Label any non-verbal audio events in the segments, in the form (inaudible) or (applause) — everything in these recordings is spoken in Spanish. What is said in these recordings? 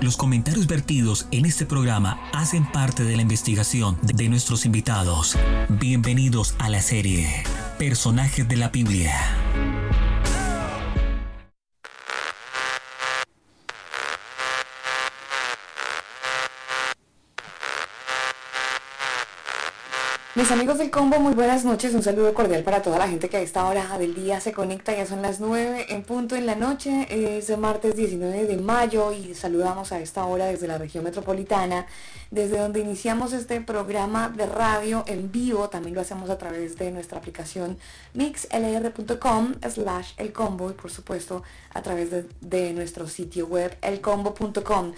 Los comentarios vertidos en este programa hacen parte de la investigación de nuestros invitados. Bienvenidos a la serie Personajes de la Biblia. Mis amigos del combo, muy buenas noches. Un saludo cordial para toda la gente que a esta hora del día se conecta. Ya son las 9 en punto en la noche. Es martes 19 de mayo y saludamos a esta hora desde la región metropolitana, desde donde iniciamos este programa de radio en vivo. También lo hacemos a través de nuestra aplicación mixlr.com slash el combo y por supuesto a través de nuestro sitio web elcombo.com.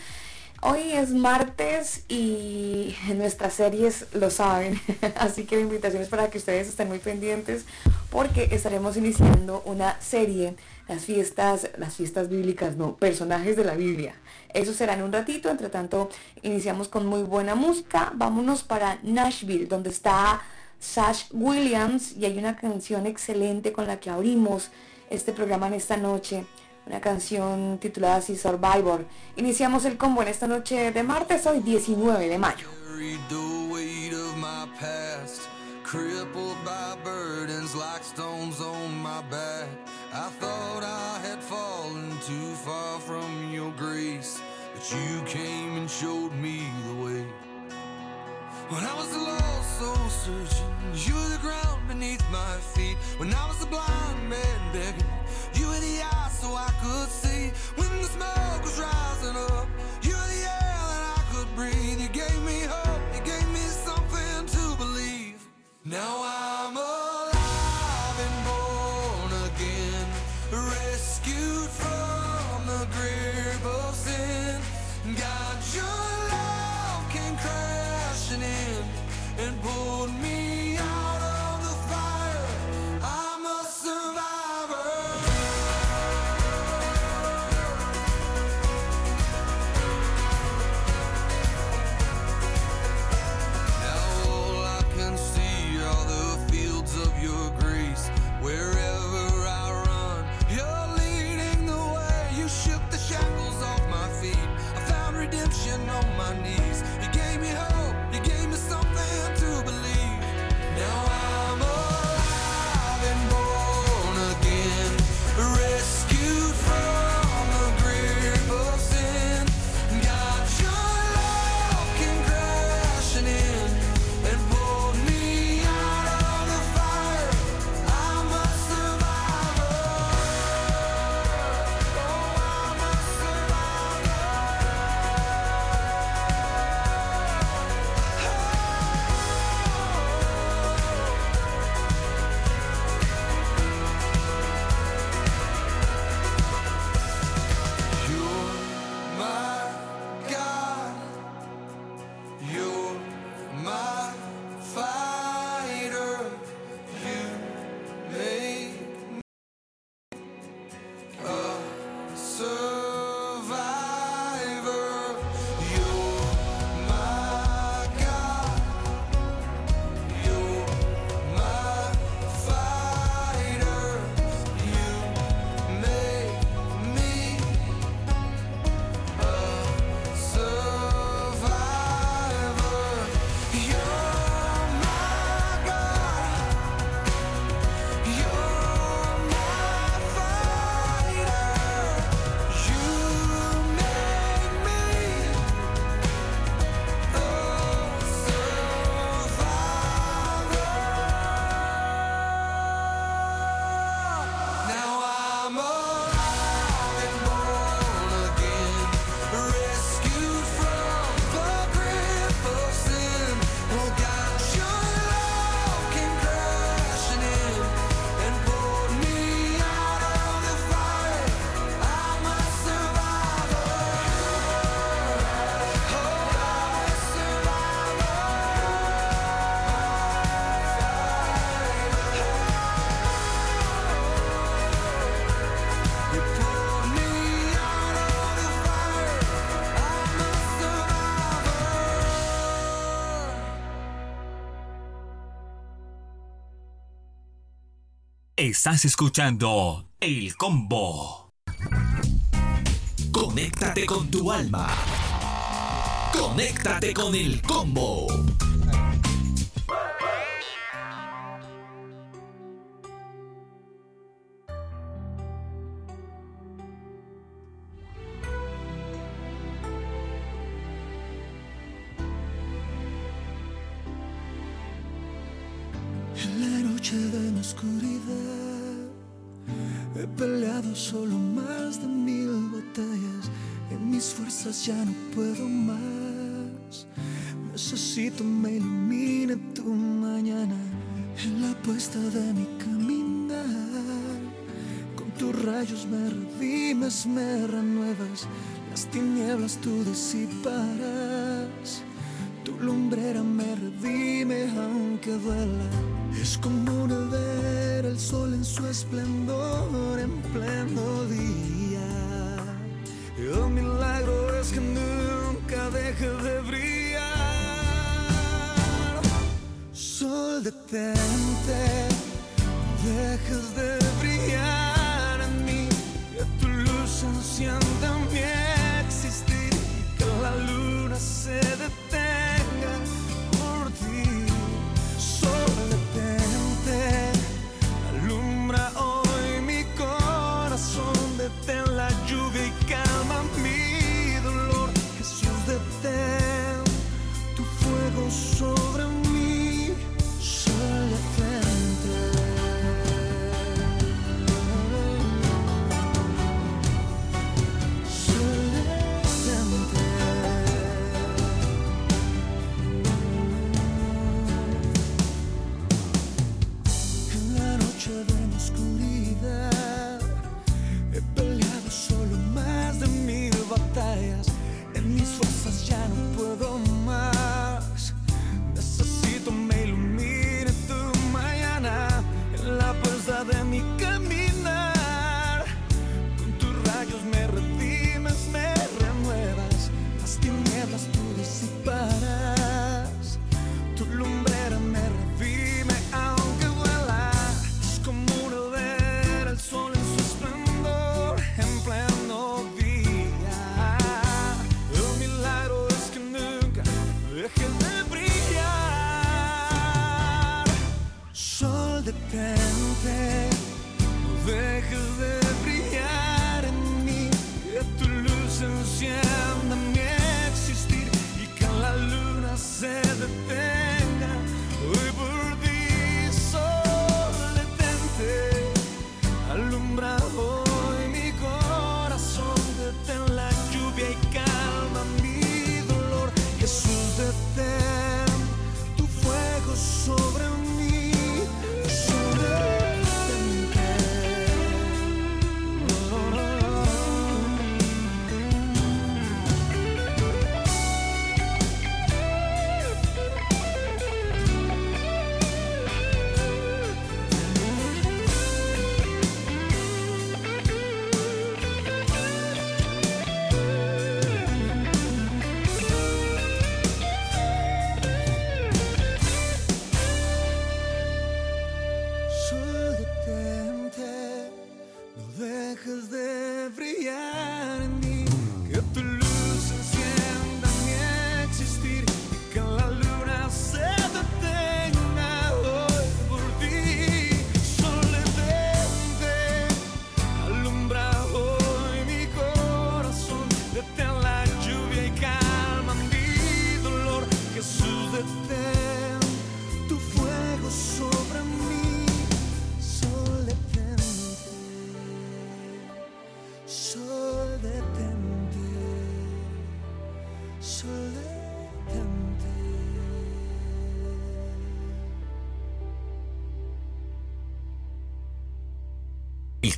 Hoy es martes y nuestras series lo saben, (laughs) así que la invitación es para que ustedes estén muy pendientes porque estaremos iniciando una serie, las fiestas, las fiestas bíblicas, no, personajes de la Biblia. Eso será en un ratito, entre tanto iniciamos con muy buena música, vámonos para Nashville, donde está Sash Williams y hay una canción excelente con la que abrimos este programa en esta noche una canción titulada así Survivor. Iniciamos el combo en esta noche de martes, hoy 19 de mayo. When I was lost, so searching, you the ground beneath my feet. When I was a blind man begging, you were the so I could see. When the smoke was rising up, you were the air that I could breathe. You gave me hope, you gave me something to believe. Now I'm alive Estás escuchando El Combo. Conéctate con tu alma. Conéctate con el combo. participar.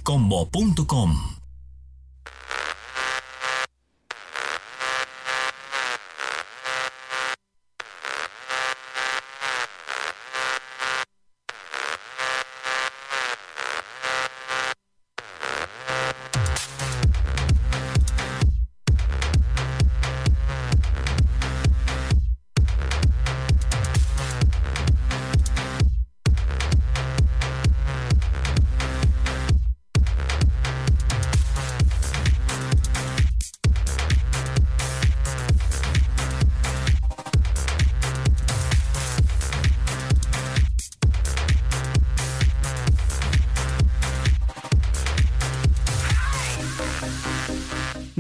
combo.com.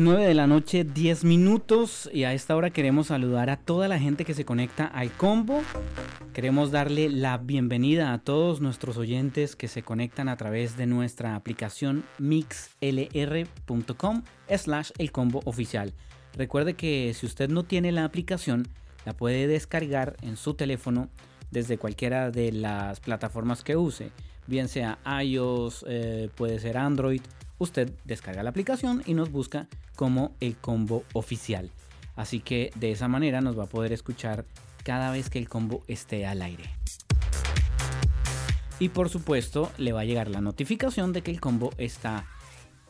9 de la noche, 10 minutos y a esta hora queremos saludar a toda la gente que se conecta al combo. Queremos darle la bienvenida a todos nuestros oyentes que se conectan a través de nuestra aplicación mixlr.com slash el combo oficial. Recuerde que si usted no tiene la aplicación, la puede descargar en su teléfono desde cualquiera de las plataformas que use, bien sea iOS, eh, puede ser Android usted descarga la aplicación y nos busca como el combo oficial. Así que de esa manera nos va a poder escuchar cada vez que el combo esté al aire. Y por supuesto le va a llegar la notificación de que el combo está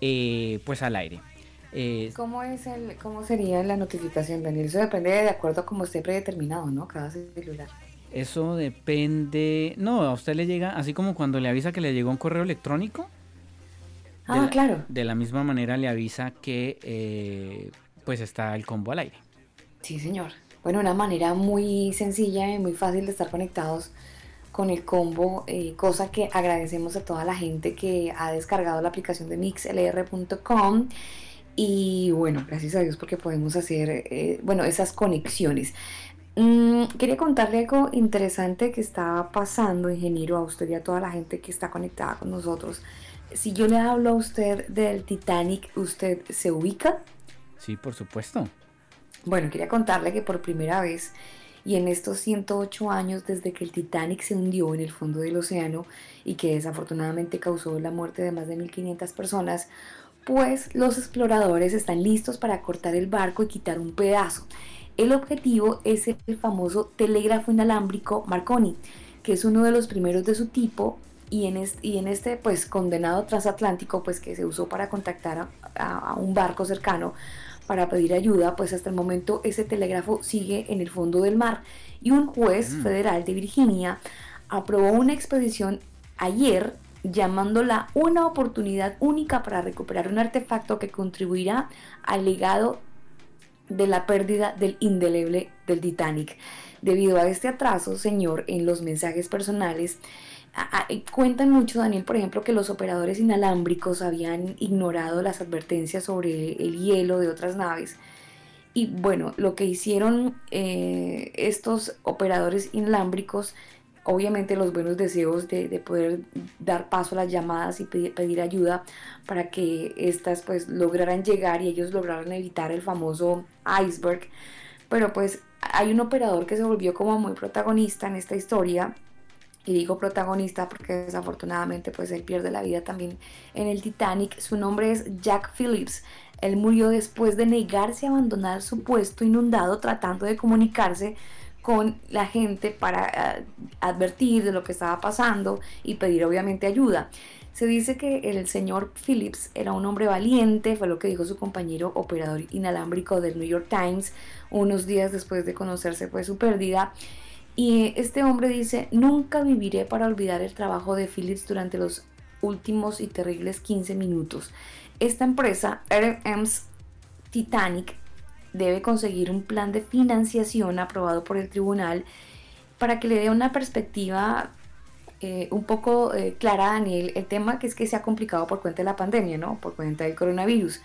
eh, pues al aire. Eh, ¿Cómo, es el, ¿Cómo sería la notificación, Daniel? Eso depende de acuerdo a cómo esté predeterminado, ¿no? Cada celular. Eso depende... No, a usted le llega, así como cuando le avisa que le llegó un correo electrónico, Ah, claro. De la misma manera le avisa que eh, pues está el combo al aire. Sí, señor. Bueno, una manera muy sencilla y muy fácil de estar conectados con el combo, eh, cosa que agradecemos a toda la gente que ha descargado la aplicación de mixlr.com y bueno, gracias a Dios porque podemos hacer, eh, bueno, esas conexiones. Mm, quería contarle algo interesante que está pasando, ingeniero, a usted y a toda la gente que está conectada con nosotros si yo le hablo a usted del Titanic, ¿usted se ubica? Sí, por supuesto. Bueno, quería contarle que por primera vez y en estos 108 años desde que el Titanic se hundió en el fondo del océano y que desafortunadamente causó la muerte de más de 1.500 personas, pues los exploradores están listos para cortar el barco y quitar un pedazo. El objetivo es el famoso telégrafo inalámbrico Marconi, que es uno de los primeros de su tipo y en este, y en este pues condenado transatlántico pues que se usó para contactar a, un barco cercano para pedir ayuda, pues hasta el momento ese telégrafo sigue en el fondo del mar y un juez mm. federal de Virginia aprobó una expedición ayer llamándola una oportunidad única para recuperar un artefacto que contribuirá al legado de la pérdida del indeleble del Titanic. Debido a este atraso, señor, en los mensajes personales, cuentan mucho, Daniel, por ejemplo, que los operadores inalámbricos habían ignorado las advertencias sobre el hielo de otras naves. Y bueno, lo que hicieron eh, estos operadores inalámbricos, obviamente los buenos deseos de, poder dar paso a las llamadas y pedir, pedir, ayuda para que éstas pues lograran llegar y ellos lograran evitar el famoso iceberg. Pero pues hay un operador que se volvió como muy protagonista en esta historia y digo protagonista porque desafortunadamente pues él pierde la vida también en el Titanic. Su nombre es Jack Phillips. Él murió después de negarse a abandonar su puesto inundado tratando de comunicarse con la gente para eh, advertir de lo que estaba pasando y pedir obviamente ayuda. Se dice que el señor Phillips era un hombre valiente, fue lo que dijo su compañero operador inalámbrico del New York Times unos días después de conocerse pues su pérdida y este hombre dice, nunca viviré para olvidar el trabajo de Philips durante los últimos y terribles 15 minutos. Esta empresa, RM's Titanic, debe conseguir un plan de financiación aprobado por el tribunal para que le dé una perspectiva eh, un poco eh, clara, Daniel, el tema que es que se ha complicado por cuenta de la pandemia, ¿no? Por cuenta del coronavirus.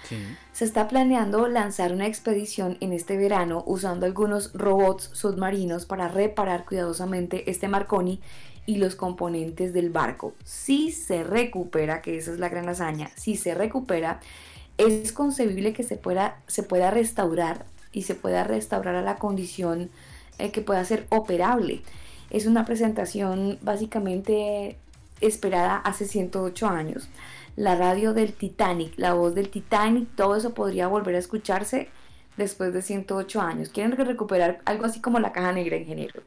Se está planeando lanzar una expedición en este verano usando algunos robots submarinos para reparar cuidadosamente este Marconi y los componentes del barco. Si se recupera, que esa es la gran hazaña, si se recupera, es concebible que se pueda, se pueda restaurar y se pueda restaurar a la condición eh, que pueda ser operable. Es una presentación básicamente esperada hace 108 años. La radio del Titanic, la voz del Titanic, todo eso podría volver a escucharse después de 108 años. ¿Quieren recuperar algo así como la caja negra, ingeniero?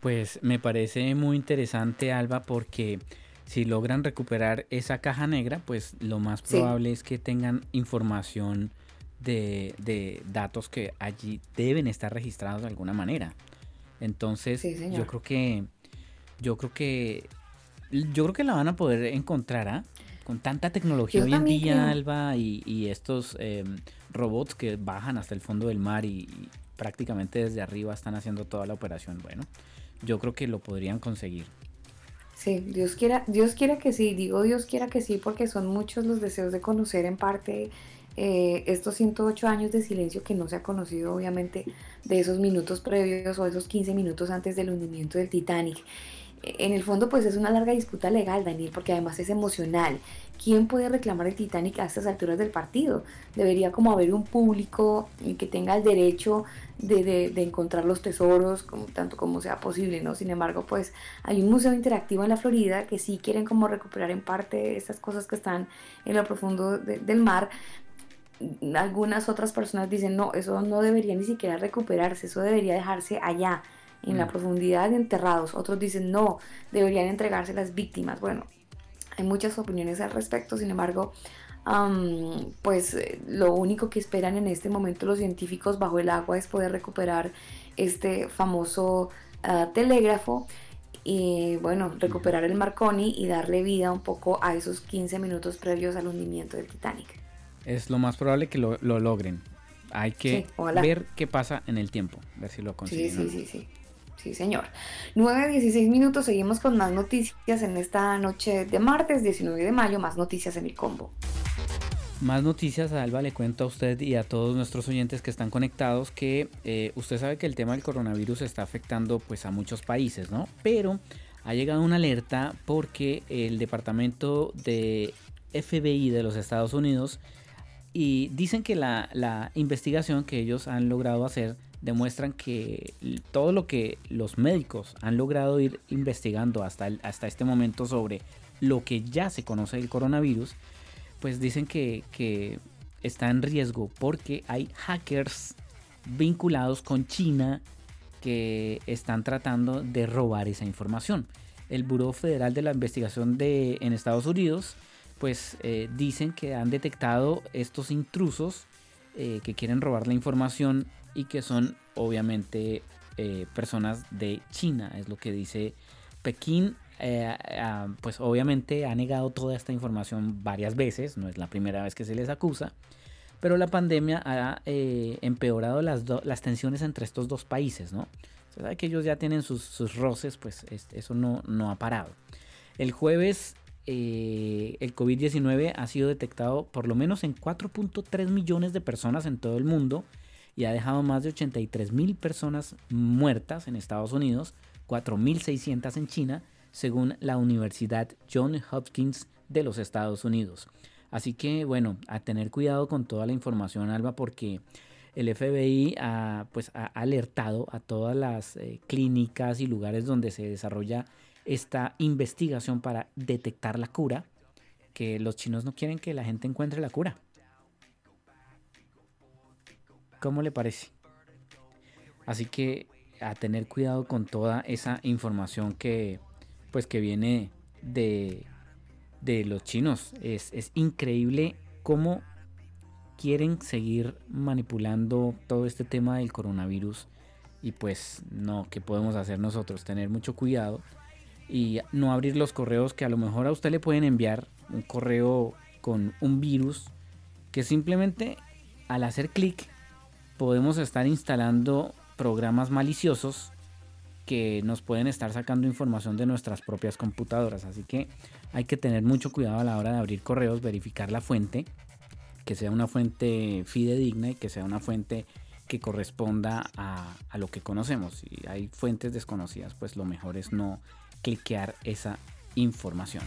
Pues me parece muy interesante, Alba, porque si logran recuperar esa caja negra, pues lo más probable es que tengan información de, de, datos que allí deben estar registrados de alguna manera. Entonces, yo creo que yo creo que yo creo que la van a poder encontrar, ¿ah? Con tanta tecnología hoy en día, Alba, y, estos em, robots que bajan hasta el fondo del mar y, prácticamente desde arriba están haciendo toda la operación. Bueno, yo creo que lo podrían conseguir. Sí, Dios quiera, Dios quiera que sí, digo Dios quiera que sí, porque son muchos los deseos de conocer en parte eh, estos 108 años de silencio que no se ha conocido obviamente de esos minutos previos o esos 15 minutos antes del hundimiento del Titanic. En el fondo pues es una larga disputa legal, Daniel, porque además es emocional. ¿Quién puede reclamar el Titanic a estas alturas del partido? Debería como haber un público que tenga el derecho de, encontrar los tesoros, tanto como sea posible, ¿no? Sin embargo, pues hay un museo interactivo en la Florida que sí quieren como recuperar en parte estas cosas que están en lo profundo del mar, algunas otras personas dicen, no, eso no debería ni siquiera recuperarse, eso debería dejarse allá, en la mm. profundidad enterrados. Otros dicen, no, deberían entregarse las víctimas. Bueno, hay muchas opiniones al respecto, sin embargo, pues eh, lo único que esperan en este momento los científicos bajo el agua es poder recuperar este famoso ah, telégrafo y bueno, recuperar el Marconi y darle vida un poco a esos 15 minutos previos al hundimiento del Titanic es lo más probable que lo, logren. Hay que ver qué pasa en el tiempo, ver si lo consiguen. Sí, sí, sí, sí. Sí, señor. 9, 16 minutos, seguimos con más noticias en esta noche de martes 19 de mayo, más noticias en el combo. Más noticias, Alba, le cuento a usted y a todos nuestros oyentes que están conectados que eh, usted sabe que el tema del coronavirus está afectando pues a muchos países, ¿no? Pero ha llegado una alerta porque el departamento de FBI de los Estados Unidos y dicen que la, investigación que ellos han logrado hacer demuestran que todo lo que los médicos han logrado ir investigando hasta, hasta este momento sobre lo que ya se conoce del coronavirus, pues dicen que, que está en riesgo porque hay hackers vinculados con China que están tratando de robar esa información. El Buró Federal de la Investigación de, en Estados Unidos pues eh, dicen que han detectado estos intrusos eh, que quieren robar la información y que son obviamente eh, personas de China, es lo que dice Pekín. pues obviamente ha negado toda esta información varias veces, no es la primera vez que se les acusa, pero la pandemia ha empeorado las, las, tensiones entre estos dos países, ¿no? Se sabe que ellos ya tienen sus, roces, pues eso no, no ha parado. El jueves eh, el COVID-19 ha sido detectado por lo menos en 4.3 millones de personas en todo el mundo y ha dejado más de 83 mil personas muertas en Estados Unidos, 4.600 en China, según la Universidad John Hopkins de los Estados Unidos. Así que bueno, a tener cuidado con toda la información, Alba, porque el FBI ha, pues, ha alertado a todas las eh, clínicas y lugares donde se desarrolla esta investigación para detectar la cura, que los chinos no quieren que la gente encuentre la cura. ¿Cómo le parece? Así que a tener cuidado con toda esa información que pues que viene de, de los chinos. Es, es increíble cómo quieren seguir manipulando todo este tema del coronavirus. Y pues no, ¿qué podemos hacer nosotros? Tener mucho cuidado y no abrir los correos que a lo mejor a usted le pueden enviar un correo con un virus que simplemente al hacer clic podemos estar instalando programas maliciosos que nos pueden estar sacando información de nuestras propias computadoras. Así que hay que tener mucho cuidado a la hora de abrir correos, verificar la fuente, que sea una fuente fidedigna y que sea una fuente que corresponda a, a lo que conocemos. Si hay fuentes desconocidas, pues lo mejor es no cliquear esa información.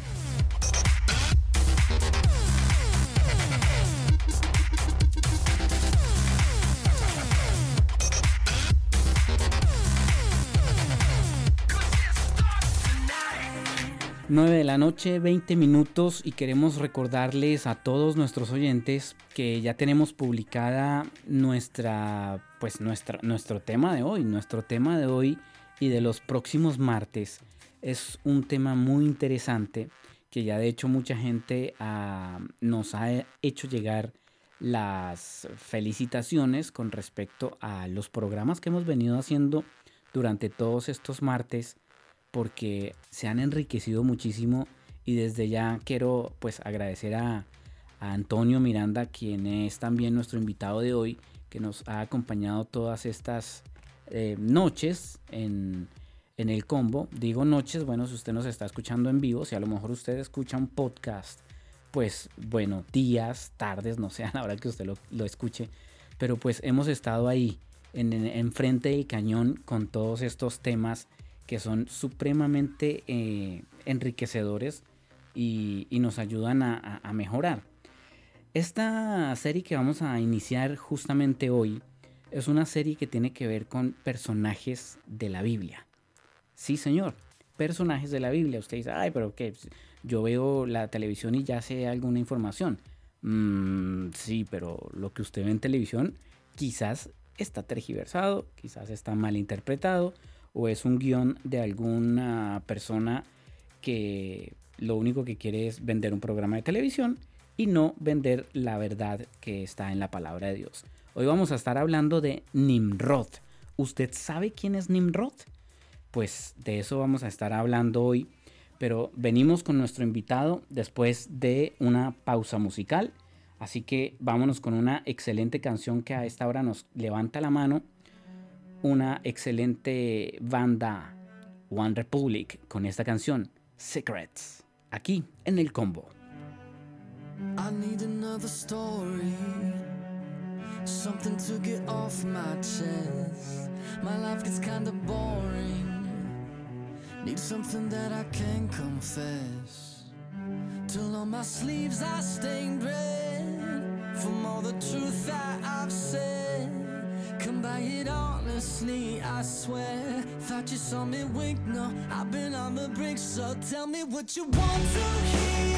Nueve de la noche, 20 minutos y queremos recordarles a todos nuestros oyentes que ya tenemos publicada nuestra, pues nuestra, nuestro tema de hoy, nuestro tema de hoy y de los próximos martes es un tema muy interesante que ya de hecho mucha gente ah, nos ha hecho llegar las felicitaciones con respecto a los programas que hemos venido haciendo durante todos estos martes porque se han enriquecido muchísimo. Y desde ya quiero pues agradecer a, Antonio Miranda quien es también nuestro invitado de hoy que nos ha acompañado todas estas eh, noches en en el combo. Digo noches, bueno, si usted nos está escuchando en vivo, si a lo mejor usted escucha un podcast pues bueno, días, tardes, no sé (laughs) a la hora que usted lo, escuche, pero pues hemos estado ahí en, en, frente del cañón con todos estos temas que son supremamente eh, enriquecedores y, nos ayudan a, mejorar. Esta serie que vamos a iniciar justamente hoy es una serie que tiene que ver con personajes de la Biblia. Sí, señor, personajes de la Biblia. Usted dice, ay, pero ¿qué? Yo veo la televisión y ya sé alguna información. Mm, sí, pero lo que usted ve en televisión quizás está tergiversado, quizás está mal interpretado o es un guion de alguna persona que lo único que quiere es vender un programa de televisión y no vender la verdad que está en la palabra de Dios. Hoy vamos a estar hablando de Nimrod. ¿Usted sabe quién es Nimrod? Pues de eso vamos a estar hablando hoy, pero venimos con nuestro invitado después de una pausa musical. Así que vámonos con una excelente canción que a esta hora nos levanta la mano. Una excelente banda One Republic con esta canción, Secrets aquí en el combo. I need another story, something to get off my chest. My life gets kinda boring. Need something that I can confess. Till on my sleeves I stained red from all the truth that I've said. Come by it honestly, I swear. Thought you saw me wink, no, I've been on the brink, so tell me what you want to hear.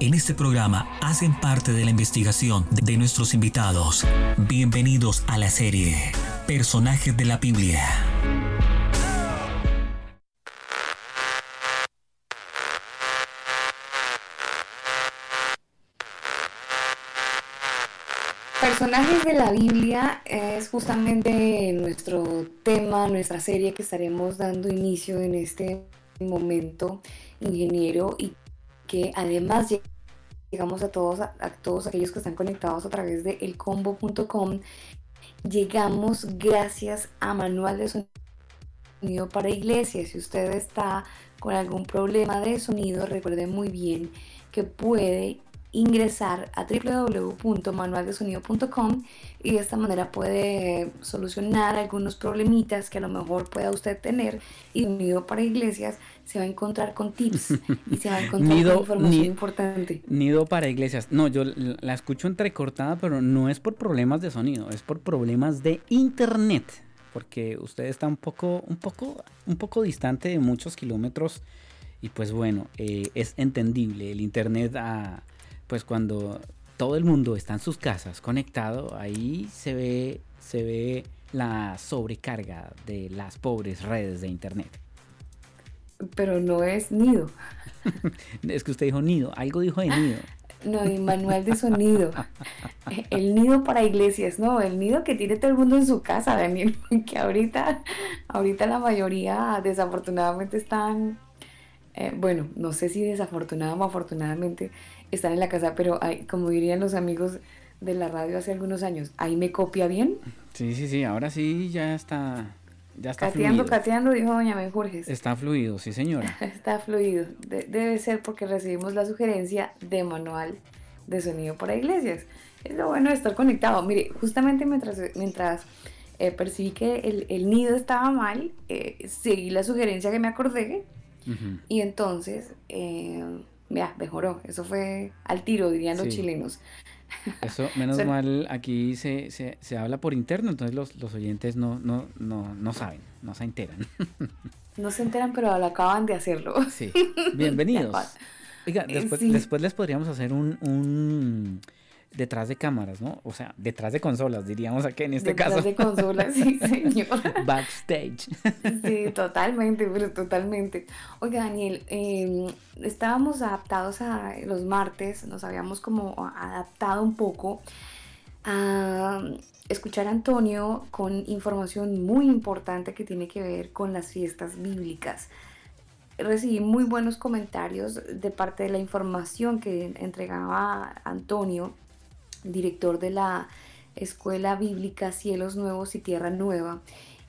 En este programa hacen parte de la investigación de nuestros invitados. Bienvenidos a la serie Personajes de la Biblia. Personajes de la Biblia es justamente nuestro tema, nuestra serie que estaremos dando inicio en este momento, ingeniero, y que además llegamos a todos, a, todos aquellos que están conectados a través de elcombo.com. Llegamos gracias a Manual de Sonido para Iglesias. Si usted está con algún problema de sonido, recuerde muy bien que puede ingresar a www.manualdesonido.com y de esta manera puede solucionar algunos problemitas que a lo mejor pueda usted tener y Nido para Iglesias se va a encontrar con tips y se va a (laughs) encontrar con información importante. Nido para Iglesias. No, yo la escucho entrecortada, pero no es por problemas de sonido, es por problemas de internet, porque usted está un poco, un poco, un poco distante de muchos kilómetros y pues bueno, eh, es entendible. El internet a pues cuando todo el mundo está en sus casas conectado, ahí se ve, se ve la sobrecarga de las pobres redes de internet. Pero no es nido. (laughs) es que usted dijo nido, algo dijo de nido. No, y manual de sonido. (laughs) El nido para iglesias, no, el nido que tiene todo el mundo en su casa, Daniel, (laughs) que ahorita, ahorita la mayoría desafortunadamente están, eh, bueno, no sé si desafortunadamente o afortunadamente, están en la casa, pero hay, como dirían los amigos de la radio hace algunos años, ¿ahí me copia bien? Sí, sí, sí, ahora sí ya está. Ya está cateando, cateando, dijo doña Menjurges. Está fluido, sí señora. (laughs) está fluido. debe ser porque recibimos la sugerencia de manual de sonido para iglesias. Es lo bueno de estar conectado. Mire, justamente mientras, mientras eh, percibí que el, el, nido estaba mal, eh, seguí la sugerencia que me acordé. Y entonces eh, ya, mejoró. Eso fue al tiro, dirían los chilenos. Eso, (laughs) menos mal, aquí se, se, se, habla por interno, entonces los, los oyentes no, no, no, no saben, no se enteran. (laughs) No se enteran, pero lo acaban de hacerlo. Sí, (laughs) bienvenidos. Oiga, después, después les podríamos hacer un, un detrás de cámaras, ¿no? O sea, detrás de consolas, diríamos aquí en este caso. Detrás de consolas, sí, (laughs) señor. Backstage. Sí, totalmente, pero totalmente. Oiga, Daniel, em, estábamos adaptados a los martes, nos habíamos como adaptado un poco a escuchar a Antonio con información muy importante que tiene que ver con las fiestas bíblicas. Recibí muy buenos comentarios de parte de la información que entregaba Antonio director de la Escuela Bíblica Cielos Nuevos y Tierra Nueva.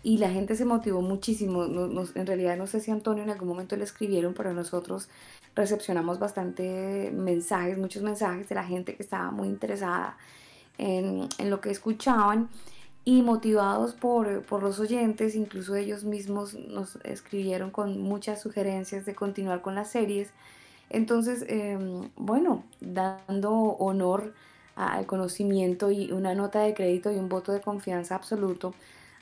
Y la gente se motivó muchísimo. en realidad no sé si Antonio en algún momento le escribieron, pero nosotros recepcionamos bastante mensajes, muchos mensajes de la gente que estaba muy interesada en, lo que escuchaban y motivados por, por, los oyentes, incluso ellos mismos nos escribieron con muchas sugerencias de continuar con las series. Entonces, em, bueno, dando honor al conocimiento y una nota de crédito y un voto de confianza absoluto,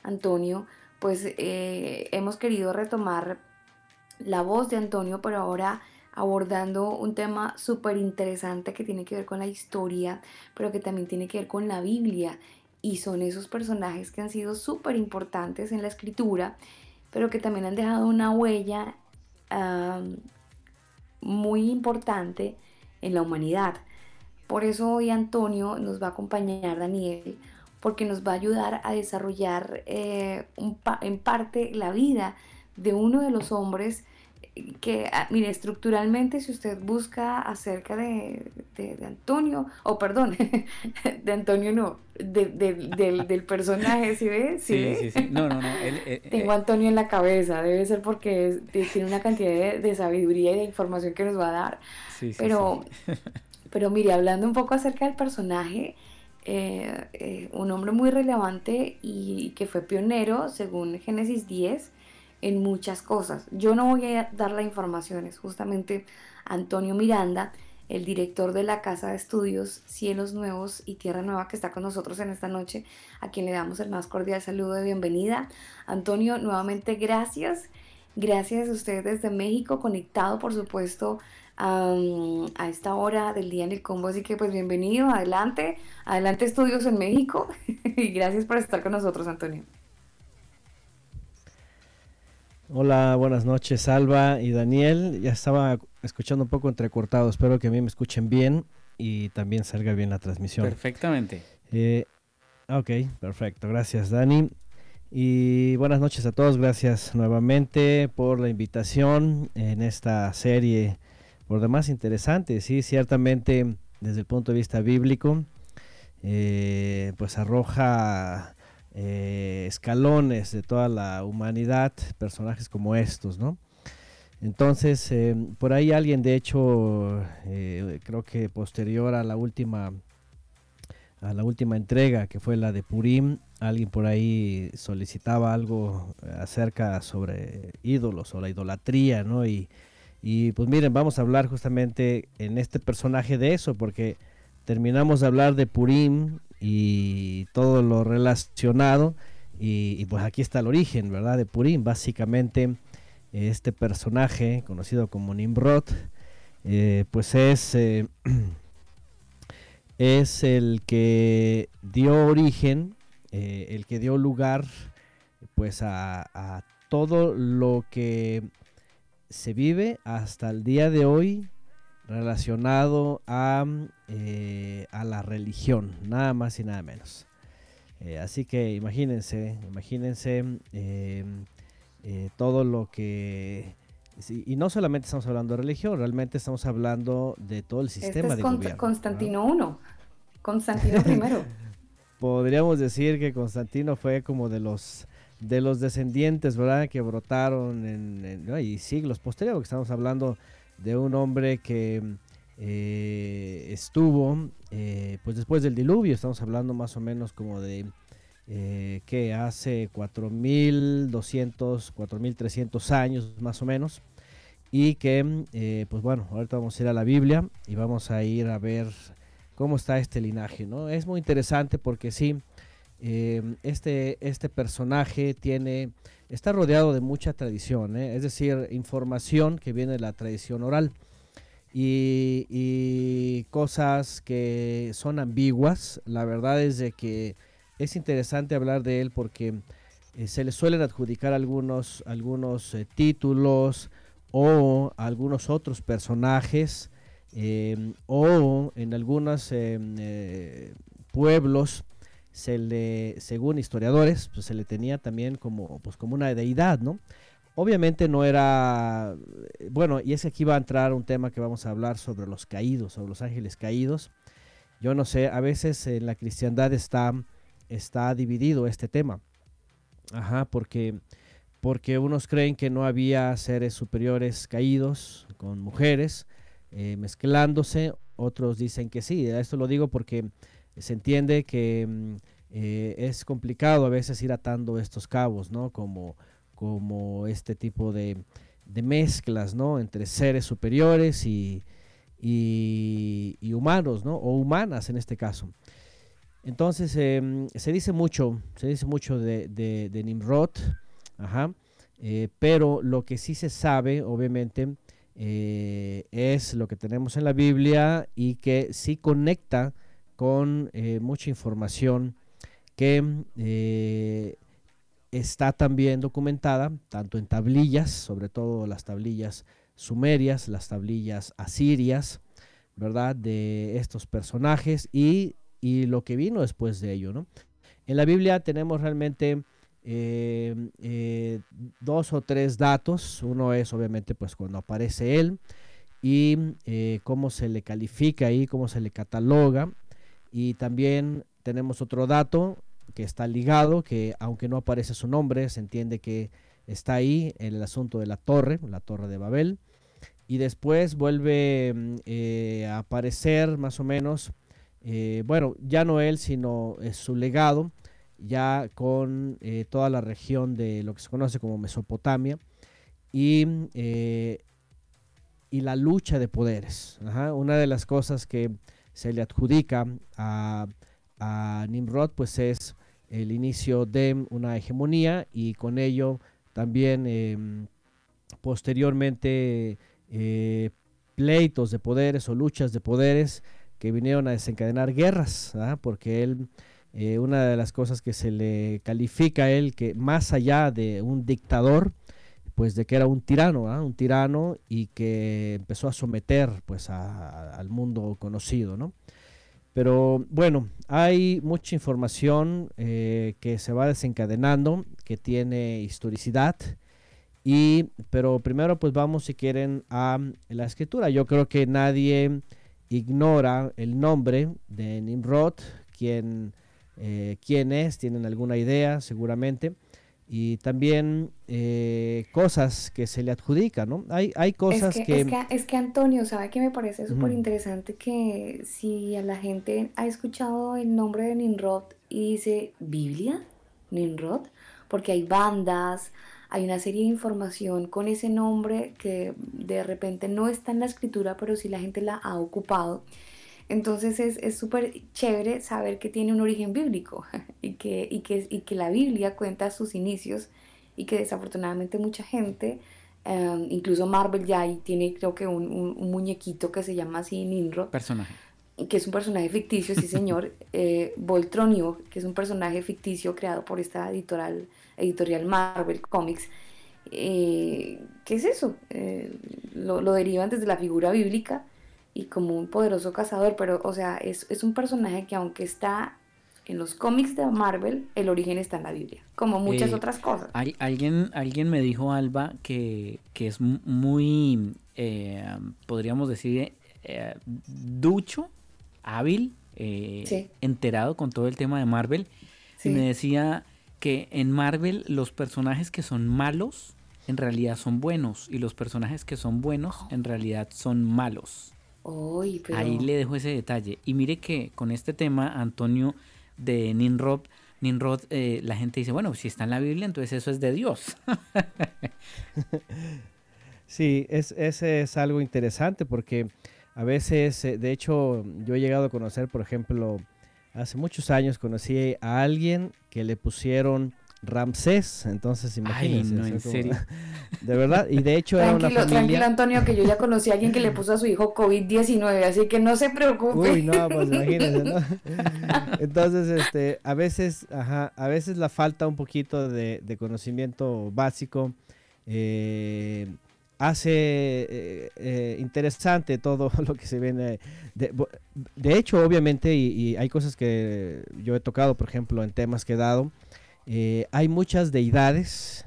Antonio, pues eh, hemos querido retomar la voz de Antonio, pero ahora abordando un tema súper interesante que tiene que ver con la historia, pero que también tiene que ver con la Biblia. Y son esos personajes que han sido súper importantes en la escritura, pero que también han dejado una huella muy importante en la humanidad. Por eso hoy Antonio nos va a acompañar, Daniel, porque nos va a ayudar a desarrollar eh, en parte la vida de uno de los hombres que, ah, mire, estructuralmente, si usted busca acerca de, Antonio, o perdón, (laughs) de Antonio no, del, personaje, ¿sí ves? ¿Sí, sí, sí, No, no, no. Eh, (laughs) Tengo a Antonio en la cabeza, debe ser porque tiene una cantidad de, sabiduría y de información que nos va a dar. Sí, sí, Pero Pero mire, hablando un poco acerca del personaje, eh, eh, un hombre muy relevante y que fue pionero, según Génesis 10, en muchas cosas. Yo no voy a dar las informaciones, justamente Antonio Miranda, el director de la Casa de Estudios Cielos Nuevos y Tierra Nueva, que está con nosotros en esta noche, a quien le damos el más cordial saludo de bienvenida. Antonio, nuevamente gracias. Gracias a usted desde México, conectado por supuesto a esta hora del día en el combo, así que pues bienvenido, adelante, adelante estudios en México (laughs) y gracias por estar con nosotros, Antonio. Hola, buenas noches, Alba y Daniel. Ya estaba escuchando un poco entrecortado, espero que a mí me escuchen bien y también salga bien la transmisión. Perfectamente. Eh, ok, perfecto, gracias Dani. Y buenas noches a todos, gracias nuevamente por la invitación en esta serie, por demás interesante, sí, ciertamente desde el punto de vista bíblico, eh, pues arroja eh, escalones de toda la humanidad, personajes como estos, ¿no? Entonces, eh, por ahí alguien, de hecho, creo que posterior a la última a la última entrega que fue la de Purim, alguien por ahí solicitaba algo acerca sobre ídolos o la idolatría, ¿no? Y, pues miren, vamos a hablar justamente en este personaje de eso, porque terminamos de hablar de Purim y todo lo relacionado, y, pues aquí está el origen, ¿verdad? De Purim, básicamente este personaje conocido como Nimrod, eh, pues es, eh, (clears throat) es el que dio origen eh, el que dio lugar pues a, todo lo que se vive hasta el día de hoy relacionado a, eh, a la religión, nada más y nada menos. Eh, así que imagínense, imagínense todo lo que... y no solamente estamos hablando de religión, realmente estamos hablando de todo el este sistema este es de Constantino I, Constantino I. (laughs) podríamos decir que Constantino fue como de los de los descendientes, ¿verdad? Que brotaron en, y siglos posteriores, porque estamos hablando de un hombre que eh, estuvo, eh, pues después del diluvio, estamos hablando más o menos como de eh, que hace 4.200, 4.300 años más o menos, y que, pues bueno, ahorita vamos a ir a la Biblia y vamos a ir a ver cómo está este linaje, ¿no? Es muy interesante porque sí, em, este, este personaje tiene, está rodeado de mucha tradición, ¿eh? es decir, información que viene de la tradición oral y, cosas que son ambiguas. La verdad es de que es interesante hablar de él porque eh, se le suelen adjudicar algunos, algunos eh, títulos o algunos otros personajes Em, o en algunos em, pueblos se le, según historiadores, pues se le tenía también como, pues como una deidad, ¿no? Obviamente no era, bueno, y es que aquí va a entrar un tema que vamos a hablar sobre los caídos, sobre los ángeles caídos. Yo no sé, a veces en la cristiandad está, está dividido este tema. Ajá, porque, porque unos creen que no había seres superiores caídos con mujeres, eh, mezclándose, otros dicen que sí. Esto lo digo porque se entiende que mm, eh, es complicado a veces ir atando estos cabos, ¿no? Como, como este tipo de, mezclas, ¿no? Entre seres superiores y, humanos, ¿no? O humanas en este caso. Entonces, em, se dice mucho, se dice mucho de, de, Nimrod, ajá, eh, pero lo que sí se sabe, obviamente, eh, es lo que tenemos en la Biblia y que sí conecta con eh, mucha información que eh, está también documentada, tanto en tablillas, sobre todo las tablillas sumerias, las tablillas asirias, ¿verdad? De estos personajes y, y lo que vino después de ello, ¿no? En la Biblia tenemos realmente eh, dos o tres datos. Uno es obviamente pues cuando aparece él y cómo se le califica ahí, cómo se le cataloga. Y también tenemos otro dato que está ligado, que aunque no aparece su nombre, se entiende que está ahí en el asunto de la torre, la torre de Babel. Y después vuelve mm, a aparecer más o menos, bueno, ya no él, sino su legado ya con eh, toda la región de lo que se conoce como Mesopotamia y, eh, y la lucha de poderes. Una de las cosas que se le adjudica a, Nimrod pues es el inicio de una hegemonía y con ello también em, posteriormente eh, pleitos de poderes o luchas de poderes que vinieron a desencadenar guerras, porque él, eh, una de las cosas que se le califica a él, que más allá de un dictador, pues de que era un tirano, un tirano y que empezó a someter pues al mundo conocido, ¿no? Pero bueno, hay mucha información eh, que se va desencadenando, que tiene historicidad, y, pero primero pues vamos si quieren a la escritura. Yo creo que nadie ignora el nombre de Nimrod, quien, eh, quién es, tienen alguna idea seguramente y también eh, cosas que se le adjudican, ¿no? Hay, hay cosas que, que, es que... Es que Antonio, ¿sabe que me parece súper interesante que si a la gente ha escuchado el nombre de Nimrod y dice Biblia, Nimrod, porque hay bandas, hay una serie de información con ese nombre que de repente no está en la escritura, pero sí la gente la ha ocupado. Entonces es súper chévere saber que tiene un origen bíblico (laughs) y que, y, que, y que la Biblia cuenta sus inicios y que desafortunadamente mucha gente, em, incluso Marvel ya tiene creo que un, un, muñequito que se llama así. Personaje. Que es un personaje ficticio, sí señor. (laughs) eh, Voltronio, que es un personaje ficticio creado por esta editorial, editorial Marvel Comics. Eh, ¿Qué es eso? Eh, lo, lo derivan desde la figura bíblica y como un poderoso cazador, pero o sea, es, es un personaje que aunque está en los cómics de Marvel, el origen está en la Biblia, como muchas eh, otras cosas. Hay, alguien, alguien me dijo, Alba, que, que es muy, eh, podríamos decir, eh, ducho, hábil, enterado con todo el tema de Marvel. Y me decía que en Marvel los personajes que son malos en realidad son buenos y los personajes que son buenos en realidad son malos. Ahí le dejo ese detalle. Y mire que con este tema, Antonio de Ninrod, Ninrod, eh, la gente dice, bueno, si está en la Biblia, entonces eso es de Dios. (laughs) sí, es, ese es algo interesante porque a veces, eh, de hecho, yo he llegado a conocer, por ejemplo, hace muchos años conocí a alguien que le pusieron Ramsés, entonces imagínense. Ay, no, en serio. (laughs) De verdad, y de hecho era una familia... Tranquilo, Antonio, que yo ya conocí a alguien que le puso a su hijo COVID-19, así que no se preocupe. Uy, no, pues imagínense, ¿no? (laughs) Entonces, este, a veces, ajá, a veces la falta un poquito de, conocimiento básico eh, hace eh, eh, interesante todo (laughs) lo que se viene. De, de hecho, obviamente, y, y hay cosas que yo he tocado, por ejemplo, en temas que he dado, eh, hay muchas deidades,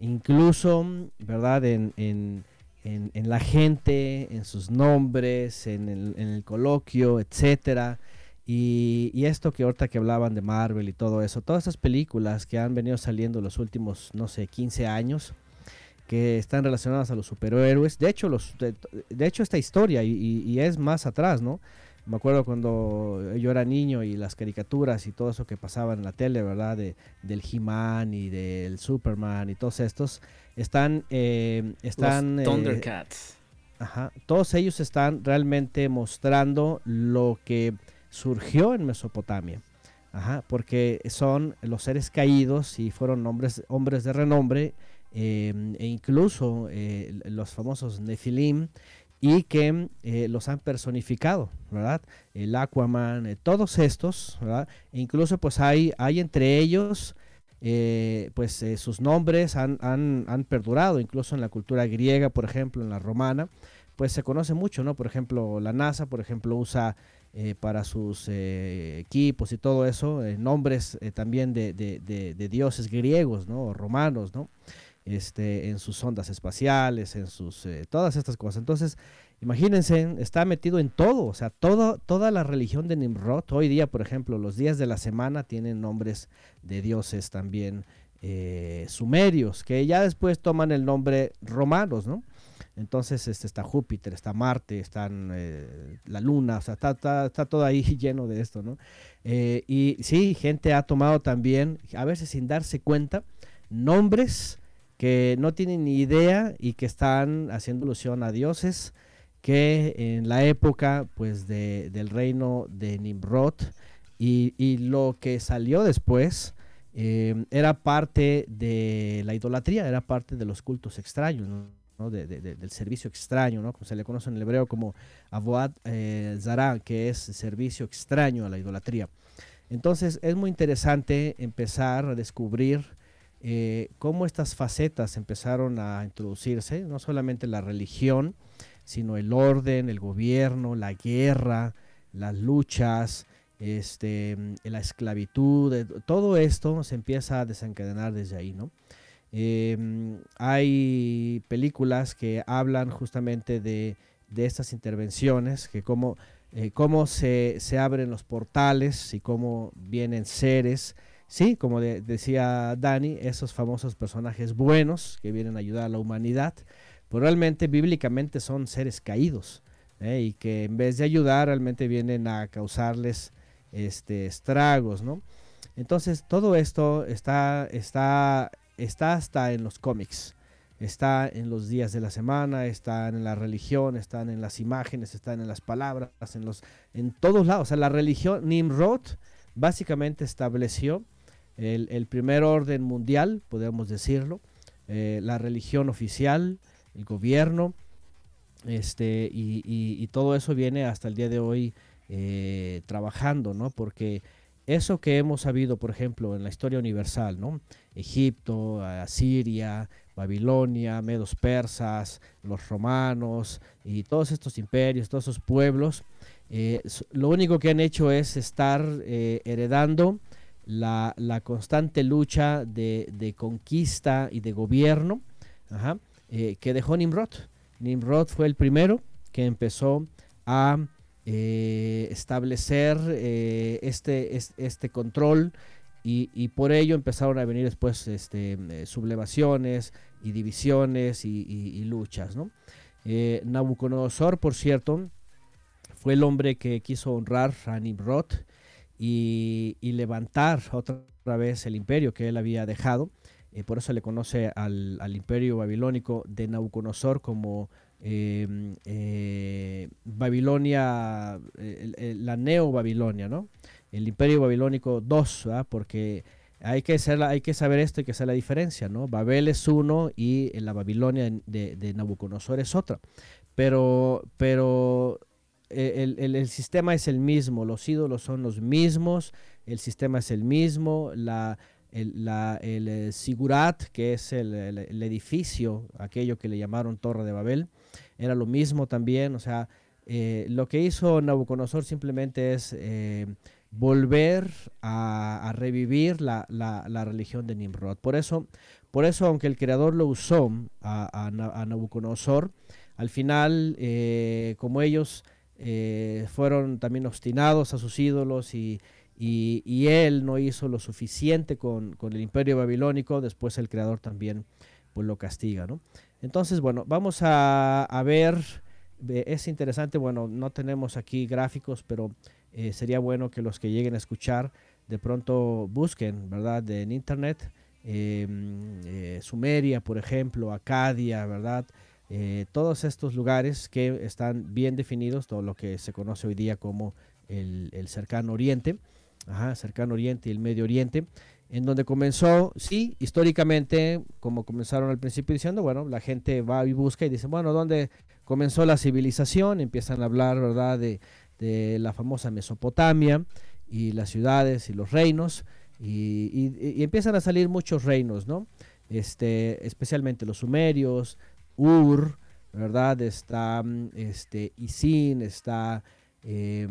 incluso, ¿verdad? En, en, en, la gente, en sus nombres, en el, el coloquio, etcétera. Y, y, esto que ahorita que hablaban de Marvel y todo eso, todas esas películas que han venido saliendo los últimos, no sé, 15 años, que están relacionadas a los superhéroes. De hecho, los, de, hecho esta historia, y, es más atrás, ¿no? Me acuerdo cuando yo era niño y las caricaturas y todo eso que pasaba en la tele, ¿verdad? De, del He-Man y del Superman y todos estos, están... Eh, están Los eh, Thundercats. ajá, todos ellos están realmente mostrando lo que surgió en Mesopotamia. Ajá, porque son los seres caídos y fueron hombres, hombres de renombre eh, e incluso los famosos Nefilim y que eh, los han personificado, ¿verdad? El Aquaman, eh, todos estos, ¿verdad? E incluso pues hay, hay entre ellos, eh, pues sus nombres han, han, han, perdurado, incluso en la cultura griega, por ejemplo, en la romana, pues se conoce mucho, ¿no? Por ejemplo, la NASA, por ejemplo, usa para sus equipos y todo eso, nombres también de, de, de, dioses griegos, ¿no? O romanos, ¿no? Este, en sus ondas espaciales, en sus eh, todas estas cosas. Entonces, imagínense, está metido en todo, o sea, todo, toda la religión de Nimrod. Hoy día, por ejemplo, los días de la semana tienen nombres de dioses también eh, sumerios, que ya después toman el nombre romanos, ¿no? Entonces este, está Júpiter, está Marte, están eh, la Luna, o sea, está, está, está, todo ahí (laughs) lleno de esto, ¿no? y sí, gente ha tomado también, a veces sin darse cuenta, nombres que no tienen ni idea y que están haciendo alusión a dioses que en la época pues de, del reino de Nimrod y, y lo que salió después eh, era parte de la idolatría, era parte de los cultos extraños. del servicio extraño, ¿no? como se le conoce en el hebreo como Avoad eh, Zara, que es servicio extraño a la idolatría. Entonces es muy interesante empezar a descubrir eh, cómo estas facetas empezaron a introducirse, no solamente la religión, sino el orden, el gobierno, la guerra, las luchas, este, la esclavitud, eh, todo esto se empieza a desencadenar desde ahí, ¿no? Em, hay películas que hablan justamente de, estas intervenciones, que cómo, eh, cómo se, se, abren los portales y cómo vienen seres, sí, como decía Dani, esos famosos personajes buenos que vienen a ayudar a la humanidad, pero realmente bíblicamente son seres caídos ¿eh? y que en vez de ayudar realmente vienen a causarles este, estragos, ¿no? Entonces todo esto está, está está hasta en los cómics, está en los días de la semana, está en la religión, están en las imágenes, están en las palabras, en los en todos lados. O sea, la religión Nimrod básicamente estableció el, primer orden mundial, podemos decirlo, eh, la religión oficial, el gobierno, este, y, todo eso viene hasta el día de hoy eh, trabajando, ¿no? Porque eso que hemos sabido, por ejemplo, en la historia universal, ¿no? Egipto, Asiria, Babilonia, medos persas, los romanos y todos estos imperios, todos esos pueblos, eh, lo único que han hecho es estar eh, heredando la, constante lucha de, conquista y de gobierno eh, que dejó Nimrod. Nimrod fue el primero que empezó a eh, establecer eh, este, este control y, por ello empezaron a venir después este, sublevaciones y divisiones y, luchas. ¿no? Nabucodonosor, por cierto, fue el hombre que quiso honrar a Nimrod y, levantar otra vez el imperio que él había dejado. por eso le conoce al, imperio babilónico de Nabucodonosor como Em, eh, Babilonia, la neo-Babilonia, ¿no? El imperio babilónico 2, porque hay que, hay que saber esto y que hacer la diferencia, ¿no? Babel es uno y la Babilonia de, Nabucodonosor es otra. Pero, pero eh, el, sistema es el mismo, los ídolos son los mismos, el sistema es el mismo, la, el, la, el eh, Sigurat, que es el, edificio, aquello que le llamaron Torre de Babel, era lo mismo también, o sea, eh, lo que hizo Nabucodonosor simplemente es eh, volver a, revivir la, religión de Nimrod. Por eso, por eso aunque el creador lo usó a, Nabucodonosor, al final, como ellos fueron también obstinados a sus ídolos y, él no hizo lo suficiente con, con, el imperio babilónico, después el creador también pues, lo castiga. ¿no? Entonces, bueno, vamos a, ver, es interesante, bueno, no tenemos aquí gráficos, pero eh, sería bueno que los que lleguen a escuchar de pronto busquen, ¿verdad? en internet, em, eh, Sumeria, por ejemplo, Acadia, ¿verdad? Eh, todos estos lugares que están bien definidos, todo lo que se conoce hoy día como el, el cercano oriente, ajá, cercano oriente y el medio oriente, en donde comenzó, sí, históricamente, como comenzaron al principio diciendo, bueno, la gente va y busca y dice, bueno, ¿dónde comenzó la civilización? Empiezan a hablar, ¿verdad?, de, la famosa Mesopotamia y las ciudades y los reinos, y, empiezan a salir muchos reinos, ¿no? Este, especialmente los sumerios, Ur, ¿verdad? Está este, Isin, está eh,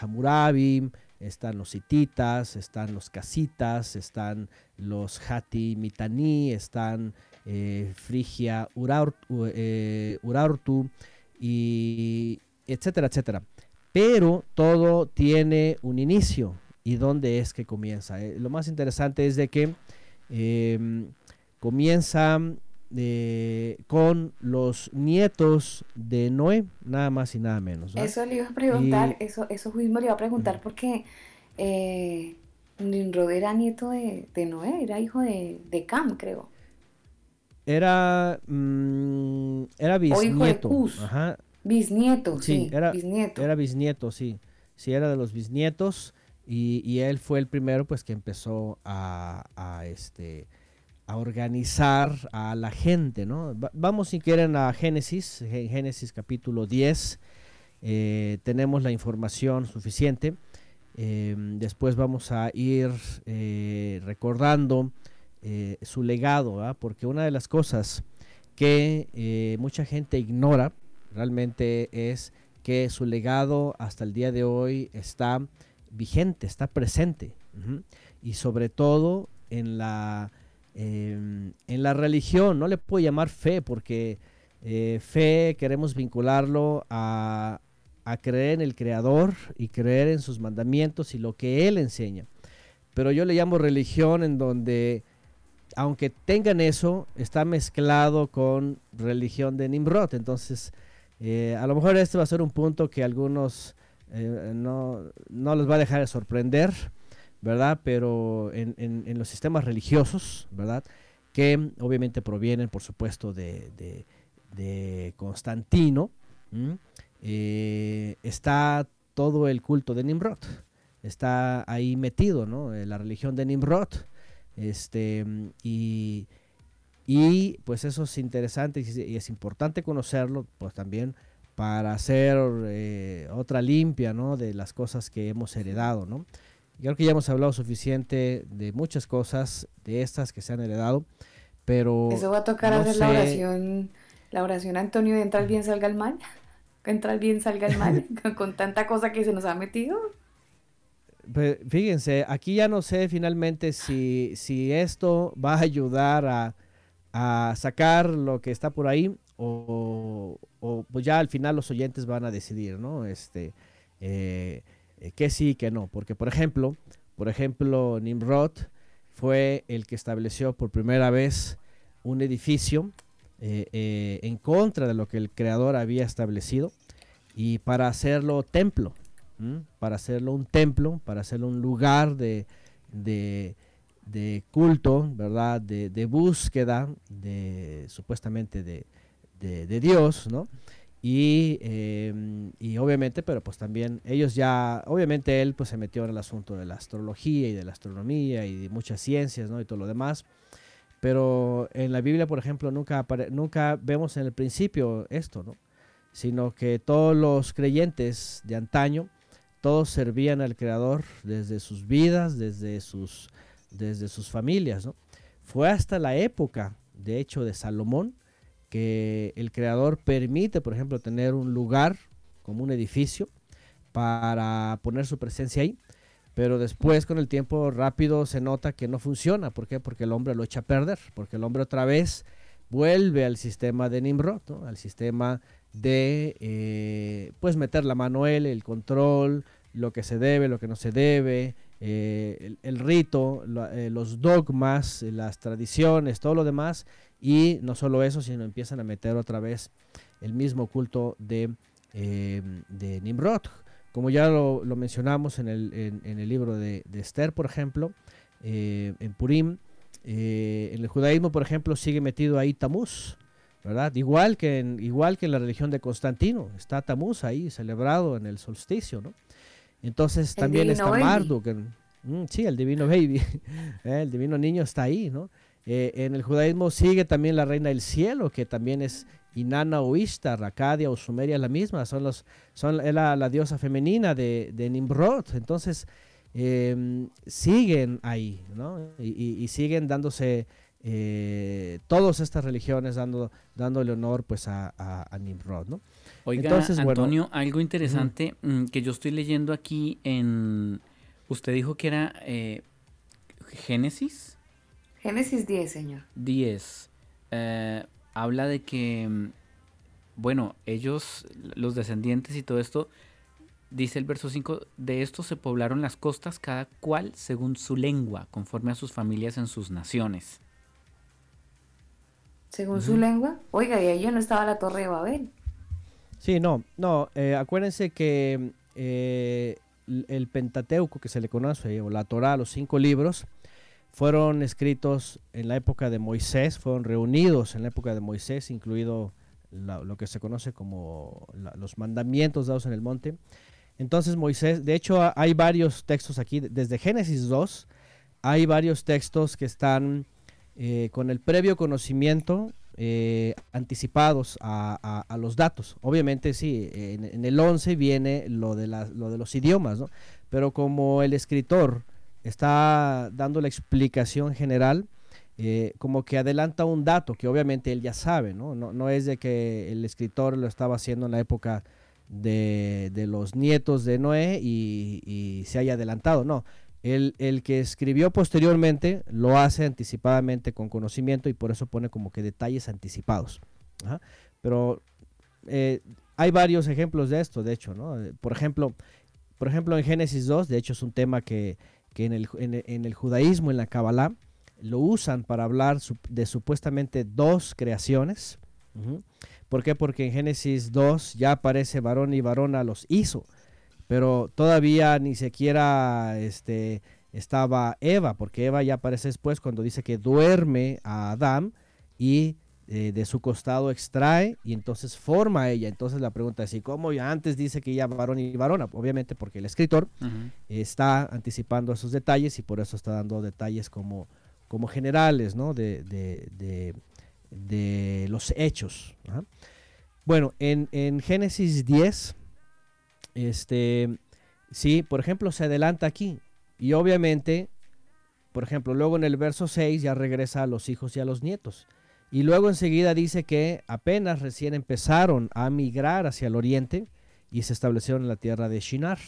Hammurabi, están los hititas, están los casitas, están los hati mitani, están eh, Frigia eh, Urartu, y etcétera, etcétera. Pero todo tiene un inicio. ¿Y dónde es que comienza? Eh, lo más interesante es de que em, comienza con los nietos de Noé, nada más y nada menos. Eso le iba a preguntar, eso, eso mismo le iba a preguntar porque eh, Nimrod era nieto de, Noé, era hijo de, Cam, creo. Era, mm, era bisnieto. O hijo de Bisnieto, sí, era, bisnieto. Era bisnieto, sí. Sí, era de los bisnietos y, él fue el primero pues que empezó a, a este organizar a la gente, ¿no? vamos si quieren a Génesis, en Génesis capítulo 10, eh, tenemos la información suficiente. Em, después vamos a ir eh, recordando eh, su legado, porque una de las cosas que mucha gente ignora realmente es que su legado hasta el día de hoy está vigente, está presente. Y sobre todo en la, em, en la religión, no le puedo llamar fe porque fe queremos vincularlo a, a creer en el Creador y creer en sus mandamientos y lo que Él enseña. Pero yo le llamo religión en donde, aunque tengan eso, está mezclado con religión de Nimrod. Entonces, eh, a lo mejor este va a ser un punto que algunos eh, no, no les va a dejar de sorprender, ¿verdad? Pero en, los sistemas religiosos, ¿verdad? Que obviamente provienen, por supuesto, de, de, Constantino. Eh, está todo el culto de Nimrod. Está ahí metido, ¿no? Eh, la religión de Nimrod. Este, y, y pues eso es interesante y es importante conocerlo, pues también para hacer eh, otra limpia, ¿no? De las cosas que hemos heredado, ¿no? Creo que ya hemos hablado suficiente de muchas cosas, de estas que se han heredado, pero... Eso va a tocar hacer la oración, la oración Antonio, entra el bien, salga el mal que (laughs) entra el bien, salga el mal, (laughs) con tanta cosa que se nos ha metido. Pues, fíjense, aquí ya no sé finalmente si, si esto va a ayudar a, a sacar lo que está por ahí o, o, pues ya al final los oyentes van a decidir, ¿no? Este, eh, que sí, que no. Porque, por ejemplo, por ejemplo, Nimrod fue el que estableció por primera vez un edificio eh, eh, en contra de lo que el creador había establecido y para hacerlo templo, para hacerlo un templo, para hacerlo un lugar de, culto, ¿verdad? De, búsqueda, de supuestamente de, Dios, ¿no? Y, em, y, obviamente, pero pues también ellos ya, obviamente él pues se metió en el asunto de la astrología y de la astronomía y de muchas ciencias, ¿no? Y todo lo demás. Pero en la Biblia, por ejemplo, nunca, nunca vemos en el principio esto, ¿no? Sino que todos los creyentes de antaño, todos servían al Creador desde sus vidas, desde sus, desde sus familias, ¿no? Fue hasta la época, de hecho, de Salomón, que el Creador permite, por ejemplo, tener un lugar como un edificio para poner su presencia ahí pero después con el tiempo rápido se nota que no funciona. ¿Por qué? Porque el hombre lo echa a perder, porque el hombre otra vez vuelve al sistema de Nimrod, al sistema de eh, pues meter la mano él, el control, lo que se debe, lo que no se debe, eh, el, rito, eh, los dogmas, las tradiciones, todo lo demás, y no solo eso, sino empiezan a meter otra vez el mismo culto de, de Nimrod, como ya lo, mencionamos en el, en, el, libro de, Esther, por ejemplo, eh, en Purim, eh, en el judaísmo, por ejemplo, sigue metido ahí Tamuz, ¿verdad? Igual que, en, igual que en la religión de Constantino, está Tamuz ahí celebrado en el solsticio, ¿no? Entonces también está Marduk, mm, sí, el divino baby, (laughs) eh, el divino niño está ahí, ¿no? En el judaísmo sigue también la reina del cielo, que también es Inanna o Ishtar, Acadia o Sumeria la misma, son los, son la, la diosa femenina de, de Nimrod. Entonces, em, siguen ahí, ¿no? Y, siguen dándose eh, todas estas religiones dando, dándole honor pues a, a, Nimrod, ¿no? Oiga, Entonces, Antonio, algo interesante mm, que yo estoy leyendo aquí en... Usted dijo que era eh, Génesis. Génesis 10, señor. 10. Eh, habla de que, mm, bueno, ellos, los descendientes y todo esto, dice el verso 5, de esto se poblaron las costas, cada cual según su lengua, conforme a sus familias en sus naciones. Según su lengua, oiga, y ahí ya no estaba la torre de Babel. Sí, no, no, eh, acuérdense que eh, el Pentateuco que se le conoce, o la Torah, los cinco libros, fueron escritos en la época de Moisés, fueron reunidos en la época de Moisés, incluido lo que se conoce como los mandamientos dados en el monte. Entonces Moisés, de hecho hay varios textos aquí, desde Génesis 2, hay varios textos que están eh, con el previo conocimiento eh, anticipados a, los datos. Obviamente sí, en, el 11 viene lo de, lo de los idiomas, ¿no? pero como el escritor está dando la explicación general, eh, como que adelanta un dato que obviamente él ya sabe, ¿no? No, es de que el escritor lo estaba haciendo en la época de, los nietos de Noé y, se haya adelantado, no. El, el, que escribió posteriormente lo hace anticipadamente con conocimiento y por eso pone como que detalles anticipados. Pero eh, hay varios ejemplos de esto, de hecho, ¿no? Por ejemplo, por ejemplo, en Génesis 2, de hecho es un tema que, en, el, en, el, judaísmo, en la Kabbalah, lo usan para hablar de supuestamente dos creaciones. ¿Por qué? Porque en Génesis 2 ya aparece varón y varona los hizo, pero todavía ni siquiera este, estaba Eva, porque Eva ya aparece después cuando dice que duerme a Adán y eh, de su costado extrae y entonces forma a ella. Entonces la pregunta es, ¿y cómo antes dice que ya varón y varona? Obviamente porque el escritor está anticipando esos detalles y por eso está dando detalles como como generales ¿no? de, de, de, los hechos. Bueno, en, en, Génesis 10, este, sí, por ejemplo, se adelanta aquí. Y obviamente, por ejemplo, luego en el verso 6 ya regresa a los hijos y a los nietos. Y luego enseguida dice que apenas recién empezaron a migrar hacia el oriente y se establecieron en la tierra de Shinar.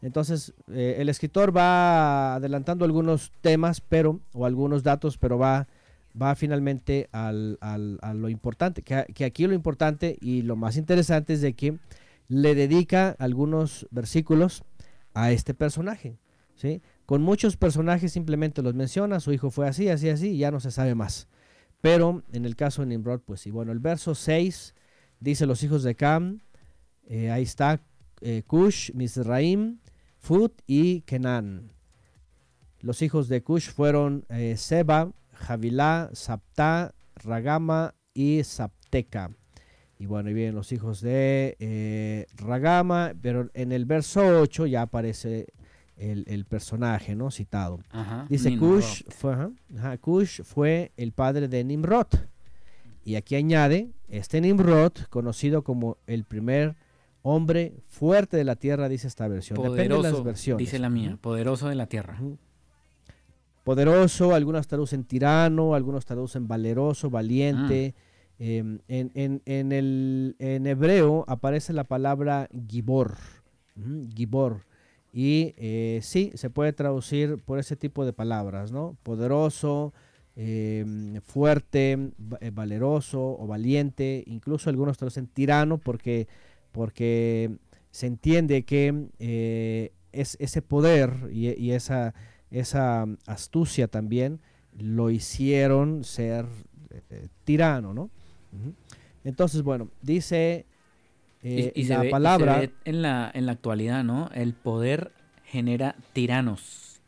Entonces, eh, el escritor va adelantando algunos temas, pero, o algunos datos, pero va, va finalmente al, a lo importante. Que, aquí lo importante y lo más interesante es de que le dedica algunos versículos a este personaje. ¿sí? Con muchos personajes simplemente los menciona, su hijo fue así, así, así, ya no se sabe más. Pero en el caso de Nimrod, pues sí. Bueno, el verso 6 dice los hijos de Cam, eh, ahí está eh, Cush, Misraim, Fut y Kenan. Los hijos de Cush fueron eh, Seba, Javilá, Sapta, Ragama y Sapteca. Y bueno, y vienen los hijos de Ragama, pero en el verso 8 ya aparece el, personaje ¿no? citado. Dice Cush fue, Cush fue el padre de Nimrod. Y aquí añade, este Nimrod, conocido como el primer hombre fuerte de la tierra, dice esta versión. Poderoso, Depende de las versiones. Dice la mía, poderoso de la tierra. Poderoso, algunos traducen tirano, algunos traducen valeroso, valiente. Ah. Em, en, el, en hebreo aparece la palabra gibor. Gibor. Y eh, sí, se puede traducir por ese tipo de palabras, ¿no? Poderoso, em, fuerte, eh, valeroso o valiente. Incluso algunos traducen tirano porque porque se entiende que eh, es, ese poder y, esa, esa, astucia también lo hicieron ser tirano, ¿no? Entonces, bueno, dice eh, la palabra... en, la, en la actualidad, ¿no? El poder genera tiranos.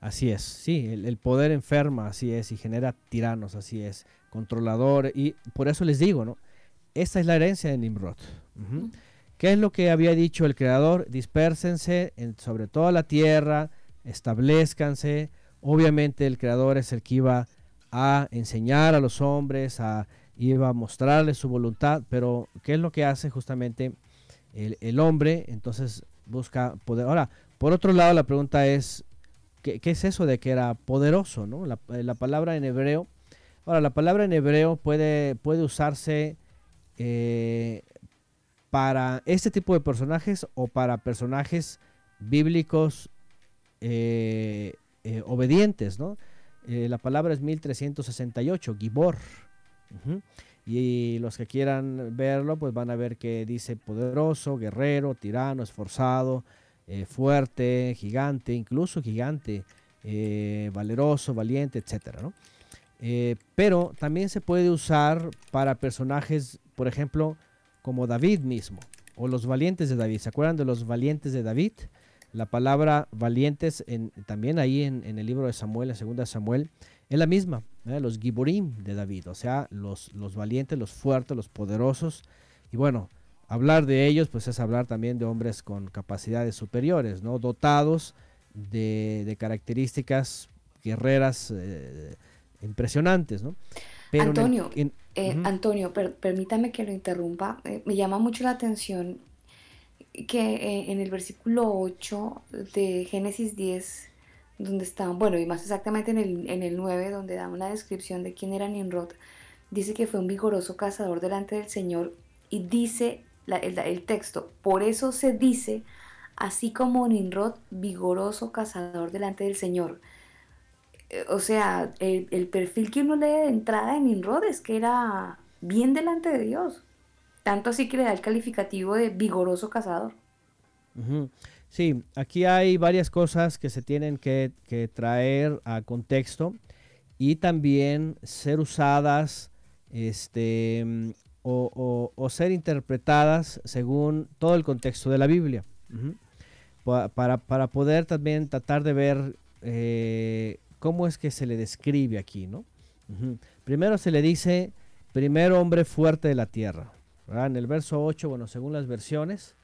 Así es, sí, el, poder enferma, así es, y genera tiranos, así es, controlador, y por eso les digo, ¿no? Esta es la herencia de Nimrod. ¿Qué es lo que había dicho el Creador? Dispérsense en, sobre toda la tierra, establezcanse. Obviamente el Creador es el que iba a enseñar a los hombres, a, iba a mostrarles su voluntad, pero ¿qué es lo que hace justamente el, hombre? Entonces busca poder. Ahora, por otro lado, la pregunta es, ¿qué, es eso de que era poderoso? ¿no? La, la, palabra en hebreo, ahora la palabra en hebreo puede, puede usarse eh, para este tipo de personajes o para personajes bíblicos eh, eh, obedientes, ¿no? la palabra es 1368, Gibor. Y los que quieran verlo, pues van a ver que dice poderoso, guerrero, tirano, esforzado, fuerte, gigante, incluso gigante, valeroso, valiente, etc. pero también se puede usar para personajes por ejemplo, como David mismo, o los valientes de David. ¿Se acuerdan de los valientes de David? La palabra valientes en, también ahí en, el libro de Samuel, en segunda Samuel, es la misma, los Giborim de David, o sea, los, los valientes, los fuertes, los poderosos. Y bueno, hablar de ellos, pues es hablar también de hombres con capacidades superiores, ¿no? Dotados de, características guerreras, eh, impresionantes, ¿no? Antonio, eh, Antonio, permítame que lo interrumpa. Eh, me llama mucho la atención que en el versículo 8 de Génesis 10, donde está, bueno, y más exactamente en el, en el 9, donde da una descripción de quién era Nimrod, dice que fue un vigoroso cazador delante del Señor y dice el, texto, por eso se dice, así como Nimrod, vigoroso cazador delante del Señor. Eh, o sea, el, perfil que uno lee de entrada en Nimrod es que era bien delante de Dios. Tanto así que le da el calificativo de vigoroso cazador. Sí, aquí hay varias cosas que se tienen que, traer a contexto y también ser usadas este, o, ser interpretadas según todo el contexto de la Biblia. para, poder también tratar de ver eh, cómo es que se le describe aquí, ¿no? Primero se le dice, primer hombre fuerte de la tierra. En el verso 8, bueno, según las versiones,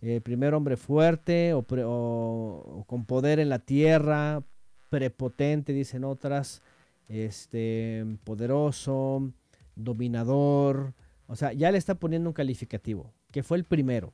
eh, primer hombre fuerte o, con poder en la tierra, prepotente, dicen otras, este, poderoso, dominador, o sea, ya le está poniendo un calificativo, que fue el primero,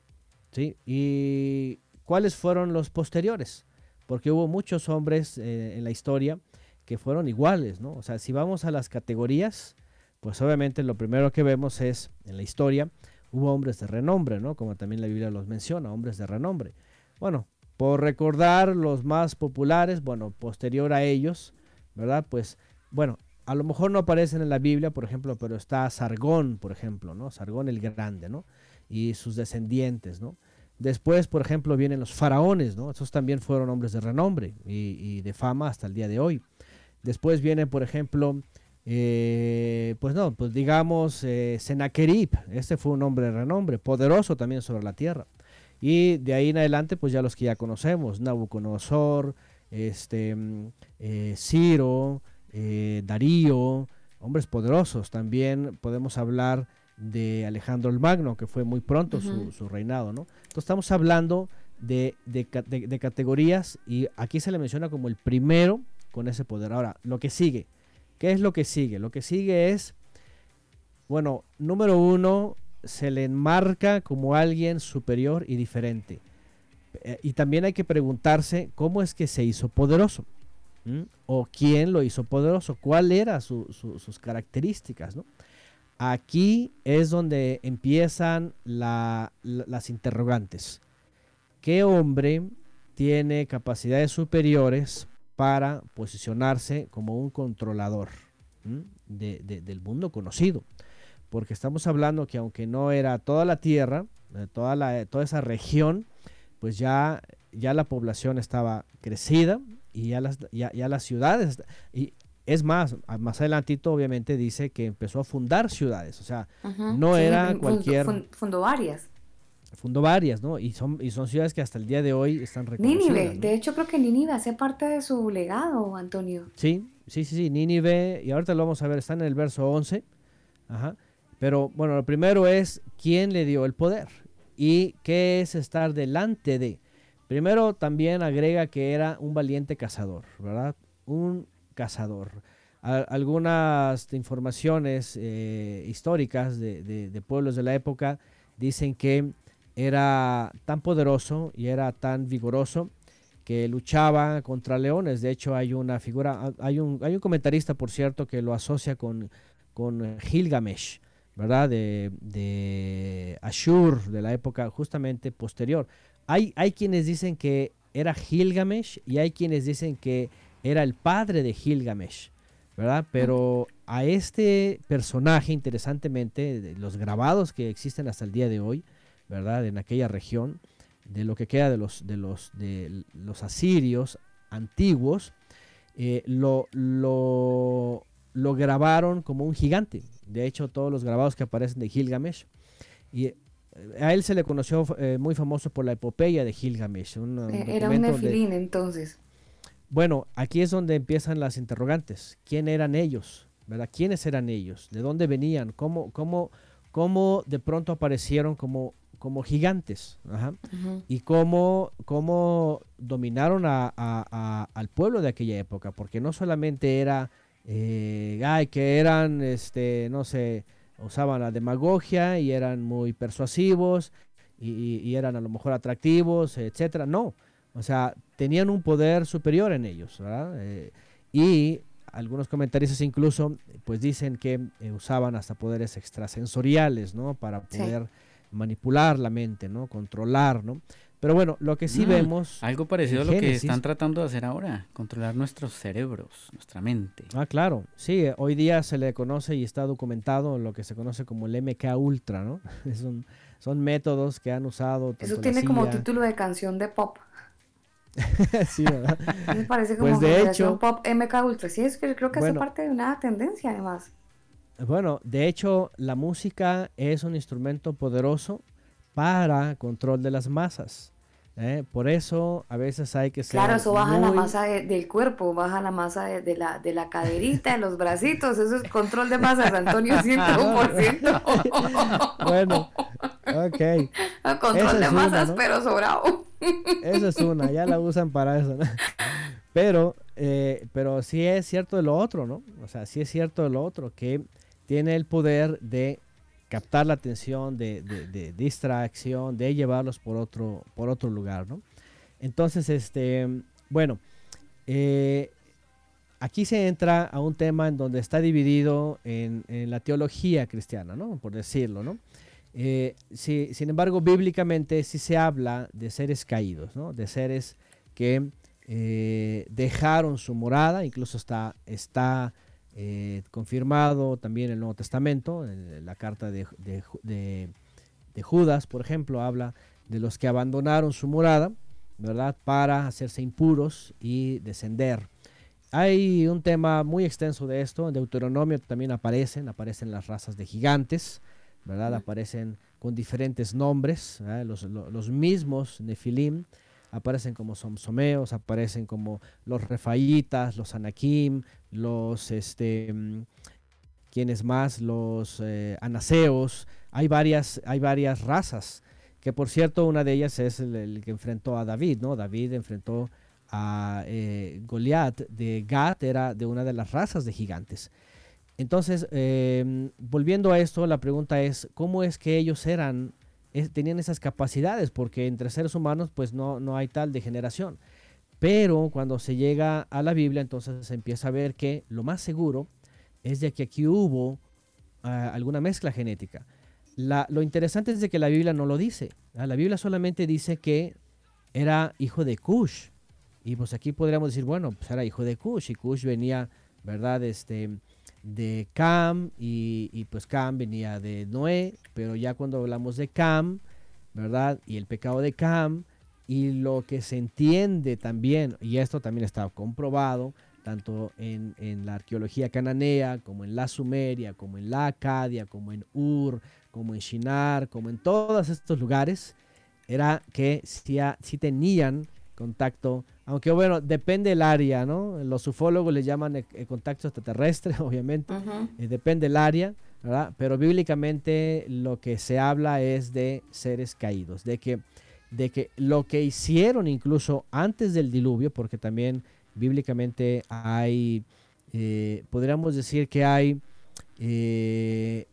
¿sí? ¿Y cuáles fueron los posteriores? porque hubo muchos hombres eh, en la historia que fueron iguales, ¿no? O sea, si vamos a las categorías, pues obviamente lo primero que vemos es en la historia hubo hombres de renombre, ¿no? Como también la Biblia los menciona, hombres de renombre. Bueno, por recordar los más populares, bueno, posterior a ellos, ¿verdad? Pues, bueno, a lo mejor no aparecen en la Biblia, por ejemplo, pero está Sargón, por ejemplo, ¿no? Sargón el Grande, ¿no? Y sus descendientes, ¿no? Después, por ejemplo, vienen los faraones, ¿no? Esos también fueron hombres de renombre y, de fama hasta el día de hoy. Después viene, por ejemplo, eh, pues no, pues digamos eh, Sennacherib, este fue un hombre de renombre, poderoso también sobre la tierra. Y de ahí en adelante, pues ya los que ya conocemos, Nabucodonosor, este, eh, Ciro, eh, Darío, hombres poderosos. También podemos hablar de Alejandro el Magno, que fue muy pronto su, reinado, ¿no? Entonces estamos hablando de, categorías y aquí se le menciona como el primero con ese poder. Ahora, lo que sigue, ¿qué es lo que sigue? Lo que sigue es, bueno, número uno, se le enmarca como alguien superior y diferente. Eh, y también hay que preguntarse cómo es que se hizo poderoso. ¿O quién lo hizo poderoso? ¿Cuáles eran sus características? Aquí es donde empiezan las interrogantes. ¿Qué hombre tiene capacidades superiores para posicionarse como un controlador del mundo conocido? Porque estamos hablando que aunque no era toda la tierra, eh, toda, toda esa región, pues ya, ya la población estaba crecida y ya las, ya, ya las ciudades, y es más, más adelantito obviamente dice que empezó a fundar ciudades, o sea, no era cualquier... fundó varias. Fundó varias, ¿no? Y son, y son ciudades que hasta el día de hoy están reconocidas. Nínive, de hecho creo que Nínive hace parte de su legado, Antonio. Sí, sí, sí, sí, Nínive, y ahorita lo vamos a ver, está en el verso 11, ajá. Pero bueno, lo primero es quién le dio el poder y qué es estar delante de. Primero también agrega que era un valiente cazador, ¿verdad? Un cazador. algunas informaciones eh, históricas de, pueblos de la época dicen que era tan poderoso y era tan vigoroso que luchaba contra leones. De hecho, hay una figura, hay un, hay un comentarista, por cierto, que lo asocia con, con Gilgamesh, ¿verdad? De, de Ashur, de la época justamente posterior. Hay, hay quienes dicen que era Gilgamesh y hay quienes dicen que era el padre de Gilgamesh, ¿verdad? Pero a este personaje, interesantemente, los grabados que existen hasta el día de hoy, ¿verdad? En aquella región, de lo que queda de los, de los, de los asirios antiguos, eh, lo, lo, grabaron como un gigante. De hecho, todos los grabados que aparecen de Gilgamesh. Y eh, a él se le conoció eh, muy famoso por la epopeya de Gilgamesh. Era un nefilín entonces. Bueno, aquí es donde empiezan las interrogantes. ¿Quién eran ellos? ¿Verdad? ¿Quiénes eran ellos? ¿De dónde venían? ¿Cómo, cómo, cómo de pronto aparecieron como, como gigantes? Y cómo, cómo dominaron a, al pueblo de aquella época. Porque no solamente era eh, ay, que eran, este, no sé, usaban la demagogia y eran muy persuasivos y, eran a lo mejor atractivos, etcétera. No, o sea, tenían un poder superior en ellos, ¿verdad? Eh, y algunos comentaristas incluso, pues dicen que eh, usaban hasta poderes extrasensoriales, ¿no? Para poder manipular la mente, ¿no? Controlar, ¿no? Pero bueno, lo que sí mm, vemos... Algo parecido a lo que están tratando de hacer ahora, controlar nuestros cerebros, nuestra mente. Ah, claro. Sí, hoy día se le conoce y está documentado lo que se conoce como el MK Ultra, ¿no? (laughs) son, son métodos que han usado... Eso tiene como título de canción de pop. (laughs) sí, ¿verdad? (laughs) Me parece como pues de hecho, pop MK Ultra. Sí, es que creo que hace parte de una tendencia además. Bueno, de hecho, la música es un instrumento poderoso para control de las masas. ¿eh? Por eso a veces hay que ser. Claro, eso baja la masa del cuerpo, baja la masa de, la, de la caderita, de los bracitos. Eso es control de masas, Antonio, (laughs) 101%. (laughs) bueno, ok. Control de masas, pero sobrado. Esa es una, ya la usan para eso. Pero, eh, pero sí es cierto de lo otro, ¿no? O sea, sí es cierto de lo otro, que tiene el poder de captar la atención, de, distracción, de llevarlos por otro, por otro lugar, ¿no? Entonces, este, bueno, eh, aquí se entra a un tema en donde está dividido en, la teología cristiana, ¿no? Por decirlo, ¿no? Eh, sin embargo, bíblicamente sí se habla de seres caídos, ¿no? De seres que eh, dejaron su morada, incluso está, está eh, confirmado también el Nuevo Testamento, en la carta de, Judas, por ejemplo, habla de los que abandonaron su morada, ¿verdad? Para hacerse impuros y descender. Hay un tema muy extenso de esto, en Deuteronomio también aparecen, aparecen las razas de gigantes, ¿verdad? Aparecen con diferentes nombres, los, los, mismos Nefilim, aparecen como somsomeos, aparecen como los refaitas, los anakim, los, este, mm, ¿quiénes más? Los eh, anaseos. Hay varias, hay varias razas, que por cierto una de ellas es el, que enfrentó a David, ¿no? David enfrentó a eh, Goliat de Gat, era de una de las razas de gigantes. Entonces, em, volviendo a esto, la pregunta es, ¿cómo es que ellos eran tenían esas capacidades, porque entre seres humanos pues no, no hay tal degeneración. Pero cuando se llega a la Biblia, entonces se empieza a ver que lo más seguro es de que aquí hubo ah, alguna mezcla genética. lo interesante es de que la Biblia no lo dice. La Biblia solamente dice que era hijo de Cush. Y pues aquí podríamos decir, bueno, pues era hijo de Cush y Cush venía, ¿verdad? Este, de Cam y, pues Cam venía de Noé, pero ya cuando hablamos de Cam, ¿verdad? Y el pecado de Cam y lo que se entiende también, y esto también está comprobado, tanto en, la arqueología cananea, como en la Sumeria, como en la Acadia, como en Ur, como en Shinar, como en todos estos lugares, era que si tenían contacto aunque bueno, depende del área, ¿no? Los ufólogos le llaman el, contacto extraterrestre, (laughs) obviamente. Eh, depende del área, ¿verdad? Pero bíblicamente lo que se habla es de seres caídos, de que, de que lo que hicieron incluso antes del diluvio, porque también bíblicamente hay, eh, podríamos decir que hay eh,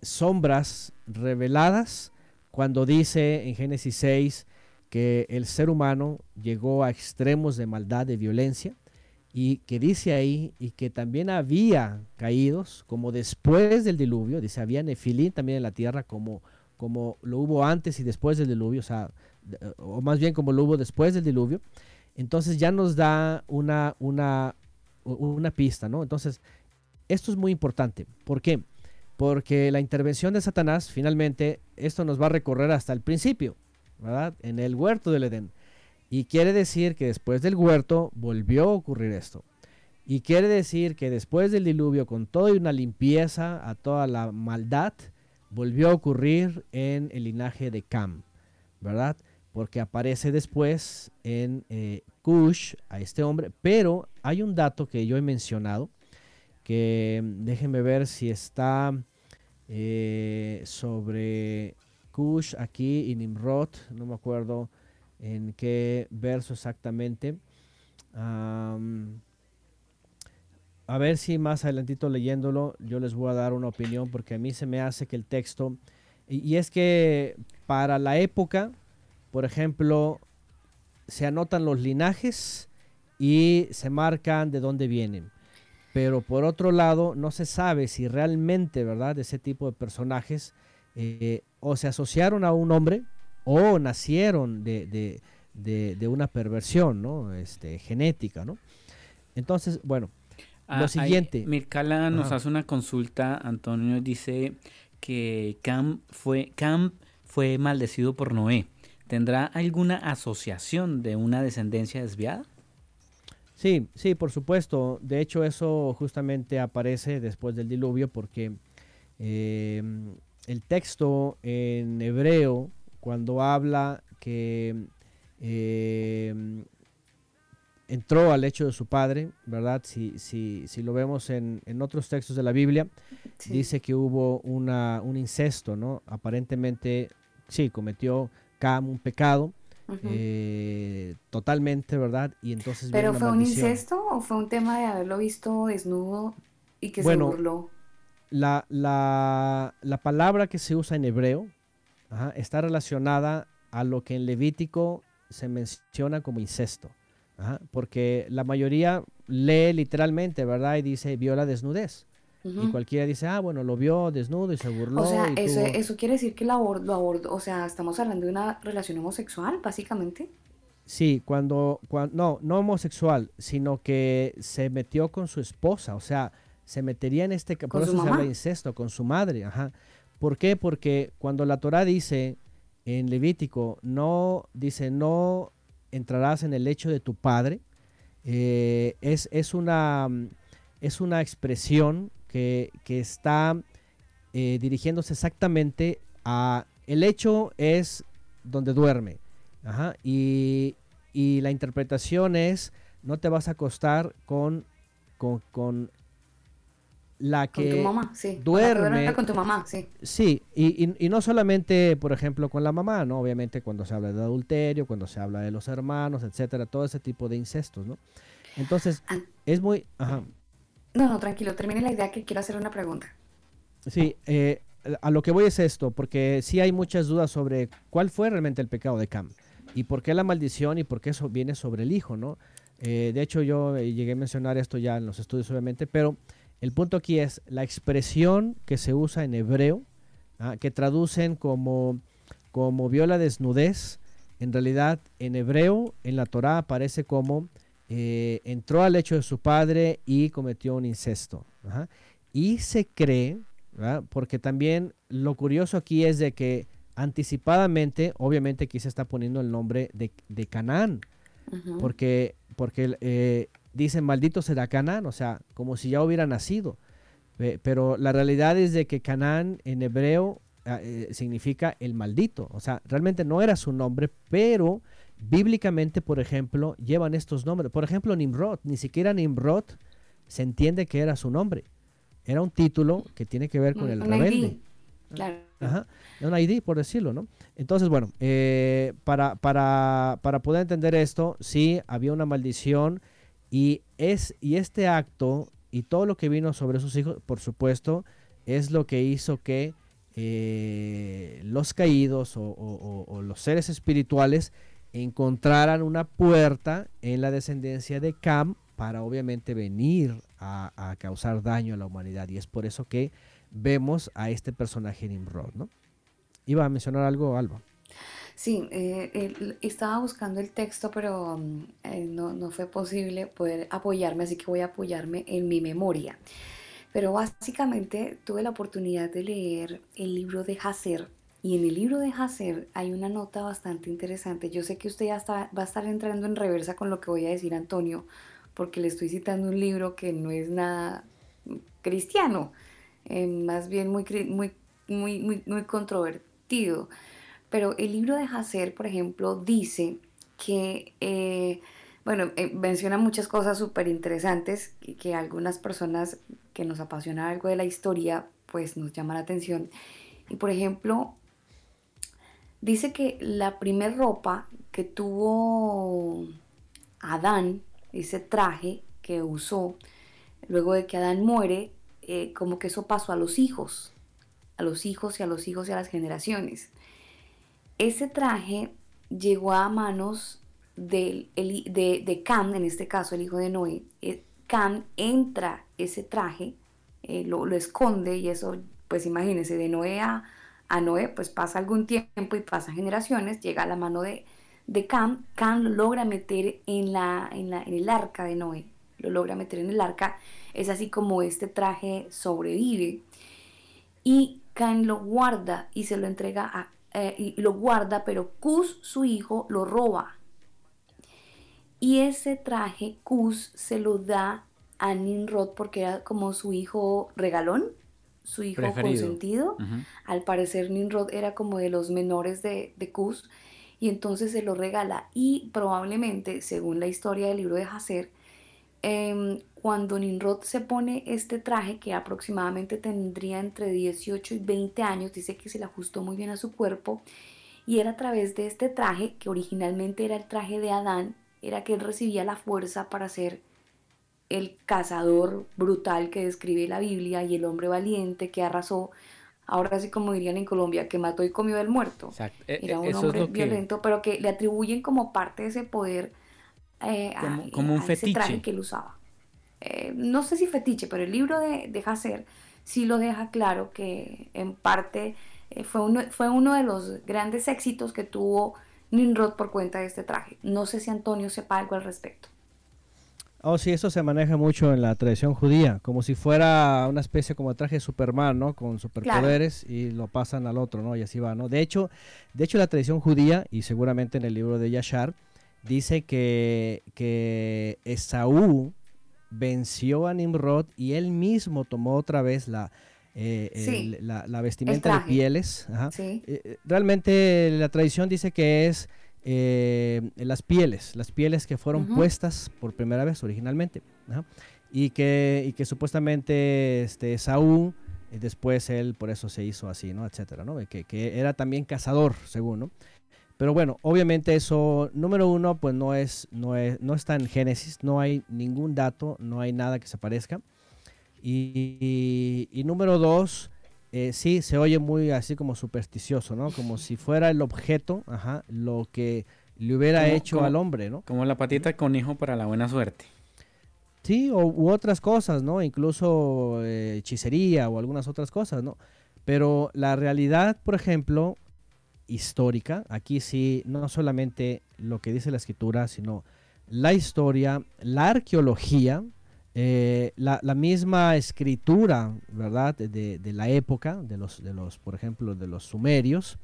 sombras reveladas cuando dice en Génesis 6, que el ser humano llegó a extremos de maldad, de violencia, y que dice ahí, y que también había caídos, como después del diluvio, dice, había nefilín también en la tierra, como, como lo hubo antes y después del diluvio, o o más bien como lo hubo después del diluvio. Entonces ya nos da una, una, una pista, ¿no? Entonces, esto es muy importante. ¿Por qué? Porque la intervención de Satanás, finalmente, esto nos va a recorrer hasta el principio. ¿Verdad? En el huerto del Edén. Y quiere decir que después del huerto volvió a ocurrir esto. Y quiere decir que después del diluvio, con toda una limpieza a toda la maldad, volvió a ocurrir en el linaje de Cam, ¿verdad? Porque aparece después en eh, Cush a este hombre. Pero hay un dato que yo he mencionado, que déjenme ver si está eh, sobre Kush aquí y Nimrod, no me acuerdo en qué verso exactamente. a ver si más adelantito leyéndolo, yo les voy a dar una opinión porque a mí se me hace que el texto, y, es que para la época, por ejemplo, se anotan los linajes y se marcan de dónde vienen. Pero por otro lado, no se sabe si realmente, ¿verdad?, ese tipo de personajes eh, o se asociaron a un hombre o nacieron de, de, una perversión, ¿no? Este, genética, ¿no? Entonces, bueno, lo ah, siguiente. Mircala nos hace una consulta, Antonio dice que Cam fue, Cam fue maldecido por Noé. ¿Tendrá alguna asociación de una descendencia desviada? Sí, sí, por supuesto. De hecho, eso justamente aparece después del diluvio porque eh, el texto en hebreo, cuando habla que eh, entró al lecho de su padre, ¿verdad? Si, si, si lo vemos en, otros textos de la Biblia, dice que hubo una, un incesto, ¿no? Aparentemente, sí, cometió Cam un pecado, eh, totalmente, ¿verdad? Y entonces... ¿Pero fue un incesto o fue un tema de haberlo visto desnudo y que se burló? La, la, la, palabra que se usa en hebreo está relacionada a lo que en Levítico se menciona como incesto porque la mayoría lee literalmente, ¿verdad? Y dice, vio la desnudez. Y cualquiera dice, ah, bueno, lo vio desnudo y se burló. O sea, eso, eso, quiere decir que lo abordó, o sea, estamos hablando de una relación homosexual, básicamente. Sí, cuando, cuando, no, no homosexual, sino que se metió con su esposa, o sea, se metería en este, por eso se habla incesto, con su madre, ajá. ¿Por qué? Porque cuando la Torah dice en Levítico, no, dice, no entrarás en el lecho de tu padre, eh, es, es, una, es una expresión que, está eh, dirigiéndose exactamente a... El hecho es donde duerme. y, la interpretación es, no te vas a acostar con, con la que con tu mamá, sí. duerme. Con tu mamá, sí. Sí, y, no solamente, por ejemplo, con la mamá, ¿no? Obviamente cuando se habla de adulterio, cuando se habla de los hermanos, etcétera, todo ese tipo de incestos, ¿no? Entonces, ah. es muy... Ajá. No, no, tranquilo, termine la idea que quiero hacer una pregunta. Sí, eh, a lo que voy es esto, porque sí hay muchas dudas sobre cuál fue realmente el pecado de Cam y por qué la maldición y por qué eso viene sobre el hijo, ¿no? Eh, de hecho, yo eh, llegué a mencionar esto ya en los estudios, obviamente, pero el punto aquí es la expresión que se usa en hebreo, ¿ah? que traducen como, como vio la desnudez. En realidad, en hebreo, en la Torá aparece como eh, entró al lecho de su padre y cometió un incesto. Y se cree, porque también lo curioso aquí es de que anticipadamente, obviamente aquí se está poniendo el nombre de, de Canaán, porque, porque eh, dicen maldito será Canaán, o sea, como si ya hubiera nacido. Pero la realidad es de que Canaán en hebreo ah, eh, significa el maldito, o sea, realmente no era su nombre, pero bíblicamente, por ejemplo, llevan estos nombres. Por ejemplo, Nimrod, ni siquiera Nimrod se entiende que era su nombre. Era un título que tiene que ver con el rebelde. Claro. Ajá, un ID, por decirlo, ¿no? Entonces, bueno, eh, para, para, para poder entender esto, sí, había una maldición y, es, y este acto y todo lo que vino sobre sus hijos, por supuesto, es lo que hizo que eh, los caídos o, los seres espirituales encontraran una puerta en la descendencia de Cam para obviamente venir a, causar daño a la humanidad. Y es por eso que vemos a este personaje Nimrod, ¿no? Iba a mencionar algo, Alba. Sí, eh, estaba buscando el texto, pero mm, eh, no, fue posible poder apoyarme, así que voy a apoyarme en mi memoria. Pero básicamente tuve la oportunidad de leer el libro de Hacer y en el libro de Hacer hay una nota bastante interesante. Yo sé que usted ya está, va a estar entrando en reversa con lo que voy a decir, Antonio, porque le estoy citando un libro que no es nada cristiano, eh, más bien muy, muy, muy, muy, muy controvertido. Pero el libro de Hacer, por ejemplo, dice que, eh, bueno, eh, menciona muchas cosas súper interesantes que, algunas personas que nos apasiona algo de la historia, pues nos llama la atención. Y por ejemplo, dice que la primer ropa que tuvo Adán, ese traje que usó, luego de que Adán muere, eh, como que eso pasó a los hijos, a los hijos y a los hijos y a las generaciones. Ese traje llegó a manos de, de, en este caso el hijo de Noé. Eh, Cam entra ese traje, eh, lo, esconde y eso, pues imagínense, de Noé a, Noé, pues pasa algún tiempo y pasa generaciones, llega a la mano de, de Cam, Cam lo logra meter en, la, en, la, en el arca de Noé, lo logra meter en el arca, es así como este traje sobrevive. Y Cam lo guarda y se lo entrega a, eh, y lo guarda, pero Cus, su hijo, lo roba. Y ese traje Cus se lo da a Ninrod porque era como su hijo regalón, su hijo consentido. Al parecer Ninrod era como de los menores de, de Cus y entonces se lo regala y probablemente, según la historia del libro de Hacer, em, cuando Ninrod se pone este traje, que aproximadamente tendría entre 18 y 20 años, dice que se le ajustó muy bien a su cuerpo, y era a través de este traje, que originalmente era el traje de Adán, era que él recibía la fuerza para ser el cazador brutal que describe la Biblia y el hombre valiente que arrasó ahora sí como dirían en Colombia, que mató y comió del muerto. Exacto. E, Era e, un hombre violento, pero que le atribuyen como parte de ese poder eh, como, un fetiche. ese traje que él usaba. Eh, no sé si fetiche, pero el libro de, de Hacer sí lo deja claro que en parte eh, fue, uno, fue uno de los grandes éxitos que tuvo Nimrod por cuenta de este traje. No sé si Antonio sepa algo al respecto. Oh, sí, eso se maneja mucho en la tradición judía, como si fuera una especie como traje de Superman, ¿no? Con superpoderes y lo pasan al otro, ¿no? Y así va, ¿no? De hecho, de hecho la tradición judía, y seguramente en el libro de Yashar, dice que, que Esaú venció a Nimrod y él mismo tomó otra vez la, eh, la, vestimenta de pieles. Eh, eh, realmente la tradición dice que es eh, las pieles, las pieles que fueron puestas por primera vez originalmente, y, que, que supuestamente este, Saúl, después él por eso se hizo así, ¿no? etcétera, ¿no? Que, que, era también cazador, según, ¿no? Pero bueno, obviamente eso, número uno, pues no es, no es, no está en Génesis, no hay ningún dato, no hay nada que se parezca. Y, y número dos, eh, sí, se oye muy así como supersticioso, ¿no? Como si fuera el objeto, ajá, lo que le hubiera hecho al hombre, ¿no? Como la patita de conejo para la buena suerte. Sí, o, u otras cosas, ¿no? Incluso eh, hechicería o algunas otras cosas, ¿no? Pero la realidad, por ejemplo, histórica, aquí sí, no solamente lo que dice la escritura, sino la historia, la arqueología, eh, la, misma escritura, ¿verdad? De, la época, de los, de los, por ejemplo, de los sumerios,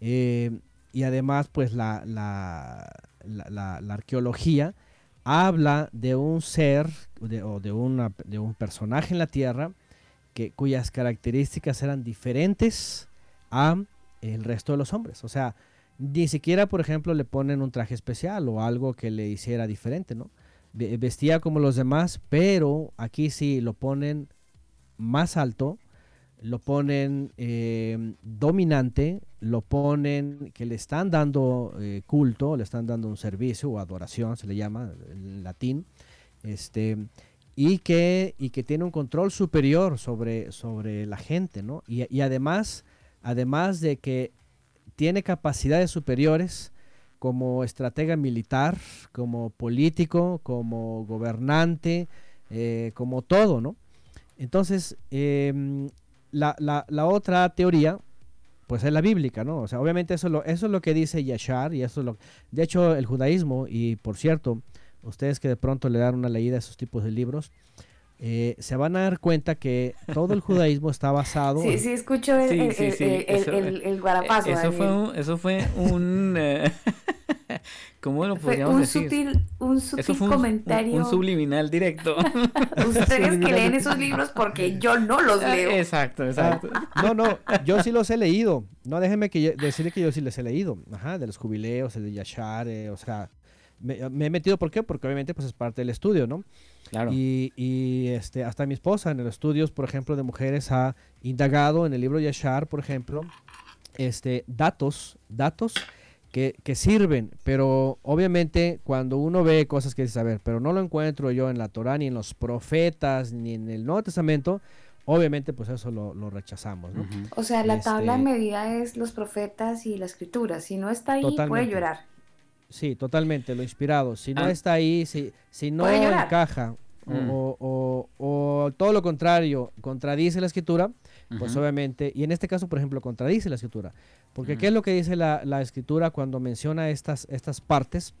eh, y además, pues la, la, arqueología habla de un ser o de, de un personaje en la Tierra que, cuyas características eran diferentes a el resto de los hombres. O sea, ni siquiera, por ejemplo, le ponen un traje especial o algo que le hiciera diferente, ¿no? vestía como los demás, pero aquí sí lo ponen más alto, lo ponen eh, dominante, lo ponen que le están dando eh, culto, le están dando un servicio o adoración, se le llama en latín, este, y que, y que tiene un control superior sobre, sobre la gente, ¿no? Y, y además, además de que tiene capacidades superiores, como estratega militar, como político, como gobernante, eh, como todo, ¿no? Entonces, em, la, otra teoría, pues es la bíblica, ¿no? O sea, obviamente eso, lo, eso es lo que dice Yashar y eso es lo... De hecho, el judaísmo, y por cierto, ustedes que de pronto le dan una leída a esos tipos de libros, eh, se van a dar cuenta que todo el judaísmo está basado. Sí, sí, escucho el, el, el, el, guarapazo. Eso fue un, eso fue un eh, (laughs) ¿Cómo lo podríamos un decir? Sutil, un sutil comentario. Un, subliminal directo. (laughs) Ustedes que leen esos libros porque yo no los ah, leo. Exacto, exacto. no, no, yo sí los he leído. No, déjenme que decirle que yo sí les he leído. Ajá, de los jubileos, el de Yashar, eh, o sea, me, he metido, ¿por qué? Porque obviamente pues es parte del estudio, ¿no? Claro. Y, y, este, hasta mi esposa en los estudios, por ejemplo, de mujeres ha indagado en el libro Yashar, por ejemplo, este, datos, datos que, sirven, pero obviamente cuando uno ve cosas que dice, a ver, pero no lo encuentro yo en la Torah, ni en los profetas, ni en el Nuevo Testamento, obviamente pues eso lo, rechazamos. ¿no? O sea, la tabla de este medida es los profetas y la escritura, si no está ahí puede llorar. Sí, totalmente, lo inspirado. Si no ah. está ahí, si, si no encaja mm. o, o, todo lo contrario, contradice la escritura, pues obviamente, y en este caso, por ejemplo, contradice la escritura. Porque ¿qué es lo que dice la, la, escritura cuando menciona estas, estas partes?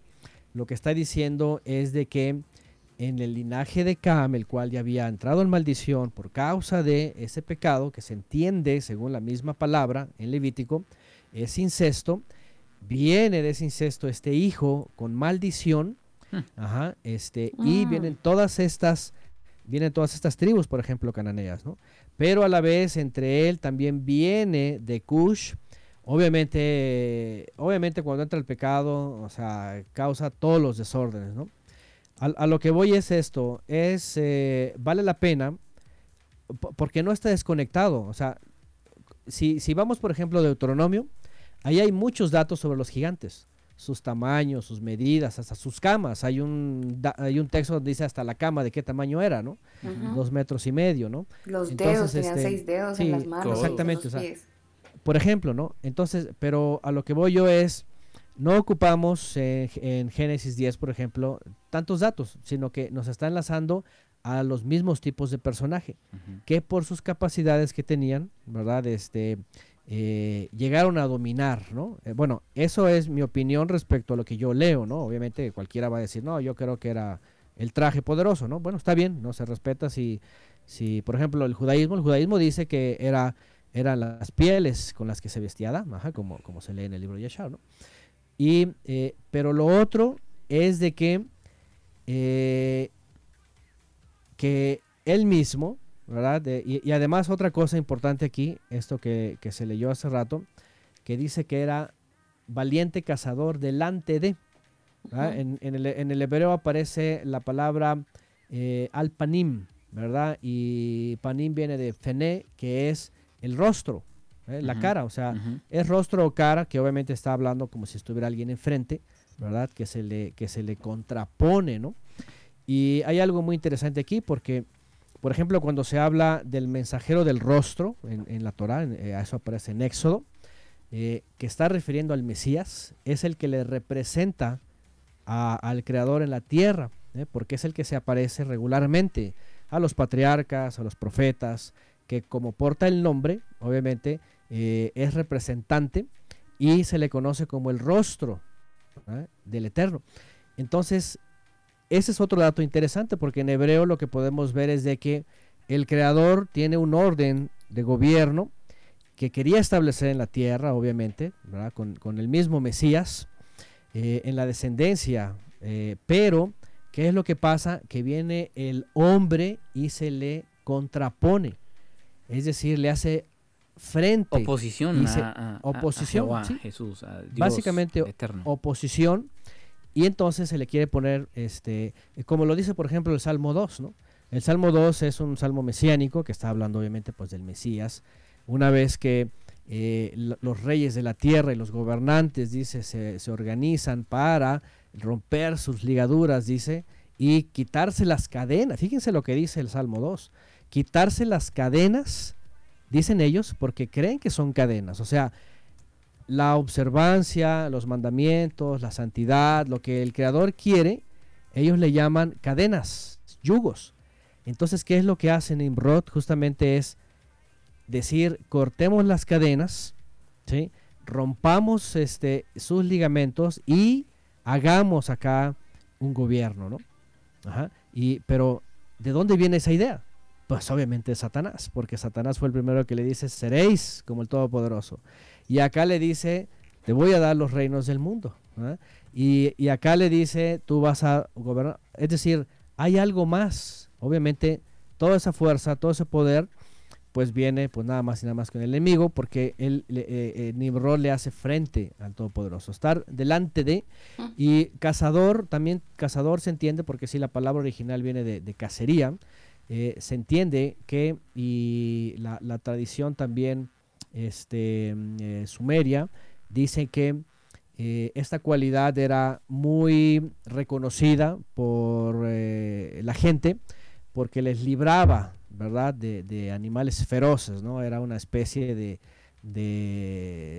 Lo que está diciendo es de que en el linaje de Cam, el cual ya había entrado en maldición por causa de ese pecado que se entiende, según la misma palabra en Levítico, es incesto, viene de ese incesto este hijo con maldición, hmm. ajá, este, y ah. vienen todas estas, vienen todas estas tribus, por ejemplo, cananeas, ¿no? Pero a la vez entre él también viene de Cush, obviamente, obviamente cuando entra el pecado, o sea, causa todos los desórdenes, ¿no? A, lo que voy es esto, es, eh, vale la pena, porque no está desconectado, o sea, si, si vamos por ejemplo de Deuteronomio, Ahí hay muchos datos sobre los gigantes, sus tamaños, sus medidas, hasta sus camas. Hay un, hay un texto donde dice hasta la cama de qué tamaño era, ¿no? Dos metros y medio, ¿no? Los dedos, tenían este, seis dedos en las manos. Exactamente, o sea, por ejemplo, ¿no? Entonces, pero a lo que voy yo es, no ocupamos en Génesis 10, por ejemplo, tantos datos, sino que nos está enlazando a los mismos tipos de personaje, que por sus capacidades que tenían, ¿verdad? Este, eh, llegaron a dominar, ¿no? Eh, bueno, eso es mi opinión respecto a lo que yo leo, ¿no? Obviamente cualquiera va a decir, no, yo creo que era el traje poderoso, ¿no? Bueno, está bien, no se respeta si, si por ejemplo, el judaísmo, el judaísmo dice que era eran las pieles con las que se vestía Adán, como, como se lee en el libro de Yeshua, ¿no? Y, eh, pero lo otro es de que, que él mismo, ¿verdad? y, además otra cosa importante aquí, esto que, se leyó hace rato, que dice que era valiente cazador delante de. en, el, hebreo aparece la palabra eh, al-panim, ¿verdad? Y panim viene de fené, que es el rostro, ¿eh? la cara, o sea, es rostro o cara, que obviamente está hablando como si estuviera alguien enfrente, ¿verdad? Que se le, que se le contrapone, ¿no? Y hay algo muy interesante aquí porque por ejemplo, cuando se habla del mensajero del rostro en, la Torah, eh, eso aparece en Éxodo, eh, que está refiriendo al Mesías, es el que le representa al Creador en la tierra, eh, porque es el que se aparece regularmente a los patriarcas, a los profetas, que como porta el nombre, obviamente, es representante y se le conoce como el rostro del Eterno. Entonces, ese es otro dato interesante porque en hebreo lo que podemos ver es de que el creador tiene un orden de gobierno que quería establecer en la tierra, obviamente, Con, el mismo Mesías, eh, en la descendencia, eh, pero ¿qué es lo que pasa? Que viene el hombre y se le contrapone, es decir, le hace frente. Oposición a, oposición, Jesús, a Dios básicamente eterno. oposición y entonces se le quiere poner, este, como lo dice por ejemplo el Salmo 2, ¿no? El Salmo 2 es un salmo mesiánico que está hablando obviamente pues del Mesías. Una vez que eh, los reyes de la tierra y los gobernantes, dice, se, se, organizan para romper sus ligaduras, dice, y quitarse las cadenas. Fíjense lo que dice el Salmo 2. Quitarse las cadenas, dicen ellos, porque creen que son cadenas. O sea, la observancia, los mandamientos, la santidad, lo que el Creador quiere, ellos le llaman cadenas, yugos. Entonces, ¿qué es lo que hace Nimrod? Justamente es decir, cortemos las cadenas, ¿sí? rompamos este, sus ligamentos y hagamos acá un gobierno, ¿no? Y, pero, ¿de dónde viene esa idea? Pues obviamente de Satanás, porque Satanás fue el primero que le dice, seréis como el Todopoderoso. Y acá le dice, te voy a dar los reinos del mundo. Y, acá le dice, tú vas a gobernar. Es decir, hay algo más. Obviamente, toda esa fuerza, todo ese poder, pues viene pues nada más y nada más con el enemigo, porque él, eh, eh, Nimrod le hace frente al Todopoderoso. Estar delante de, y cazador, también cazador se entiende, porque si la palabra original viene de, cacería, eh, se entiende que, y la, tradición también este, mm, eh, Sumeria, dice que eh, esta cualidad era muy reconocida por eh, la gente porque les libraba, ¿verdad?, de, animales feroces, ¿no? Era una especie de,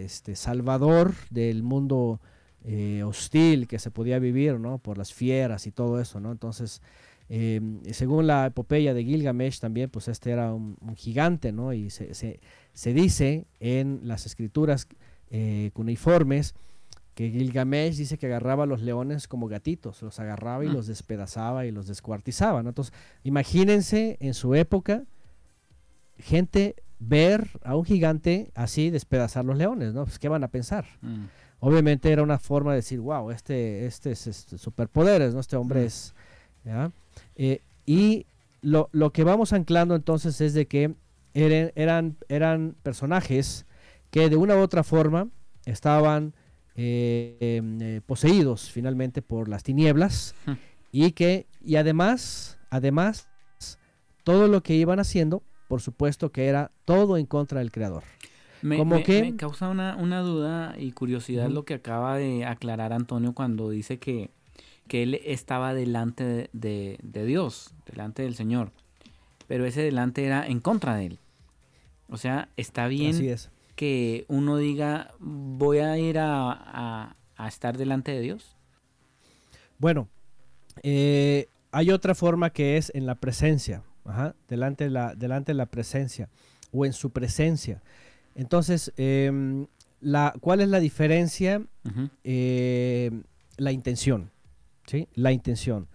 este, salvador del mundo hostil que se podía vivir, ¿no? Por las fieras y todo eso, ¿no? Entonces, em, según la epopeya de Gilgamesh también, pues este era un, gigante, ¿no? Y se, dice en las escrituras cuneiformes que Gilgamesh dice que agarraba a los leones como gatitos, los agarraba y mm. los despedazaba y los descuartizaba. Entonces, imagínense en su época, gente ver a un gigante así despedazar los leones, ¿no? Pues, ¿qué van a pensar? Mm. Obviamente era una forma de decir, wow, este, este es este, superpoderes, ¿no? Este hombre mm. es... Eh, y lo, lo, que vamos anclando entonces es de que eran, eran, eran personajes que de una u otra forma estaban eh, em, eh, poseídos finalmente por las tinieblas y que y además además todo lo que iban haciendo por supuesto que era todo en contra del creador me, como que me causa una, una, duda y curiosidad lo que acaba de aclarar Antonio cuando dice que, que él estaba delante de, de, Dios, delante del Señor. Pero ese delante era en contra de él. O sea, está bien Así es que uno diga, voy a ir a, estar delante de Dios? Bueno, eh, hay otra forma que es en la presencia, delante, de la, delante de la presencia o en su presencia. Entonces, em, la, ¿cuál es la diferencia? Em, la intención, ¿sí? La intención.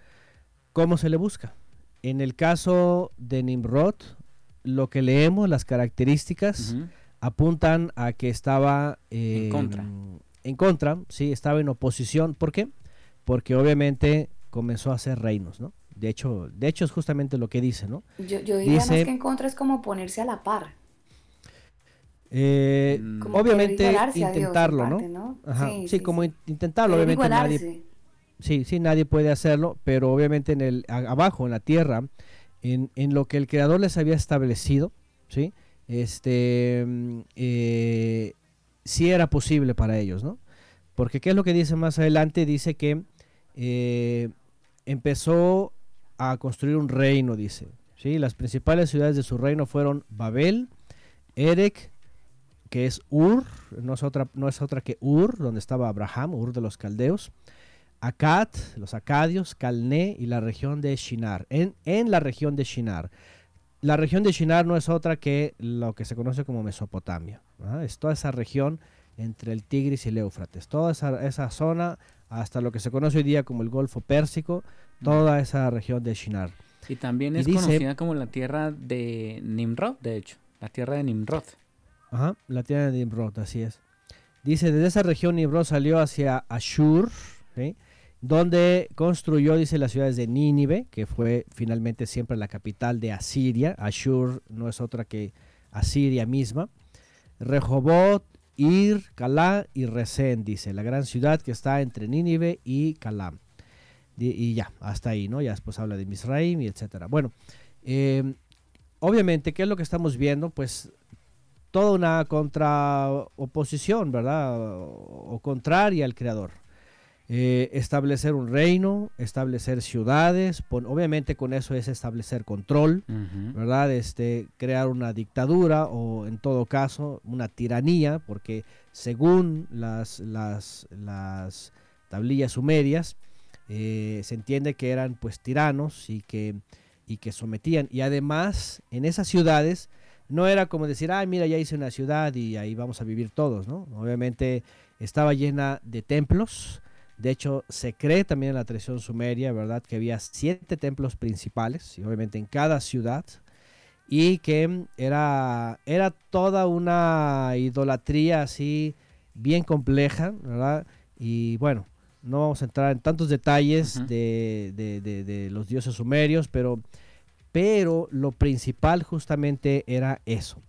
¿Cómo se le busca? En el caso de Nimrod, lo que leemos, las características, apuntan a que estaba en contra. En contra, sí, estaba en oposición. ¿Por qué? Porque obviamente comenzó a hacer reinos, ¿no? De hecho, de hecho es justamente lo que dice, ¿no? Yo, yo diría más que en contra es como ponerse a la par. Eh, obviamente intentarlo, ¿no? Ajá, sí, como intentarlo, obviamente nadie, sí, sí, nadie puede hacerlo, pero obviamente en el abajo, en la tierra, en, lo que el creador les había establecido, ¿sí? este, mm, eh, sí era posible para ellos, ¿no? Porque ¿qué es lo que dice más adelante? Dice que eh, empezó a construir un reino, dice. ¿sí? Las principales ciudades de su reino fueron Babel, Erech, que es Ur, no es otra, no es otra que Ur, donde estaba Abraham, Ur de los caldeos, Akkad, los acadios, Calné y la región de Shinar, en, en la región de Shinar. La región de Shinar no es otra que lo que se conoce como Mesopotamia. Es toda esa región entre el Tigris y el Éufrates. Toda esa, zona, hasta lo que se conoce hoy día como el Golfo Pérsico, toda esa región de Shinar. Y también es conocida como la tierra de Nimrod, de hecho. La tierra de Nimrod. Ajá, la tierra de Nimrod, así es. Dice, desde esa región Nimrod salió hacia Ashur, ¿sí? Donde construyó, dice, las ciudades de Nínive, que fue finalmente siempre la capital de Asiria. Ashur no es otra que Asiria misma. Rehobot, Ir, Calá y Resén, dice, la gran ciudad que está entre Nínive y Calá. Y, ya, hasta ahí, ¿no? Ya después habla de Misraim y etcétera. Bueno, em, obviamente, ¿qué es lo que estamos viendo? Pues toda una contraoposición, ¿verdad? o contraria al Creador. Eh, establecer un reino, establecer ciudades, obviamente con eso es establecer control, ¿verdad? Este, crear una dictadura o en todo caso una tiranía, porque según las, las, las tablillas sumerias, eh, se entiende que eran pues tiranos y que, y que sometían. Y además en esas ciudades no era como decir, ay, mira, ya hice una ciudad y ahí vamos a vivir todos, ¿no? Obviamente estaba llena de templos, de hecho, se cree también en la tradición sumeria, ¿verdad? Que había siete templos principales, y obviamente en cada ciudad, y que era, era toda una idolatría así bien compleja, ¿verdad? Y bueno, no vamos a entrar en tantos detalles de, de, los dioses sumerios, pero, pero lo principal justamente era eso.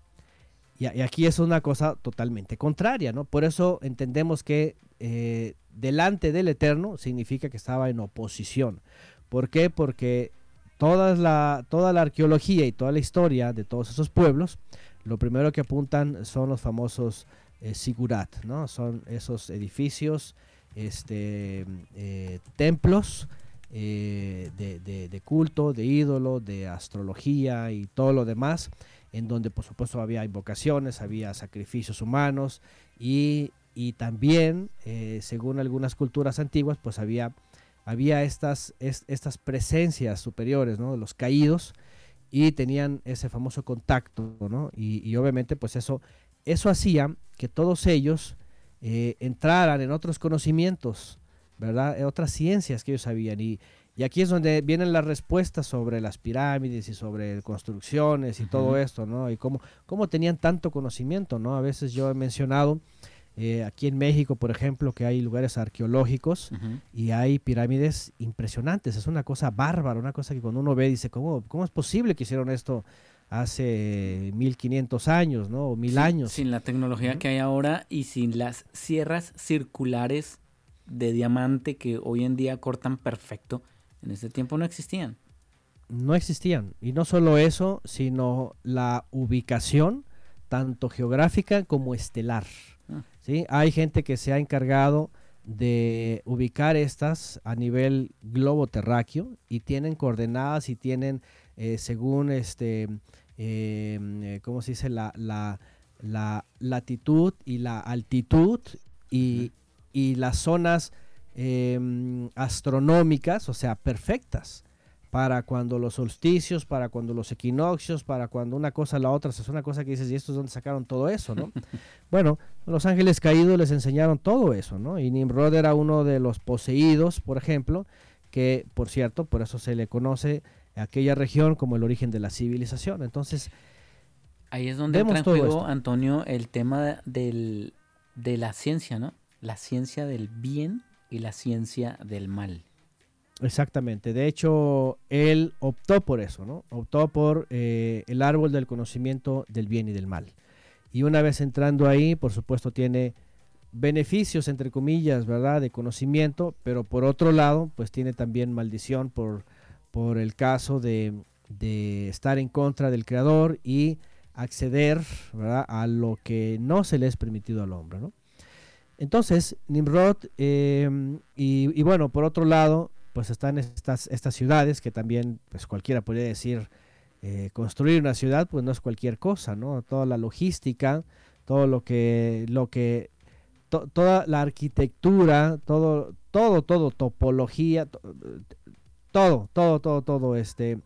Y, aquí es una cosa totalmente contraria, ¿no? Por eso entendemos que eh, delante del Eterno significa que estaba en oposición. ¿Por qué? Porque toda la, toda la arqueología y toda la historia de todos esos pueblos, lo primero que apuntan son los famosos sigurat, ¿no? Son esos edificios, este, templos de, culto, de ídolo, de astrología y todo lo demás, en donde por supuesto había invocaciones, había sacrificios humanos y, también, según algunas culturas antiguas, pues había había estas, estas presencias superiores, ¿no? Los caídos y tenían ese famoso contacto, ¿no? Y, obviamente pues eso, eso hacía que todos ellos eh, entraran en otros conocimientos, ¿verdad? En otras ciencias que ellos sabían. Y, y aquí es donde vienen las respuestas sobre las pirámides y sobre construcciones y todo esto, ¿no? Y cómo, cómo tenían tanto conocimiento, ¿no? A veces yo he mencionado eh, aquí en México, por ejemplo, que hay lugares arqueológicos y hay pirámides impresionantes. Es una cosa bárbara, una cosa que cuando uno ve dice, ¿cómo, cómo es posible que hicieron esto hace 1500 años, ¿no? O mil años. Sin la tecnología que hay ahora y sin las sierras circulares de diamante que hoy en día cortan perfecto, en ese tiempo no existían. No existían. Y no solo eso, sino la ubicación, tanto geográfica como estelar. Hay gente que se ha encargado de ubicar estas a nivel globo terráqueo y tienen coordenadas y tienen, eh, según este, em, eh, ¿cómo se dice? La, la, latitud y la altitud y, y las zonas em, astronómicas, o sea, perfectas para cuando los solsticios, para cuando los equinoccios, para cuando una cosa la otra, es una cosa que dices, ¿y esto es donde sacaron todo eso, no? (laughs) bueno, los ángeles caídos les enseñaron todo eso, ¿no? Y Nimrod era uno de los poseídos, por ejemplo, que, por cierto, por eso se le conoce a aquella región como el origen de la civilización. Entonces, ahí es donde entra en juego, Antonio, el tema del, de la ciencia, ¿no? La ciencia del bien y la ciencia del mal. Exactamente. De hecho, él optó por eso, ¿no? Optó por eh, el árbol del conocimiento del bien y del mal. Y una vez entrando ahí, por supuesto, tiene beneficios, entre comillas, ¿verdad? De conocimiento, pero por otro lado, pues tiene también maldición por, por el caso de, estar en contra del Creador y acceder, ¿verdad? A lo que no se le es permitido al hombre, ¿no? Entonces, Nimrod, y, y, bueno, por otro lado, pues están estas, estas ciudades que también, pues cualquiera podría decir, eh, construir una ciudad, pues no es cualquier cosa, ¿no? Toda la logística, todo lo que, lo que, toda la arquitectura, todo, todo, todo, topología, todo, todo, todo, todo, este,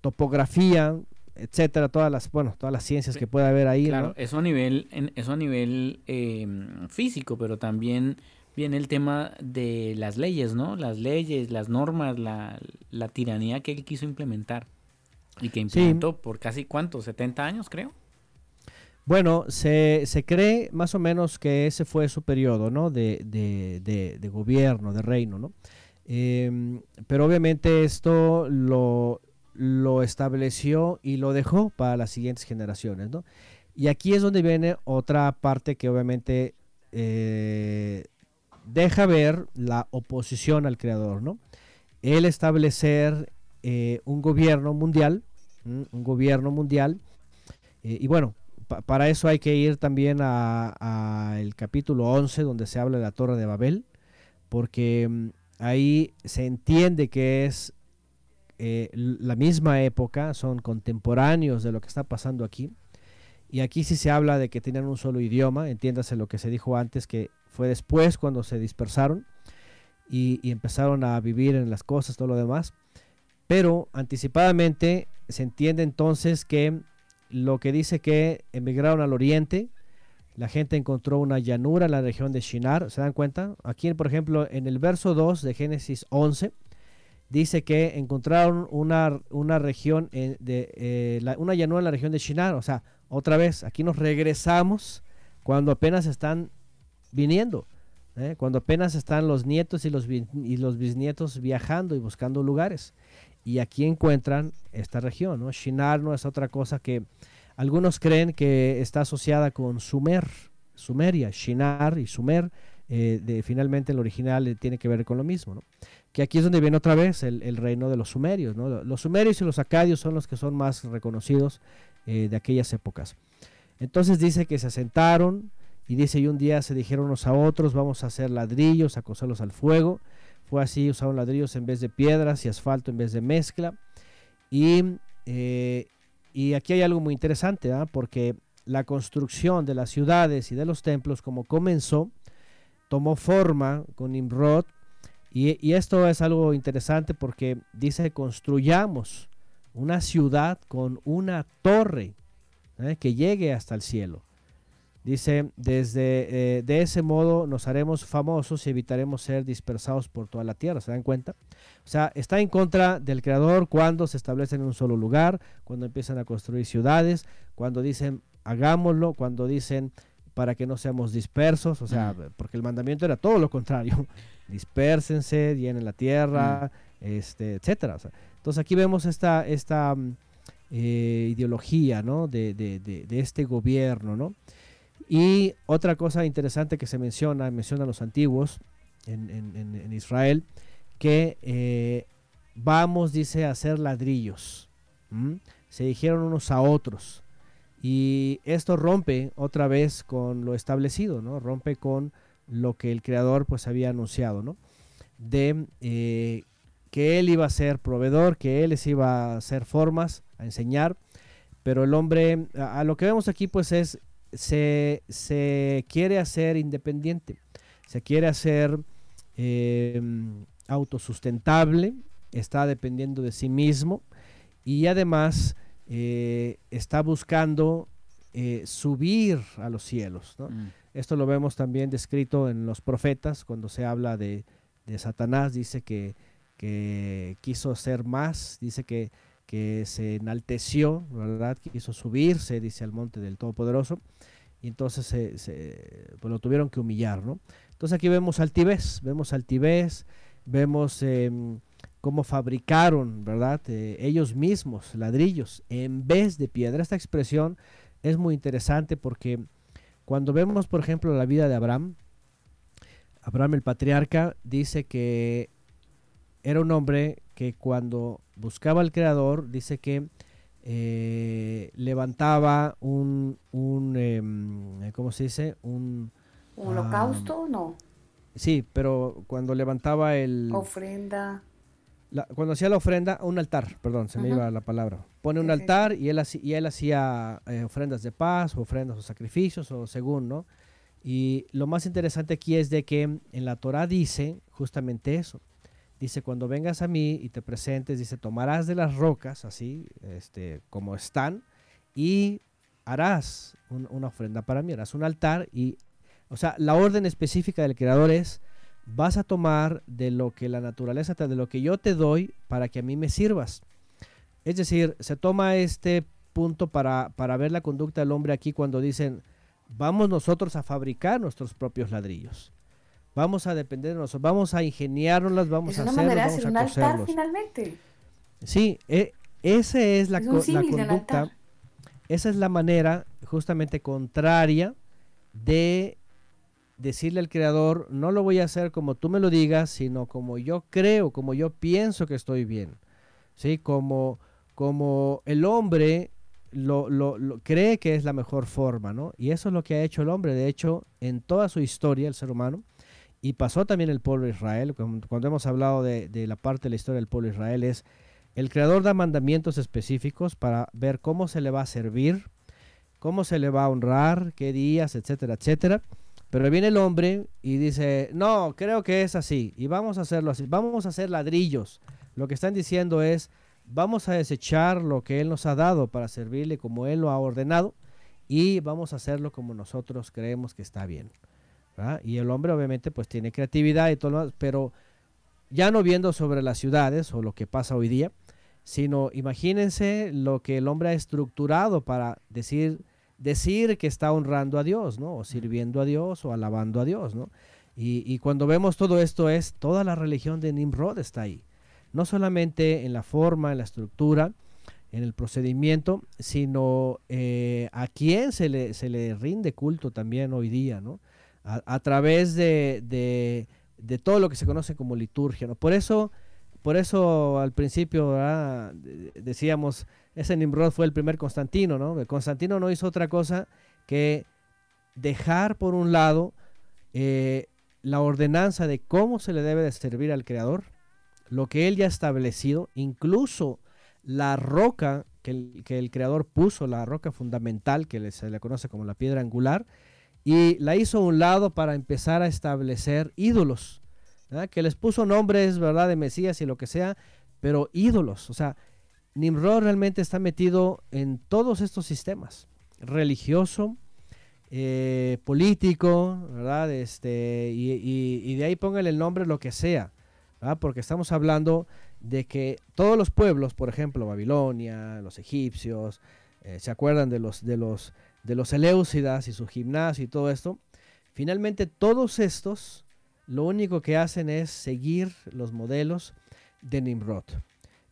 topografía, etcétera, todas las, bueno, todas las ciencias que puede haber ahí. Claro, eso a nivel, eso a nivel eh, físico, pero también viene el tema de las leyes, ¿no? Las leyes, las normas, la, tiranía que él quiso implementar. Y que implementó por casi cuánto, 70 años creo. Bueno, se, cree más o menos que ese fue su periodo, ¿no? De, de, gobierno, de reino, ¿no? Em, pero obviamente esto lo, lo estableció y lo dejó para las siguientes generaciones, ¿no? Y aquí es donde viene otra parte que obviamente eh, deja ver la oposición al creador, ¿no? El establecer eh, un gobierno mundial, un gobierno mundial, eh, y bueno, para eso hay que ir también al capítulo 11, donde se habla de la Torre de Babel, porque mm, ahí se entiende que es eh, la misma época, son contemporáneos de lo que está pasando aquí. Y aquí sí se habla de que tienen un solo idioma, entiéndase lo que se dijo antes, que fue después cuando se dispersaron y, empezaron a vivir en las cosas, todo lo demás. Pero anticipadamente se entiende entonces que lo que dice que emigraron al oriente, la gente encontró una llanura en la región de Shinar, ¿se dan cuenta? Aquí, por ejemplo, en el verso 2 de Génesis 11, dice que encontraron una, una región, de, eh, una llanura en la región de Shinar, o sea, otra vez, aquí nos regresamos cuando apenas están viniendo. ¿eh? Cuando apenas están los nietos y los, bisnietos viajando y buscando lugares. Y aquí encuentran esta región. ¿no? Shinar no es otra cosa que algunos creen que está asociada con Sumer, Sumeria, Shinar y Sumer. Eh, finalmente el original tiene que ver con lo mismo. ¿no? Que aquí es donde viene otra vez el, reino de los sumerios. ¿no? Los sumerios y los acadios son los que son más reconocidos eh, de aquellas épocas. Entonces dice que se asentaron, Y dice, y un día se dijeron unos a otros, vamos a hacer ladrillos, a coserlos al fuego. Fue así, usaron ladrillos en vez de piedras y asfalto en vez de mezcla. Y, eh, y aquí hay algo muy interesante, ¿ah? porque la construcción de las ciudades y de los templos, como comenzó, tomó forma con Nimrod. Y, y esto es algo interesante porque dice, construyamos una ciudad con una torre ¿eh? que llegue hasta el cielo. Dice, desde eh, de ese modo nos haremos famosos y evitaremos ser dispersados por toda la tierra. ¿Se dan cuenta? O sea, está en contra del creador cuando se establecen en un solo lugar, cuando empiezan a construir ciudades, cuando dicen hagámoslo, cuando dicen para que no seamos dispersos, o sea, porque el mandamiento era todo lo contrario. (laughs) Dispersense, llenen la tierra, este, etcétera. Entonces aquí vemos esta, esta mm, eh, ideología, ¿no? De, de, de este gobierno, ¿no? Y otra cosa interesante que se menciona, mencionan los antiguos en, Israel, que eh, vamos, dice, a hacer ladrillos. Se dijeron unos a otros. Y esto rompe otra vez con lo establecido, ¿no? Rompe con lo que el creador pues había anunciado, ¿no? De eh, que él iba a ser proveedor, que él les iba a hacer formas, a enseñar, pero el hombre, a lo que vemos aquí pues es se, quiere hacer independiente, se quiere hacer em, autosustentable, está dependiendo de sí mismo y además eh, está buscando eh, subir a los cielos. Mm. Esto lo vemos también descrito en los profetas, cuando se habla de, Satanás, dice que, que, quiso ser más, dice que, que se enalteció, ¿verdad? Quiso subirse, dice, al monte del Todopoderoso y entonces se, pues lo tuvieron que humillar, ¿no? Entonces aquí vemos altivez, vemos altivez, vemos em, cómo fabricaron, ¿verdad? Eh, ellos mismos ladrillos en vez de piedra. Esta expresión es muy interesante porque cuando vemos, por ejemplo, la vida de Abraham, Abraham el patriarca dice que era un hombre que cuando buscaba al Creador, dice que eh, levantaba un, un em, ¿cómo se dice? Un, holocausto, no. Sí, pero cuando levantaba el... Ofrenda. cuando hacía la ofrenda, un altar, perdón, se me iba la palabra. Pone un altar y él, y él hacía eh, ofrendas de paz, ofrendas o sacrificios, o según, ¿no? Y lo más interesante aquí es de que en la Torah dice justamente eso, Dice, cuando vengas a mí y te presentes, dice, tomarás de las rocas, así, este, como están, y harás una ofrenda para mí, harás un altar y, o sea, la orden específica del Creador es, vas a tomar de lo que la naturaleza te, de lo que yo te doy para que a mí me sirvas. Es decir, se toma este punto para, para ver la conducta del hombre aquí cuando dicen, vamos nosotros a fabricar nuestros propios ladrillos. Vamos a depender de nosotros, vamos a ingeniárnoslas, vamos a hacerlos, vamos a un altar finalmente. Sí, e, esa es la, conducta, esa es la manera justamente contraria de decirle al creador, no lo voy a hacer como tú me lo digas, sino como yo creo, como yo pienso que estoy bien. ¿Sí? Como, como el hombre lo, lo, cree que es la mejor forma, ¿no? Y eso es lo que ha hecho el hombre. De hecho, en toda su historia, el ser humano, y pasó también el pueblo de Israel, cuando hemos hablado de, la parte de la historia del pueblo de Israel, es el creador da mandamientos específicos para ver cómo se le va a servir, cómo se le va a honrar, qué días, etcétera, etcétera. Pero viene el hombre y dice, no, creo que es así, y vamos a hacerlo así, vamos a hacer ladrillos. Lo que están diciendo es, vamos a desechar lo que Él nos ha dado para servirle como Él lo ha ordenado, y vamos a hacerlo como nosotros creemos que está bien. Y el hombre obviamente pues tiene creatividad y todo lo demás, pero ya no viendo sobre las ciudades o lo que pasa hoy día, sino imagínense lo que el hombre ha estructurado para decir, decir que está honrando a Dios, ¿no? O sirviendo a Dios o alabando a Dios, ¿no? Y, cuando vemos todo esto es, toda la religión de Nimrod está ahí. No solamente en la forma, en la estructura, en el procedimiento, sino eh, a quién se le, se le rinde culto también hoy día, ¿no? A, través de, todo lo que se conoce como liturgia. ¿no? Por, eso, por eso al principio decíamos, ese Nimrod fue el primer Constantino. ¿no? Constantino no hizo otra cosa que dejar por un lado eh, la ordenanza de cómo se le debe de servir al Creador, lo que Él ya ha establecido, incluso la roca que el, Creador puso, la roca fundamental que se le conoce como la piedra angular, y la hizo a un lado para empezar a establecer ídolos, que les puso nombres, ¿verdad?, de Mesías y lo que sea, pero ídolos, o sea, Nimrod realmente está metido en todos estos sistemas, religioso, eh, político, ¿verdad? Este, y, de ahí póngale el nombre lo que sea, Porque estamos hablando de que todos los pueblos, por ejemplo, Babilonia, los egipcios, eh, se acuerdan de los, de los, de los Eleusidas y su gimnasio y todo esto, finalmente todos estos lo único que hacen es seguir los modelos de Nimrod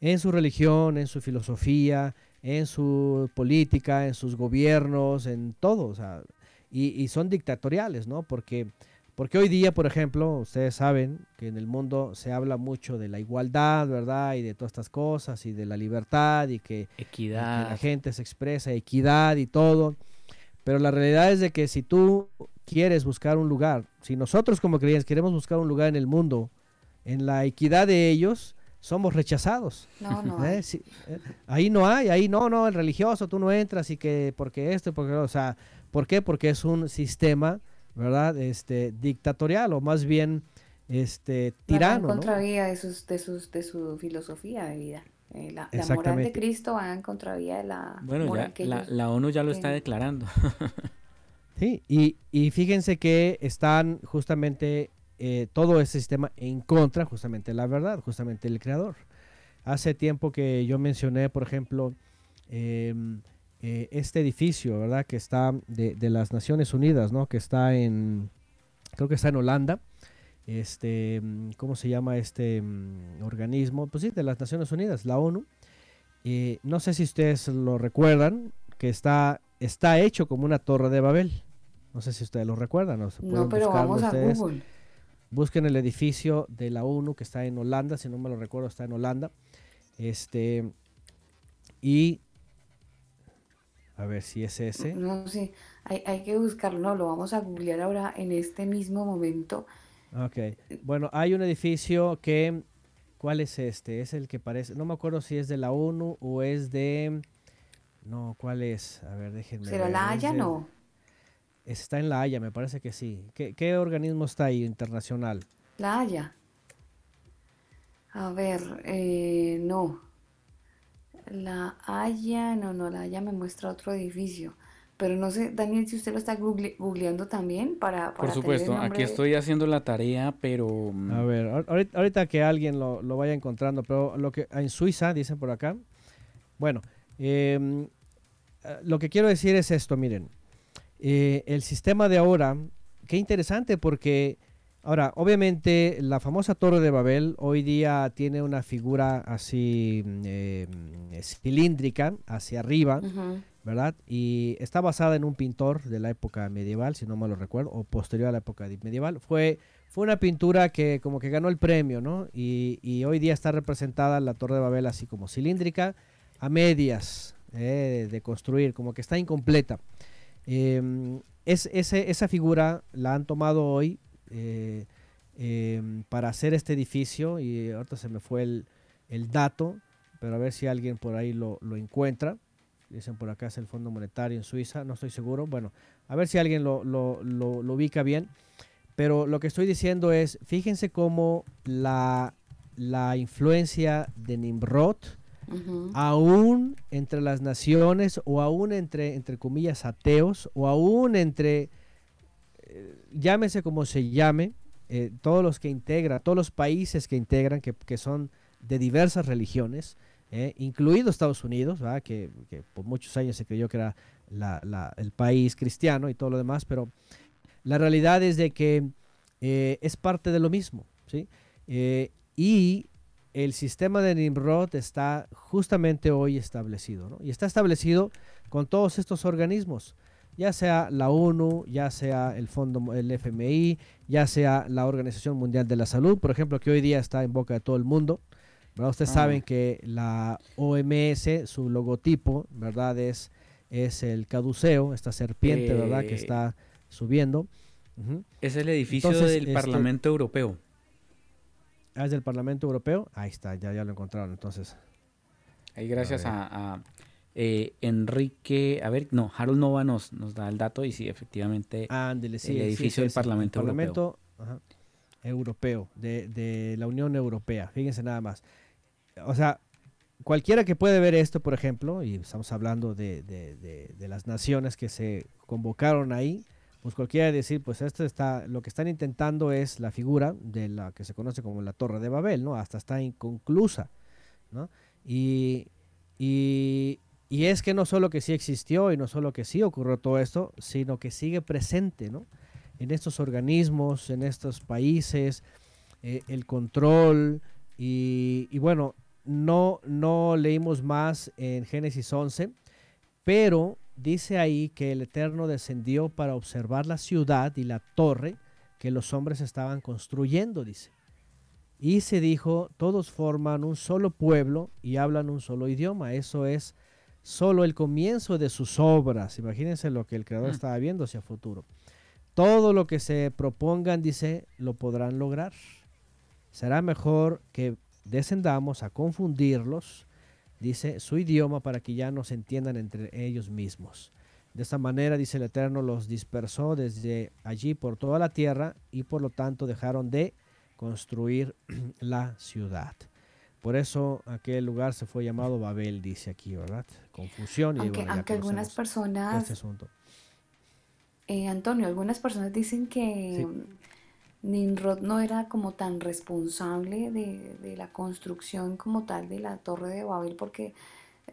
en su religión, en su filosofía, en su política, en sus gobiernos, en todo. O sea, y, son dictatoriales, ¿no? Porque, porque hoy día, por ejemplo, ustedes saben que en el mundo se habla mucho de la igualdad, ¿verdad? Y de todas estas cosas, y de la libertad, y que, equidad. la gente se expresa, equidad y todo. Pero la realidad es de que si tú quieres buscar un lugar, si nosotros como creyentes queremos buscar un lugar en el mundo, en la equidad de ellos, somos rechazados. No, no. (laughs) ¿Eh? Eh, ahí no hay, ahí no, no, el religioso, tú no entras y que porque esto, porque, o sea, ¿Por qué? Porque es un sistema, ¿verdad? Este, dictatorial o más bien este, tirano. En contravía de, sus, de, sus, de su filosofía de vida. Eh, la, moral de Cristo va en contravía de la bueno, ya, la, ONU ya lo está declarando. sí, y, y, fíjense que están justamente eh, todo ese sistema en contra justamente de la verdad, justamente el creador. Hace tiempo que yo mencioné, por ejemplo, eh, eh, este edificio, ¿verdad? Que está de, las Naciones Unidas, ¿no? Que está en, creo que está en Holanda. Este, ¿cómo se llama este mm, organismo? Pues sí, de las Naciones Unidas, la ONU. Eh, no sé si ustedes lo recuerdan, que está, está hecho como una torre de Babel. No sé si ustedes lo recuerdan. No, pero vamos a Google. Busquen el edificio de la ONU que está en Holanda, si no me lo recuerdo, está en Holanda. Este, y a ver si es ese. No, sí, hay, hay que buscarlo, no, lo vamos a googlear ahora en este mismo momento. Ok, bueno, hay un edificio que, ¿cuál es este? Es el que parece, no me acuerdo si es de la ONU o es de, no, ¿cuál es? A ver, déjenme ¿Será la Haya? No. Está en la Haya, me parece que sí. ¿Qué, qué organismo está ahí internacional? La Haya. A ver, eh, no. La Haya, no, no, la Haya me muestra otro edificio. Pero no sé, Daniel, si usted lo está googleando también para... Por supuesto, aquí estoy haciendo la tarea, pero... Mm, a ver, ahorita, que alguien lo, vaya encontrando, pero lo que en Suiza, dicen por acá, bueno, em, eh, lo que quiero decir es esto, miren, eh, el sistema de ahora, qué interesante porque Ahora, obviamente, la famosa Torre de Babel hoy día tiene una figura así eh, cilíndrica hacia arriba, Y está basada en un pintor de la época medieval, si no me lo recuerdo, o posterior a la época medieval. Fue, fue una pintura que como que ganó el premio, ¿no? Y, hoy día está representada la Torre de Babel así como cilíndrica, a medias eh, de construir, como que está incompleta. Em, es, esa figura la han tomado hoy eh, em, para hacer este edificio y ahorita se me fue el, dato, pero a ver si alguien por ahí lo, encuentra. Dicen por acá es el Fondo Monetario en Suiza, no estoy seguro. Bueno, a ver si alguien lo, ubica bien. Pero lo que estoy diciendo es, fíjense cómo la, la influencia de Nimrod, aún entre las naciones o aún entre, entre comillas, ateos o aún entre llámese como se llame, eh, todos los que integran, todos los países que integran, que, son de diversas religiones, eh, incluido Estados Unidos, que, por muchos años se creyó que era el país cristiano y todo lo demás, pero la realidad es de que eh, es parte de lo mismo. ¿sí? y el sistema de Nimrod está justamente hoy establecido, y está establecido con todos estos organismos ya sea la ONU, ya sea el Fondo, el FMI, ya sea la Organización Mundial de la Salud, por ejemplo, que hoy día está en boca de todo el mundo. Ustedes ah. saben que la OMS, su logotipo, ¿verdad? Es, es el caduceo, esta serpiente, ¿verdad? Que está subiendo. Es el edificio del este Parlamento Europeo. Ah, es del Parlamento Europeo. Ahí está, ya, ya lo encontraron. Entonces. Ahí gracias a, eh, Enrique, a ver, no, Harold Nova nos, nos da el dato y sí, efectivamente. Ándele, sí, el edificio del Parlamento, Parlamento Europeo. de, de la Unión Europea. Fíjense nada más. O sea, cualquiera que puede ver esto, por ejemplo, y estamos hablando de, de, de, las naciones que se convocaron ahí, pues cualquiera decir, pues esto está, lo que están intentando es la figura de la que se conoce como la Torre de Babel, ¿no? Hasta está inconclusa, ¿no? Y, y, y es que no solo que sí existió y no solo que sí ocurrió todo esto, sino que sigue presente, ¿no? En estos organismos, en estos países, eh, el control y, y bueno, no, no leímos más en Génesis 11, pero dice ahí que el Eterno descendió para observar la ciudad y la torre que los hombres estaban construyendo, dice. Y se dijo, todos forman un solo pueblo y hablan un solo idioma. Eso es solo el comienzo de sus obras. Imagínense lo que el Creador mm. estaba viendo hacia futuro. Todo lo que se propongan, dice, lo podrán lograr. Será mejor que descendamos a confundirlos, dice, su idioma para que ya no se entiendan entre ellos mismos. De esta manera, dice el Eterno, los dispersó desde allí por toda la tierra y por lo tanto dejaron de construir (clears throat) la ciudad. Por eso aquel lugar se fue llamado Babel, dice aquí, ¿verdad? Confusión y aunque, aunque algunas personas... Este eh, Antonio, algunas personas dicen que Nimrod no era como tan responsable de, la construcción como tal de la torre de Babel porque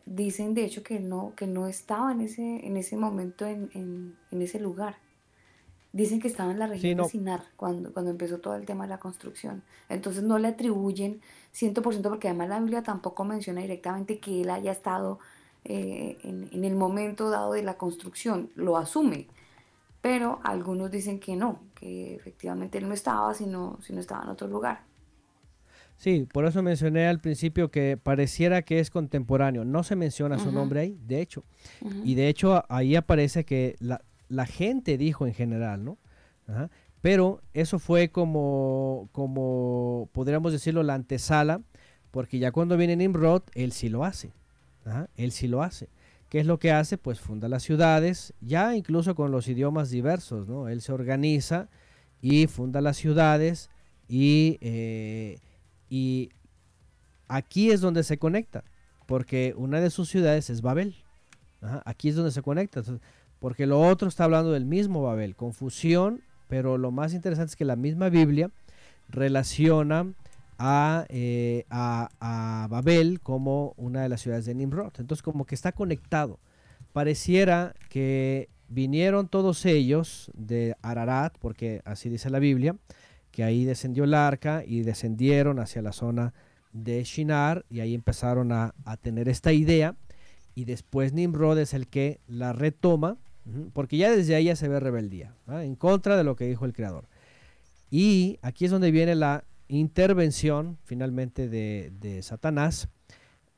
dicen de hecho que no, que no estaba en ese, en ese momento en, ese lugar. Dicen que estaba en la región de Sinar cuando, cuando empezó todo el tema de la construcción. Entonces no le atribuyen 100% porque además la Biblia tampoco menciona directamente que él haya estado eh, en, en el momento dado de la construcción. Lo asume, pero algunos dicen que no, que efectivamente él no estaba, sino, sino estaba en otro lugar. Sí, por eso mencioné al principio que pareciera que es contemporáneo. No se menciona su nombre ahí, de hecho. Y de hecho ahí aparece que la, gente dijo en general, ¿no? Pero eso fue como, como, podríamos decirlo, la antesala, porque ya cuando viene Nimrod, él sí lo hace. Él sí lo hace. ¿Qué es lo que hace? Pues funda las ciudades, ya incluso con los idiomas diversos, ¿no? Él se organiza y funda las ciudades y, eh, y aquí es donde se conecta, porque una de sus ciudades es Babel. aquí es donde se conecta, porque lo otro está hablando del mismo Babel, confusión, pero lo más interesante es que la misma Biblia relaciona eh, a, a, Babel como una de las ciudades de Nimrod. Entonces como que está conectado. Pareciera que vinieron todos ellos de Ararat, porque así dice la Biblia, que ahí descendió el arca y descendieron hacia la zona de Shinar y ahí empezaron a, tener esta idea y después Nimrod es el que la retoma, porque ya desde ahí ya se ve rebeldía, en contra de lo que dijo el Creador. Y aquí es donde viene la intervención finalmente de, Satanás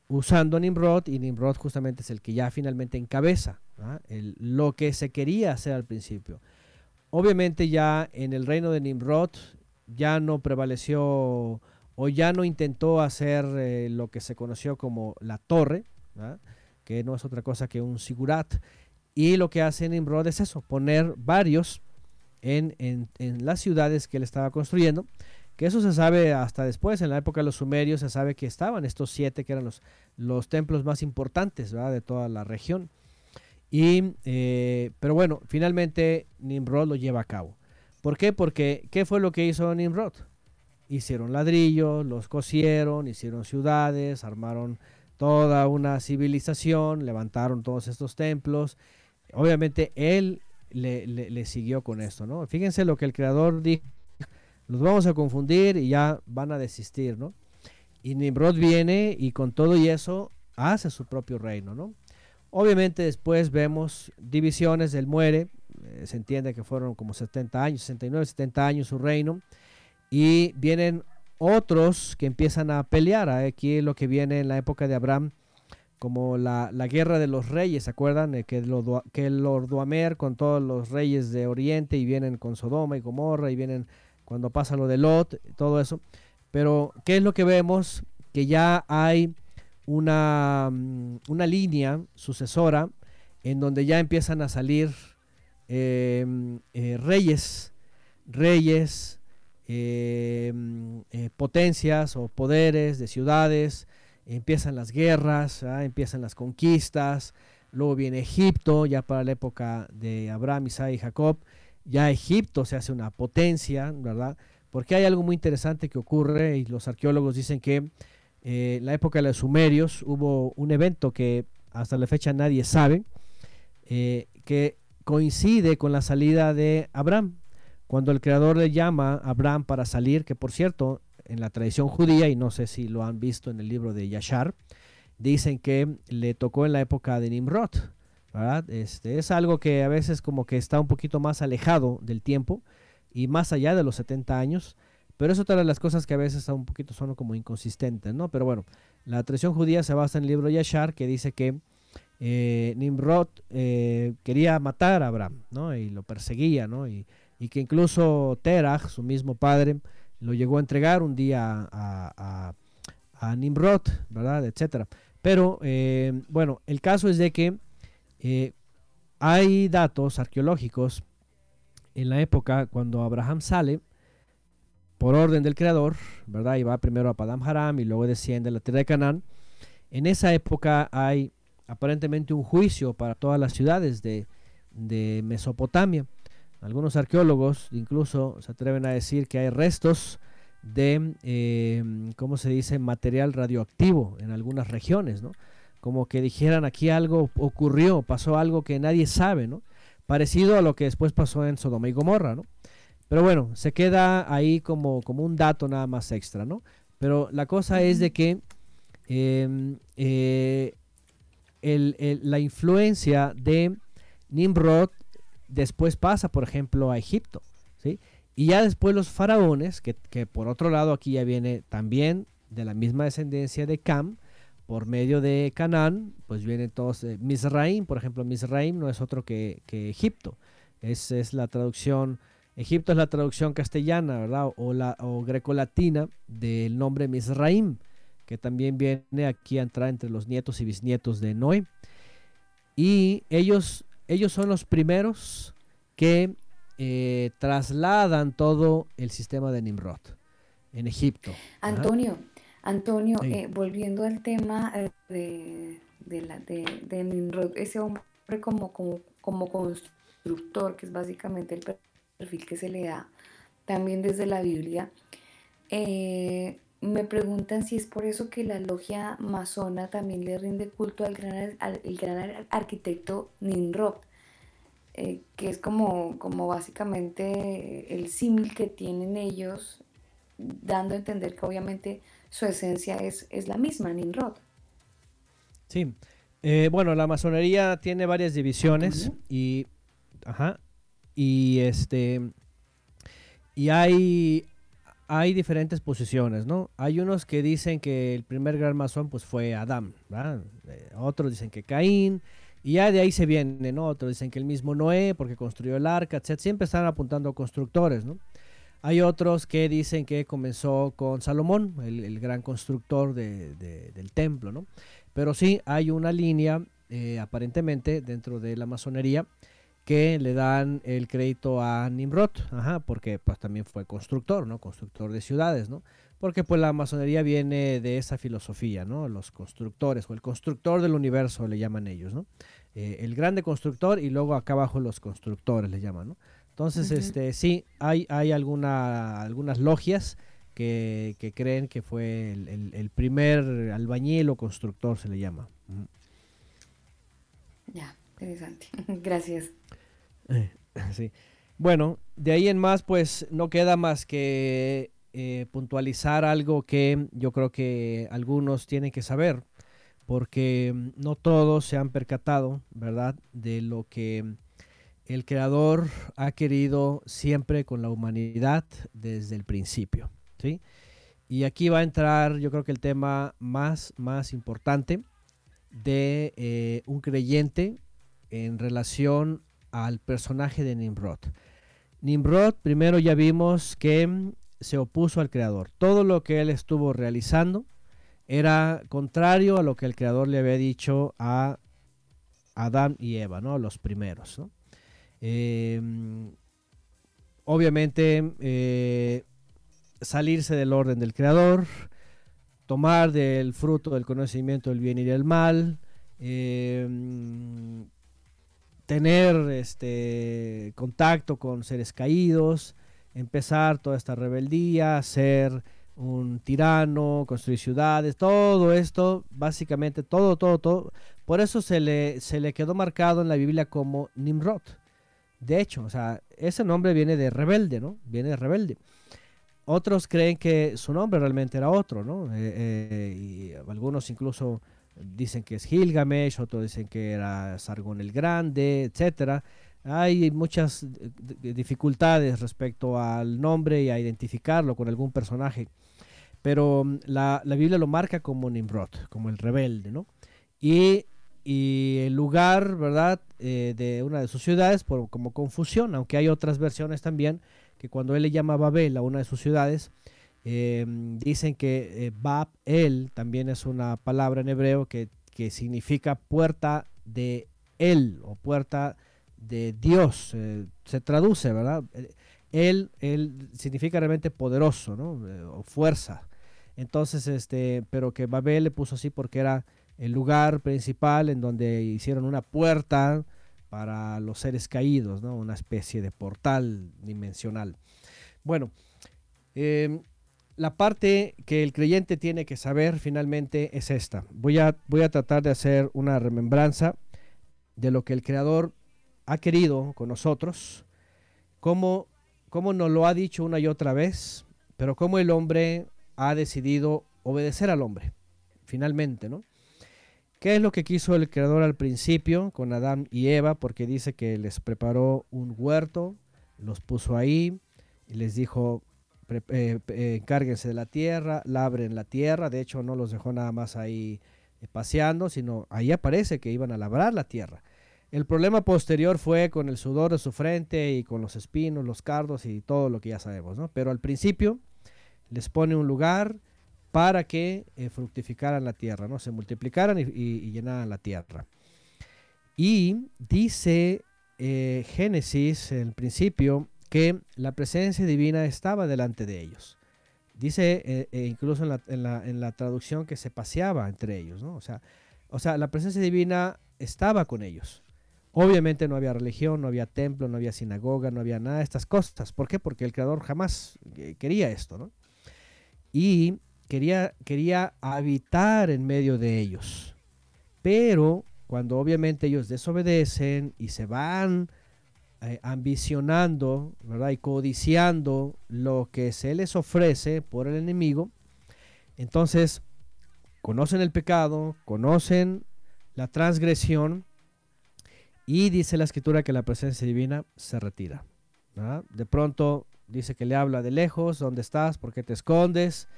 usando Nimrod y Nimrod justamente es el que ya finalmente encabeza lo que se quería hacer al principio. Obviamente ya en el reino de Nimrod ya no prevaleció o ya no intentó hacer eh, lo que se conoció como la torre, que no es otra cosa que un sigurat. Y lo que hace Nimrod es eso, poner varios en, en las ciudades que él estaba construyendo que eso se sabe hasta después, en la época de los sumerios se sabe que estaban estos siete que eran los, los templos más importantes de toda la región. Y, eh, pero bueno, finalmente Nimrod lo lleva a cabo. ¿Por qué? Porque ¿qué fue lo que hizo Nimrod? Hicieron ladrillos, los cosieron, hicieron ciudades, armaron toda una civilización, levantaron todos estos templos. Obviamente él le, le siguió con esto, ¿no? Fíjense lo que el creador dijo los vamos a confundir y ya van a desistir, ¿no? Y Nimrod viene y con todo y eso hace su propio reino, ¿no? Obviamente después vemos divisiones, él muere, eh, se entiende que fueron como 70 años, 69, 70 años su reino, y vienen otros que empiezan a pelear, aquí lo que viene en la época de Abraham, como la, guerra de los reyes, ¿se acuerdan? Eh, que, lo, que el Orduamer con todos los reyes de Oriente y vienen con Sodoma y Gomorra y vienen cuando pasa lo de Lot, todo eso. Pero, ¿qué es lo que vemos? Que ya hay una, mm, una línea sucesora en donde ya empiezan a salir em, eh, reyes, reyes, em, eh, potencias o poderes de ciudades, empiezan las guerras, empiezan las conquistas, luego viene Egipto, ya para la época de Abraham, Isaac y Jacob, ya Egipto se hace una potencia, ¿verdad? Porque hay algo muy interesante que ocurre y los arqueólogos dicen que eh, en la época de los sumerios hubo un evento que hasta la fecha nadie sabe, eh, que coincide con la salida de Abraham. Cuando el creador le llama a Abraham para salir, que por cierto, en la tradición judía, y no sé si lo han visto en el libro de Yashar, dicen que le tocó en la época de Nimrod. Este, es algo que a veces como que está un poquito más alejado del tiempo y más allá de los 70 años, pero es otra de las cosas que a veces un poquito son como inconsistentes, ¿no? Pero bueno, la tradición judía se basa en el libro Yashar que dice que eh, Nimrod eh, quería matar a Abraham, ¿no? Y lo perseguía, ¿no? Y, que incluso Terach, su mismo padre, lo llegó a entregar un día a, Nimrod, ¿verdad? Etcétera. Pero, eh, bueno, el caso es de que hay datos arqueológicos en la época cuando Abraham sale por orden del creador, ¿verdad? Y va primero a Padam Haram y luego desciende a la tierra de Canaán. En esa época hay aparentemente un juicio para todas las ciudades de, Mesopotamia. Algunos arqueólogos incluso se atreven a decir que hay restos de, eh, ¿cómo se dice?, material radioactivo en algunas regiones, ¿no? Como que dijeran aquí algo ocurrió, pasó algo que nadie sabe, ¿no? Parecido a lo que después pasó en Sodoma y Gomorra, ¿no? Pero bueno, se queda ahí como, como un dato nada más extra, ¿no? Pero la cosa es de que em, eh, la influencia de Nimrod después pasa, por ejemplo, a Egipto. ¿sí? Y ya después los faraones, que, por otro lado aquí ya viene también de la misma descendencia de Cam, por medio de Canaán, pues vienen todos, Misraim, por ejemplo, Misraim no es otro que, Egipto. Es, es la traducción, Egipto es la traducción castellana, ¿verdad? O, la, o greco-latina del nombre Misraim que también viene aquí a entrar entre los nietos y bisnietos de Noé. Y ellos, ellos son los primeros que eh, trasladan todo el sistema de Nimrod en Egipto. Antonio, Antonio, eh, volviendo al tema eh, de, de, Nimrod, ese hombre como, como, como constructor, que es básicamente el perfil que se le da también desde la Biblia, me preguntan si es por eso que la logia masona también le rinde culto al gran, el gran arquitecto Nimrod, eh, que es como, como básicamente el símil que tienen ellos, dando a entender que obviamente su esencia es, es la misma, Nimrod. Sí, eh, bueno, la masonería tiene varias divisiones y, ajá, y este, y hay, hay diferentes posiciones, ¿no? Hay unos que dicen que el primer gran masón pues fue Adán, ¿verdad? Eh, otros dicen que Caín, y ya de ahí se viene, ¿no? Otros dicen que el mismo Noé porque construyó el arca, etc. Siempre están apuntando a constructores, ¿no? Hay otros que dicen que comenzó con Salomón, el, gran constructor del templo, ¿no? Pero sí hay una línea, eh, aparentemente, dentro de la masonería, que le dan el crédito a Nimrod, ajá, porque pues también fue constructor, ¿no? Constructor de ciudades, ¿no? Porque pues la masonería viene de esa filosofía, ¿no? Los constructores o el constructor del universo le llaman ellos, ¿no? Eh, el grande constructor y luego acá abajo los constructores le llaman, ¿no? Entonces, este, sí, hay, hay alguna, algunas logias que, creen que fue el, primer albañil o constructor, se le llama. Ya, interesante. (laughs) Gracias. (laughs) sí. Bueno, de ahí en más, pues no queda más que eh, puntualizar algo que yo creo que algunos tienen que saber, porque no todos se han percatado, ¿verdad?, de lo que el creador ha querido siempre con la humanidad desde el principio, ¿sí? Y aquí va a entrar, yo creo que el tema más, más importante, de eh, un creyente en relación al personaje de Nimrod. Nimrod, primero ya vimos que se opuso al Creador. Todo lo que él estuvo realizando era contrario a lo que el Creador le había dicho a Adán y Eva, ¿no? Los primeros. Em, obviamente, eh, salirse del orden del Creador, tomar del fruto del conocimiento del bien y del mal, em, tener este contacto con seres caídos, empezar toda esta rebeldía, ser un tirano, construir ciudades, todo esto, básicamente todo, todo, todo. Por eso se le, se le quedó marcado en la Biblia como Nimrod. De hecho, o sea, ese nombre viene de rebelde, ¿no? Viene de rebelde. Otros creen que su nombre realmente era otro, ¿no? Eh, eh, algunos incluso dicen que es Gilgamesh, otros dicen que era Sargón el Grande, etcétera. Hay muchas dificultades respecto al nombre y a identificarlo con algún personaje, pero mm, la, Biblia lo marca como Nimrod, como el rebelde, ¿no? Y, el lugar, ¿verdad?, eh, de una de sus ciudades, por, como confusión, aunque hay otras versiones también, que cuando él le llama Babel a una de sus ciudades, em, dicen que eh, Bab, él, también es una palabra en hebreo que, que significa puerta de él o puerta de Dios, eh, se traduce, ¿verdad? Él, él significa realmente poderoso, ¿no? Eh, o fuerza. Entonces, este, pero que Babel le puso así porque era el lugar principal en donde hicieron una puerta para los seres caídos, ¿no? Una especie de portal dimensional. Bueno, em, la parte que el creyente tiene que saber finalmente es esta. Voy a, voy a tratar de hacer una remembranza de lo que el Creador ha querido con nosotros, como, como nos lo ha dicho una y otra vez, pero como el hombre ha decidido obedecer al hombre, finalmente, ¿no? ¿Qué es lo que quiso el Creador al principio con Adán y Eva? Porque dice que les preparó un huerto, los puso ahí y les dijo, eh, eh, encárguense de la tierra, labren la tierra. De hecho, no los dejó nada más ahí eh, paseando, sino ahí aparece que iban a labrar la tierra. El problema posterior fue con el sudor de su frente y con los espinos, los cardos y todo lo que ya sabemos, ¿no? Pero al principio les pone un lugar para que eh, fructificaran la tierra, ¿no? Se multiplicaran y, llenaran la tierra. Y dice eh, Génesis, en el principio, que la presencia divina estaba delante de ellos. Dice eh, incluso en la, en, la, en la, traducción que se paseaba entre ellos, ¿no? O sea, o sea, la presencia divina estaba con ellos. Obviamente no había religión, no había templo, no había sinagoga, no había nada de estas cosas. ¿Por qué? Porque el Creador jamás eh, quería esto, ¿no? Y quería, quería habitar en medio de ellos. Pero cuando obviamente ellos desobedecen y se van eh, ambicionando, ¿verdad? Y codiciando lo que se les ofrece por el enemigo, entonces conocen el pecado, conocen la transgresión y dice la escritura que la presencia divina se retira. De pronto dice que le habla de lejos, ¿dónde estás? ¿Por qué te escondes?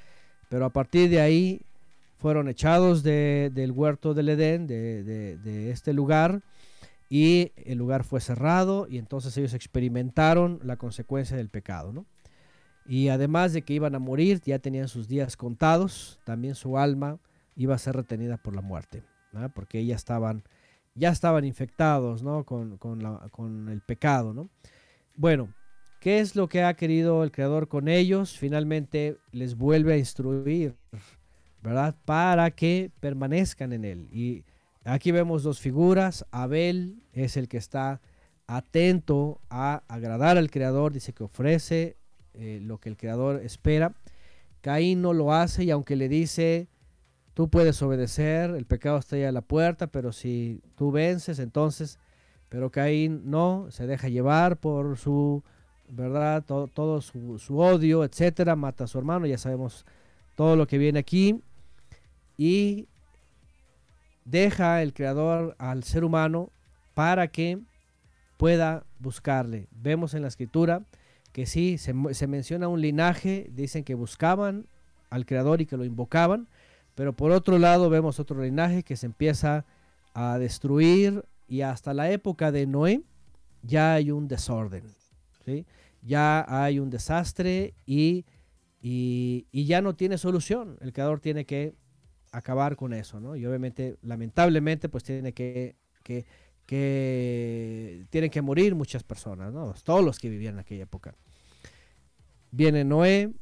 Pero a partir de ahí fueron echados del huerto del Edén, de, este lugar, y el lugar fue cerrado y entonces ellos experimentaron la consecuencia del pecado. Y además de que iban a morir, ya tenían sus días contados, también su alma iba a ser retenida por la muerte, porque ya estaban ya estaban infectados ¿no? con, con, el pecado. ¿no? Bueno, ¿qué es lo que ha querido el Creador con ellos? Finalmente les vuelve a instruir, ¿verdad? Para que permanezcan en Él. Y aquí vemos dos figuras. Abel es el que está atento a agradar al Creador, dice que ofrece eh, lo que el Creador espera. Caín no lo hace y aunque le dice, Tú puedes obedecer, el pecado está ahí a la puerta, pero si tú vences, entonces, pero Caín no, se deja llevar por su, ¿verdad? Todo, su, odio, etcétera, mata a su hermano, ya sabemos todo lo que viene aquí, y deja el Creador al ser humano para que pueda buscarle. Vemos en la escritura que sí, se, se menciona un linaje, dicen que buscaban al Creador y que lo invocaban, Pero por otro lado vemos otro linaje que se empieza a destruir y hasta la época de Noé ya hay un desorden, ¿sí? Ya hay un desastre y, y, ya no tiene solución. El creador tiene que acabar con eso, ¿no? Y obviamente, lamentablemente, pues tiene que, que, tienen que morir muchas personas. Todos los que vivían en aquella época. Viene Noé,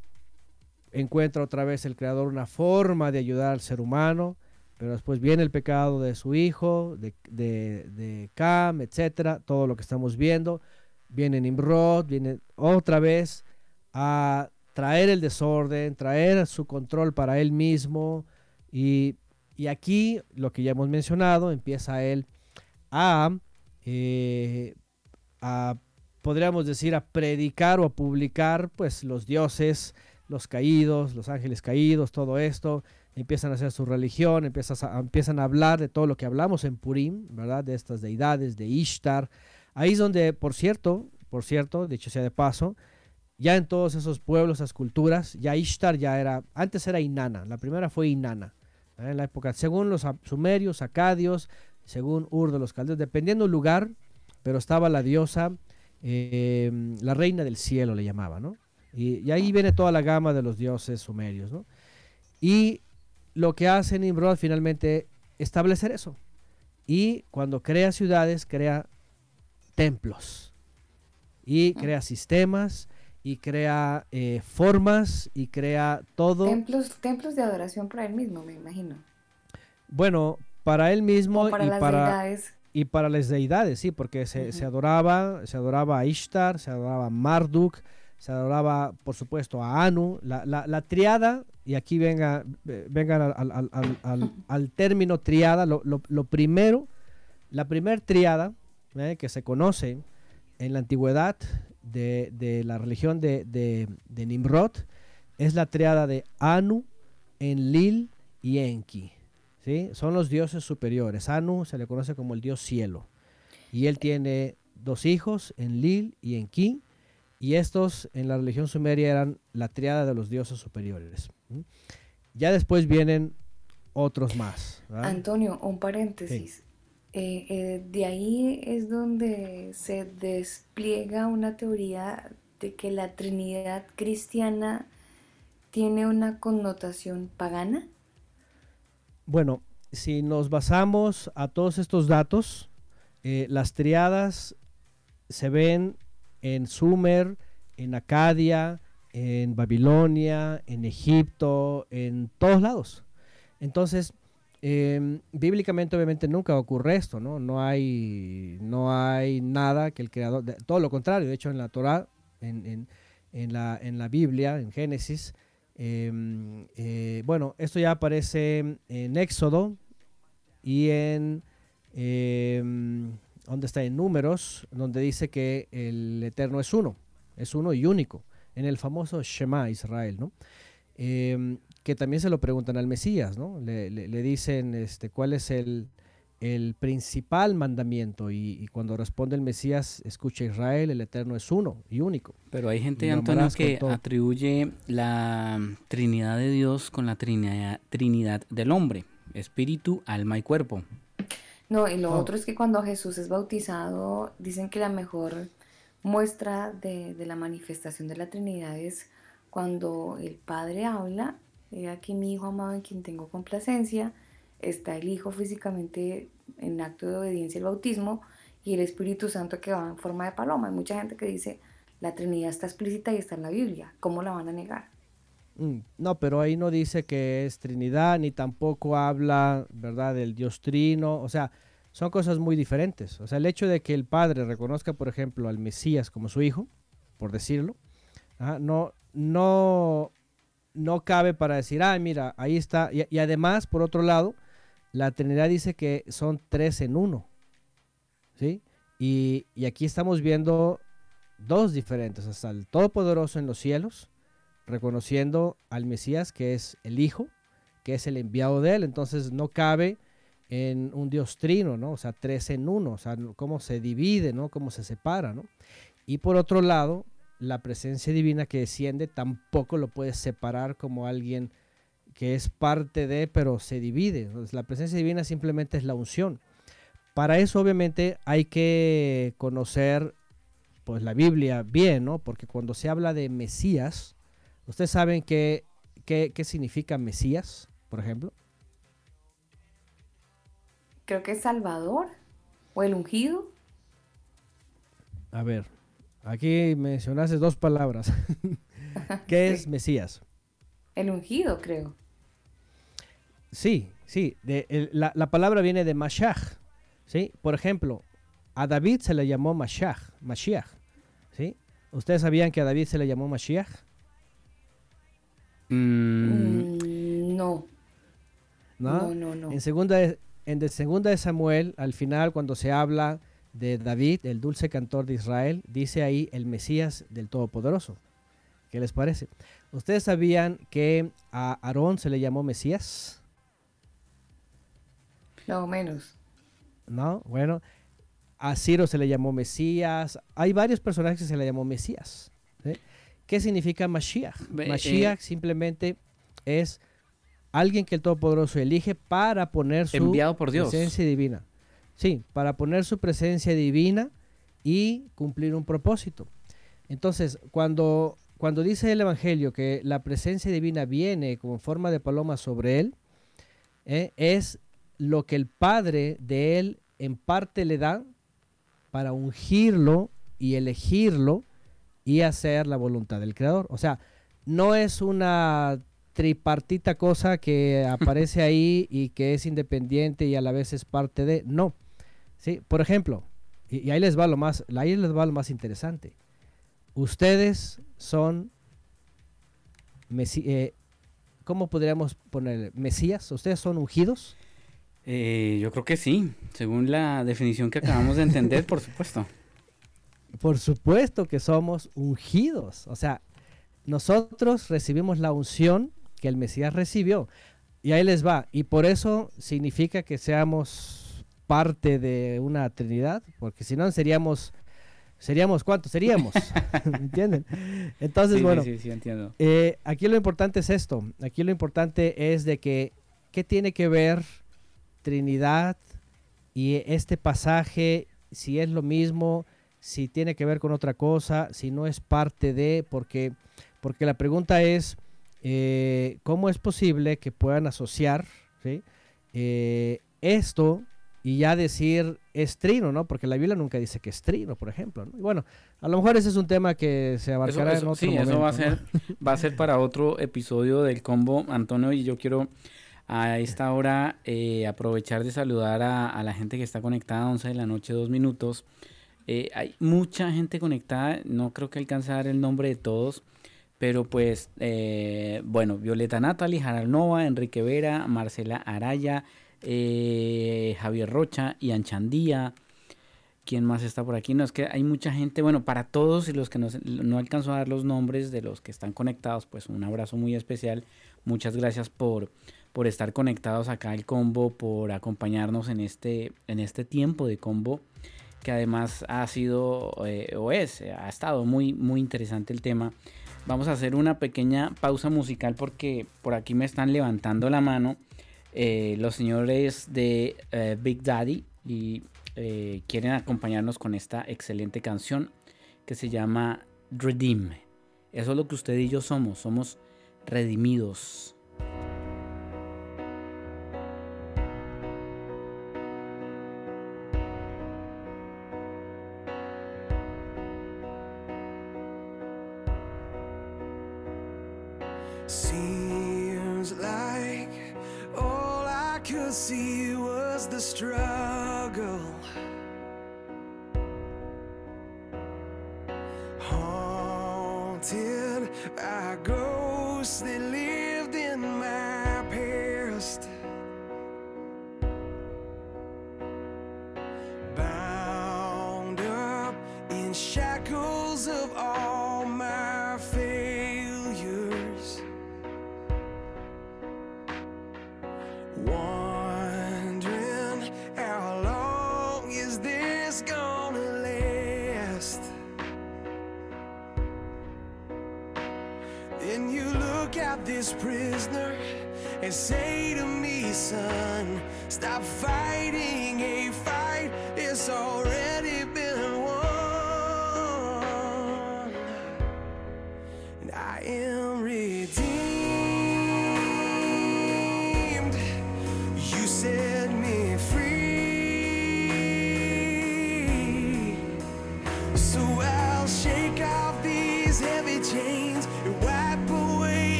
encuentra otra vez el creador una forma de ayudar al ser humano, pero después viene el pecado de su hijo, de, de, de Cam, etcétera, todo lo que estamos viendo. Viene Nimrod, viene otra vez a traer el desorden, traer su control para él mismo. Y, aquí, lo que ya hemos mencionado, empieza él a, eh, a, podríamos decir, a predicar o a publicar, pues, los dioses, los caídos, los ángeles caídos, todo esto empiezan a hacer su religión, empiezan a, empiezan a hablar de todo lo que hablamos en Purim, ¿verdad? De estas deidades, de Ishtar. Ahí es donde, por cierto, por cierto, dicho sea de paso, ya en todos esos pueblos, esas culturas, ya Ishtar ya era, antes era Inanna, la primera fue Inanna, en la época, según los sumerios, acadios, según Ur de los caldeos, dependiendo del lugar, pero estaba la diosa, eh, la reina del cielo le llamaba, ¿no? Y, y, ahí viene toda la gama de los dioses sumerios, ¿no? Y lo que hace Nimrod finalmente establecer eso. Y cuando crea ciudades, crea templos. Y crea sistemas, y crea eh, formas, y crea todo. Templos, templos de adoración para él mismo, me imagino. Bueno, para él mismo para y las para... Deidades. Y para las deidades, sí, porque se, se, adoraba, se adoraba a Ishtar, se adoraba a Marduk, se adoraba, por supuesto, a Anu. La, la, la triada y aquí venga, vengan al, término triada, lo, primero, la primer triada ¿eh? que se conoce en la antigüedad de, la religión de, de, Nimrod es la triada de Anu, Enlil y Enki. ¿sí? Son los dioses superiores. Anu se le conoce como el dios cielo. Y él tiene dos hijos, Enlil y Enki. Y estos en la religión sumeria eran la triada de los dioses superiores. Ya después vienen otros más. Antonio, un paréntesis. Eh, eh, de ahí es donde se despliega una teoría de que la Trinidad cristiana tiene una connotación pagana. Bueno, si nos basamos a todos estos datos, eh, las triadas se ven en Sumer, en Acadia, en Babilonia, en Egipto, en todos lados. Entonces, em, bíblicamente obviamente nunca ocurre esto, ¿no? No hay, no hay nada que el creador, todo lo contrario, de hecho en la Torah, en, la, Biblia, en Génesis, em, eh, bueno, esto ya aparece en Éxodo y en, em, ¿dónde está? En Números, donde dice que el Eterno es uno, es uno y único en el famoso Shema Israel, ¿no? Que también se lo preguntan al Mesías, ¿no? Le, dicen este, cuál es el, principal mandamiento y, cuando responde el Mesías, escucha Israel, el Eterno es uno y único. Pero hay gente, Antonio, que atribuye la Trinidad de Dios con la Trinidad, Trinidad del hombre, espíritu, alma y cuerpo. No, y lo oh. otro es que cuando Jesús es bautizado, dicen que la mejor muestra de, la manifestación de la Trinidad es cuando el Padre habla, he aquí mi Hijo amado en quien tengo complacencia, está el Hijo físicamente en acto de obediencia al bautismo y el Espíritu Santo que va en forma de paloma. Hay mucha gente que dice, la Trinidad está explícita y está en la Biblia, ¿cómo la van a negar? Mm, no, pero ahí no dice que es Trinidad, ni tampoco habla, ¿verdad?, del Dios Trino, o sea, son cosas muy diferentes. O sea, el hecho de que el padre reconozca, por ejemplo, al Mesías como su hijo, por decirlo, no, no, no cabe para decir, ah, mira, ahí está. Y, además, por otro lado, la Trinidad dice que son tres en uno. ¿Sí? Y, y aquí estamos viendo dos diferentes. Hasta el Todopoderoso en los cielos, reconociendo al Mesías que es el Hijo, que es el enviado de él. Entonces no cabe en un Dios trino, ¿no? O sea, tres en uno, o sea, cómo se divide, ¿no? Cómo se separa, ¿no? Y por otro lado, la presencia divina que desciende tampoco lo puedes separar como alguien que es parte de, pero se divide. la presencia divina simplemente es la unción. Para eso obviamente hay que conocer pues la Biblia bien, ¿no? Porque cuando se habla de Mesías, ¿ustedes saben qué, qué, qué significa Mesías, por ejemplo? Creo que es Salvador o el ungido. A ver, aquí mencionaste dos palabras. (laughs) ¿Qué es Mesías? El ungido, creo. Sí, sí. la, palabra viene de Mashiach. ¿sí? Por ejemplo, a David se le llamó Mashiach. Mashiach ¿sí? ¿Ustedes sabían que a David se le llamó Mashiach? Mm, no. no. No, no, En segunda, en segunda de Samuel, al final, cuando se habla de David, el dulce cantor de Israel, dice ahí el Mesías del Todopoderoso. ¿Qué les parece? ¿Ustedes sabían que a Aarón se le llamó Mesías? No, menos. No, bueno, a Ciro se le llamó Mesías. Hay varios personajes que se le llamó Mesías. ¿Qué significa Mashiach? Mashiach eh, simplemente es alguien que el Todopoderoso elige para poner su presencia divina. Sí, para poner su presencia divina y cumplir un propósito. Entonces, cuando cuando dice el Evangelio que la presencia divina viene como forma de paloma sobre él, eh, es lo que el Padre de él en parte le da para ungirlo y elegirlo y hacer la voluntad del Creador. O sea, no es una tripartita cosa que aparece ahí y que es independiente y a la vez es parte de. No. ¿Sí? Por ejemplo, y, ahí les va lo más, ahí les va lo más interesante. Ustedes son, eh, ¿cómo podríamos poner? Mesías, ¿ustedes son ungidos? Eh, yo creo que sí, según la definición que acabamos de entender, por supuesto. (laughs) Por supuesto que somos ungidos, o sea, nosotros recibimos la unción que el Mesías recibió. Y ahí les va. Y por eso significa que seamos parte de una Trinidad, porque si no seríamos seríamos cuántos seríamos (laughs) (laughs) entienden entonces bueno sí, sí, entiendo. Eh, aquí lo importante es esto. Aquí lo importante es de que qué tiene que ver Trinidad y este pasaje si es lo mismo si tiene que ver con otra cosa si no es parte de porque porque la pregunta es eh, cómo es posible que puedan asociar eh, esto y ya decir estrino, ¿no? Porque la Biblia nunca dice que estrino, por ejemplo. ¿no? Y bueno, a lo mejor ese es un tema que se abarcará en otro sí, eso va a ser va a ser para otro episodio del combo, Antonio, y yo quiero a esta hora eh, aprovechar de saludar a, la gente que está conectada a 11 de la noche, dos minutos. Eh, hay mucha gente conectada, no creo que alcance a dar el nombre de todos, pero pues, eh, bueno, Violeta Natalie, Jaral Nova, Enrique Vera, Marcela Araya, eh, Javier Rocha, Ian Chandía. ¿Quién más está por aquí? No, es que hay mucha gente. Bueno, para todos y los que no, no alcanzo a dar los nombres de los que están conectados, pues un abrazo muy especial. Muchas gracias por, por estar conectados acá al combo, por acompañarnos en este, en este tiempo de combo, que además ha sido eh, o es, ha estado muy, muy interesante el tema. Vamos a hacer una pequeña pausa musical porque por aquí me están levantando la mano eh, los señores de eh, Big Daddy y eh, quieren acompañarnos con esta excelente canción que se llama Redeem. Eso es lo que usted y yo somos, somos redimidos.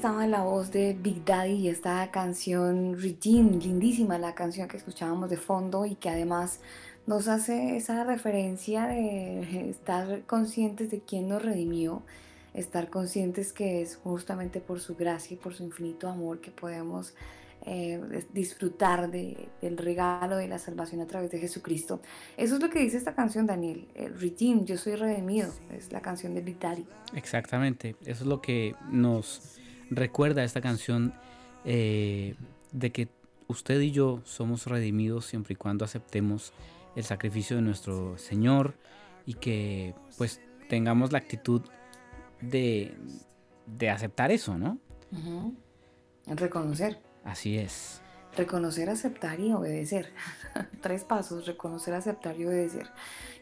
Estaba la voz de Big Daddy y esta canción Redeem, lindísima la canción que escuchábamos de fondo y que además nos hace esa referencia de estar conscientes de quién nos redimió, estar conscientes que es justamente por su gracia y por su infinito amor que podemos eh, disfrutar de- del regalo de la salvación a través de Jesucristo. Eso es lo que dice esta canción, Daniel. Eh, Redeem, yo soy redimido, es la canción de Big Daddy. Exactamente, eso es lo que nos recuerda esta canción eh, de que usted y yo somos redimidos siempre y cuando aceptemos el sacrificio de nuestro Señor y que pues tengamos la actitud de, de aceptar eso, ¿no? Reconocer. Así es. Reconocer, aceptar y obedecer. (laughs) Tres pasos, reconocer, aceptar y obedecer.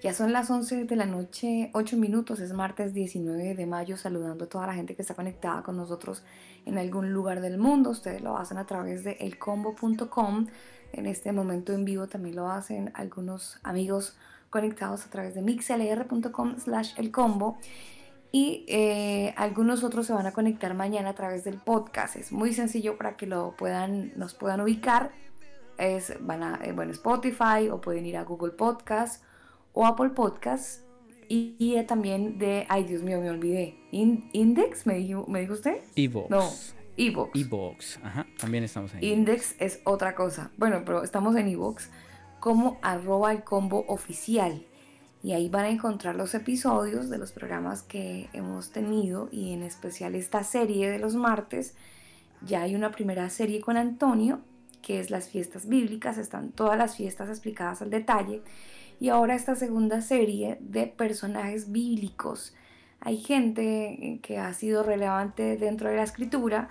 Ya son las 11 de la noche, 8 minutos, es martes 19 de mayo, saludando a toda la gente que está conectada con nosotros en algún lugar del mundo. Ustedes lo hacen a través de elcombo.com. En este momento en vivo también lo hacen algunos amigos conectados a través de mixlr.com slash elcombo. Y eh, algunos otros se van a conectar mañana a través del podcast. Es muy sencillo para que lo puedan, nos puedan ubicar. Es, van a eh, bueno, Spotify o pueden ir a Google Podcast o Apple Podcast. Y, y, eh, también de, ay Dios mío, me olvidé. In- Index, ¿me dijo, ¿me dijo usted? Evox. No, Evox. Evox, ajá, también estamos ahí. Index es otra cosa. Bueno, pero estamos en Evox como arroba el combo oficial. Y ahí van a encontrar los episodios de los programas que hemos tenido y en especial esta serie de los martes. Ya hay una primera serie con Antonio, que es las fiestas bíblicas, están todas las fiestas explicadas al detalle. Y ahora esta segunda serie de personajes bíblicos. Hay gente que ha sido relevante dentro de la escritura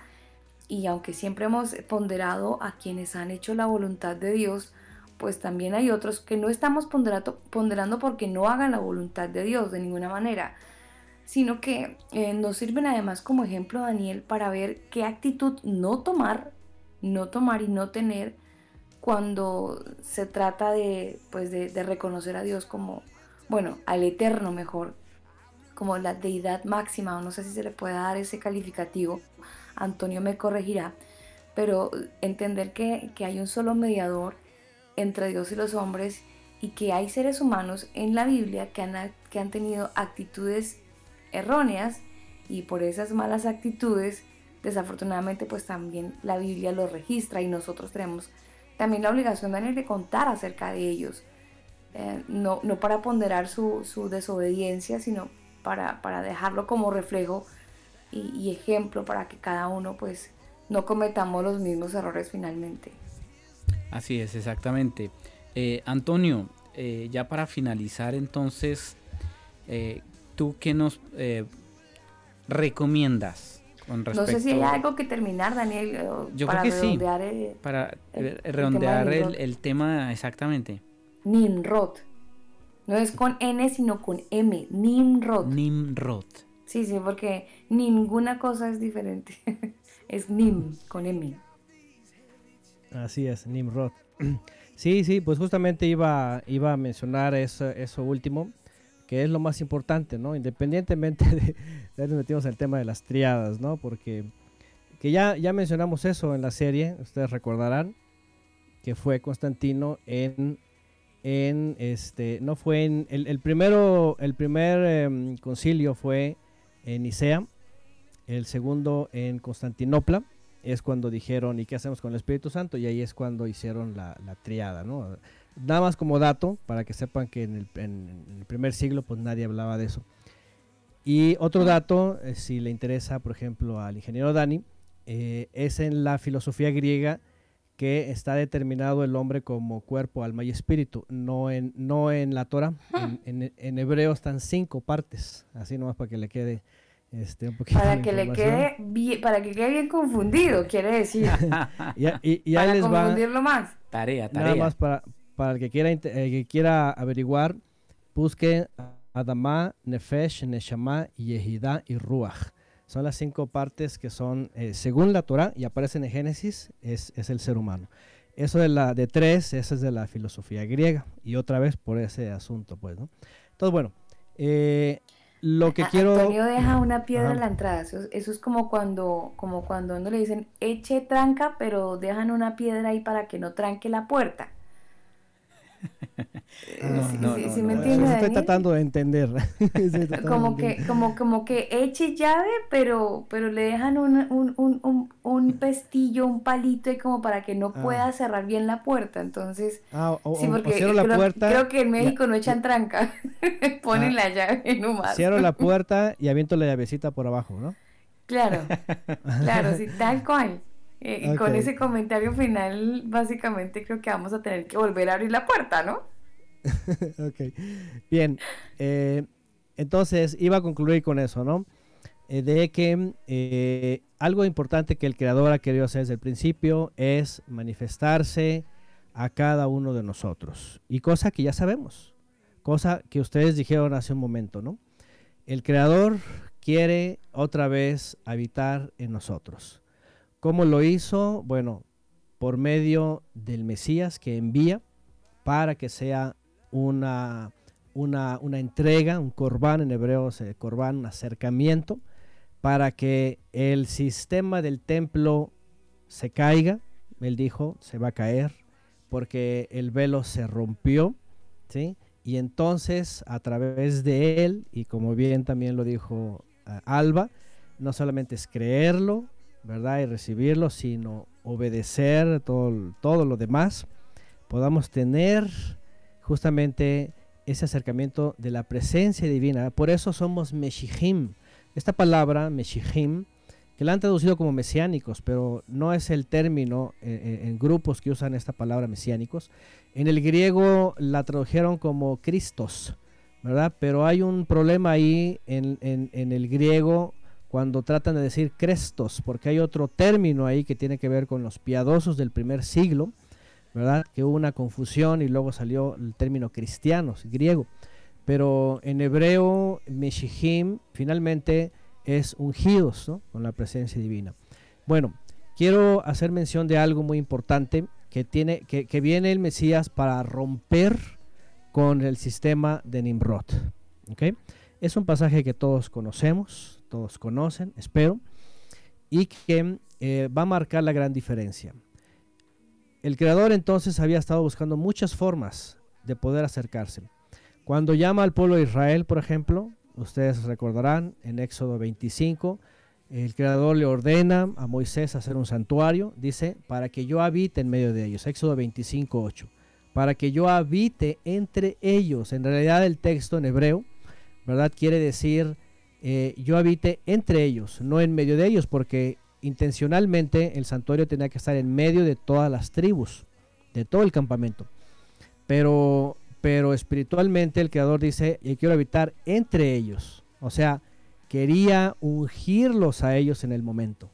y aunque siempre hemos ponderado a quienes han hecho la voluntad de Dios, pues también hay otros que no estamos ponderando, porque no hagan la voluntad de Dios de ninguna manera, sino que eh, nos sirven además como ejemplo, Daniel, para ver qué actitud no tomar, no tomar y no tener cuando se trata de, pues de, reconocer a Dios como, bueno, al eterno mejor, como la deidad máxima, o no sé si se le puede dar ese calificativo, Antonio me corregirá, pero entender que, que hay un solo mediador, entre Dios y los hombres y que hay seres humanos en la Biblia que han, que han tenido actitudes erróneas y por esas malas actitudes desafortunadamente pues también la Biblia los registra y nosotros tenemos también la obligación de contar acerca de ellos. Eh, no, no, para ponderar su, su desobediencia, sino para, para, dejarlo como reflejo y, y ejemplo para que cada uno pues no cometamos los mismos errores finalmente. Así es, exactamente. Eh, Antonio, eh, ya para finalizar entonces, eh, ¿tú qué nos recomiendas con respecto? No sé si hay algo que terminar, Daniel. Yo creo que sí. para redondear el, tema exactamente. Nimrod. No es con N, sino con M. Nimrod. Nimrod. Sí, sí, porque ninguna cosa es diferente. (laughs) es Nim, con M. Así es, Nimrod. (clears throat) Sí, sí, pues justamente iba, iba a mencionar eso, eso último, que es lo más importante, ¿no? Independientemente (laughs) de, de metimos en el tema de las triadas, ¿no? Porque que ya, ya mencionamos eso en la serie, ustedes recordarán, que fue Constantino en, en este, no fue en, el, primero, el primer em, concilio fue en Nicea, el segundo en Constantinopla, es cuando dijeron, ¿y qué hacemos con el Espíritu Santo? Y ahí es cuando hicieron la, triada, ¿no? Nada más como dato, para que sepan que en el, primer siglo pues nadie hablaba de eso. Y otro dato, eh, si le interesa, por ejemplo, al ingeniero Dani, eh, es en la filosofía griega que está determinado el hombre como cuerpo, alma y espíritu, no en, no en la Torah. En, en, hebreo están cinco partes, así nomás para que le quede este, para que le quede bien, para que quede bien confundido, quiere decir. (laughs) y, para confundirlo más. Tarea, tarea. Nada más para, para el que quiera, eh, que quiera averiguar, busque Adama, Nefesh, Neshama, Yehida y Ruach. Son las cinco partes que son, eh, según la Torah, y aparecen en Génesis, es, es, el ser humano. Eso de la de tres, eso es de la filosofía griega. Y otra vez por ese asunto, pues, ¿no? Entonces, bueno, eh, lo que quiero... Antonio deja una piedra en la entrada. Eso, es como cuando, como cuando uno le dicen eche tranca, pero dejan una piedra ahí para que no tranque la puerta. (laughs) No, me entiende, estoy tratando de entender. (laughs) como que, como, como que eche llave, pero, pero le dejan un, un, un, un pestillo, un palito como para que no ah. pueda cerrar bien la puerta. Entonces, ah, sí, porque cierro la puerta, creo que en México no echan tranca, (laughs) ponen ah. la llave en un Cierro la puerta y aviento la llavecita por abajo, ¿no? Claro, claro, sí, tal cual. Eh, con ese comentario final, básicamente creo que vamos a tener que volver a abrir la puerta, ¿no? (laughs) ok, bien. Eh, entonces, iba a concluir con eso, ¿no? Eh, de que algo importante que el creador ha querido hacer desde el principio es manifestarse a cada uno de nosotros. Y cosa que ya sabemos, cosa que ustedes dijeron hace un momento, ¿no? El creador quiere otra vez habitar en nosotros. ¿Cómo lo hizo? Bueno, por medio del Mesías que envía para que sea una, una, entrega, un corbán, en hebreo se corbán, un acercamiento, para que el sistema del templo se caiga. Él dijo, se va a caer, porque el velo se rompió, ¿sí? Y entonces, a través de él, y como bien también lo dijo eh, Alba, no solamente es creerlo, ¿verdad? Y recibirlo, sino obedecer todo, todo lo demás, podamos tener justamente ese acercamiento de la presencia divina. Por eso somos Meshihim. Esta palabra, Meshihim, que la han traducido como mesiánicos, pero no es el término eh, eh, en, grupos que usan esta palabra mesiánicos. En el griego la tradujeron como Cristos, ¿verdad? Pero hay un problema ahí en, en el griego cuando tratan de decir Crestos, porque hay otro término ahí que tiene que ver con los piadosos del primer siglo, Que hubo una confusión y luego salió el término cristianos, griego. Pero en hebreo, Meshihim, finalmente es ungidos con la presencia divina. Bueno, quiero hacer mención de algo muy importante que, tiene, que, viene el Mesías para romper con el sistema de Nimrod. ¿okay? Es un pasaje que todos conocemos, todos conocen, espero, y que eh, va a marcar la gran diferencia. El creador entonces había estado buscando muchas formas de poder acercarse. Cuando llama al pueblo de Israel, por ejemplo, Ustedes recordarán en Éxodo 25, el Creador le ordena a Moisés hacer un santuario, dice, para que yo habite en medio de ellos. Éxodo 25, 8. Para que yo habite entre ellos. En realidad el texto en hebreo, ¿verdad? Quiere decir, eh, yo habite entre ellos, no en medio de ellos, porque intencionalmente el santuario tenía que estar en medio de todas las tribus, de todo el campamento. Pero pero espiritualmente el Creador dice, yo quiero habitar entre ellos. O sea, quería ungirlos a ellos en el momento.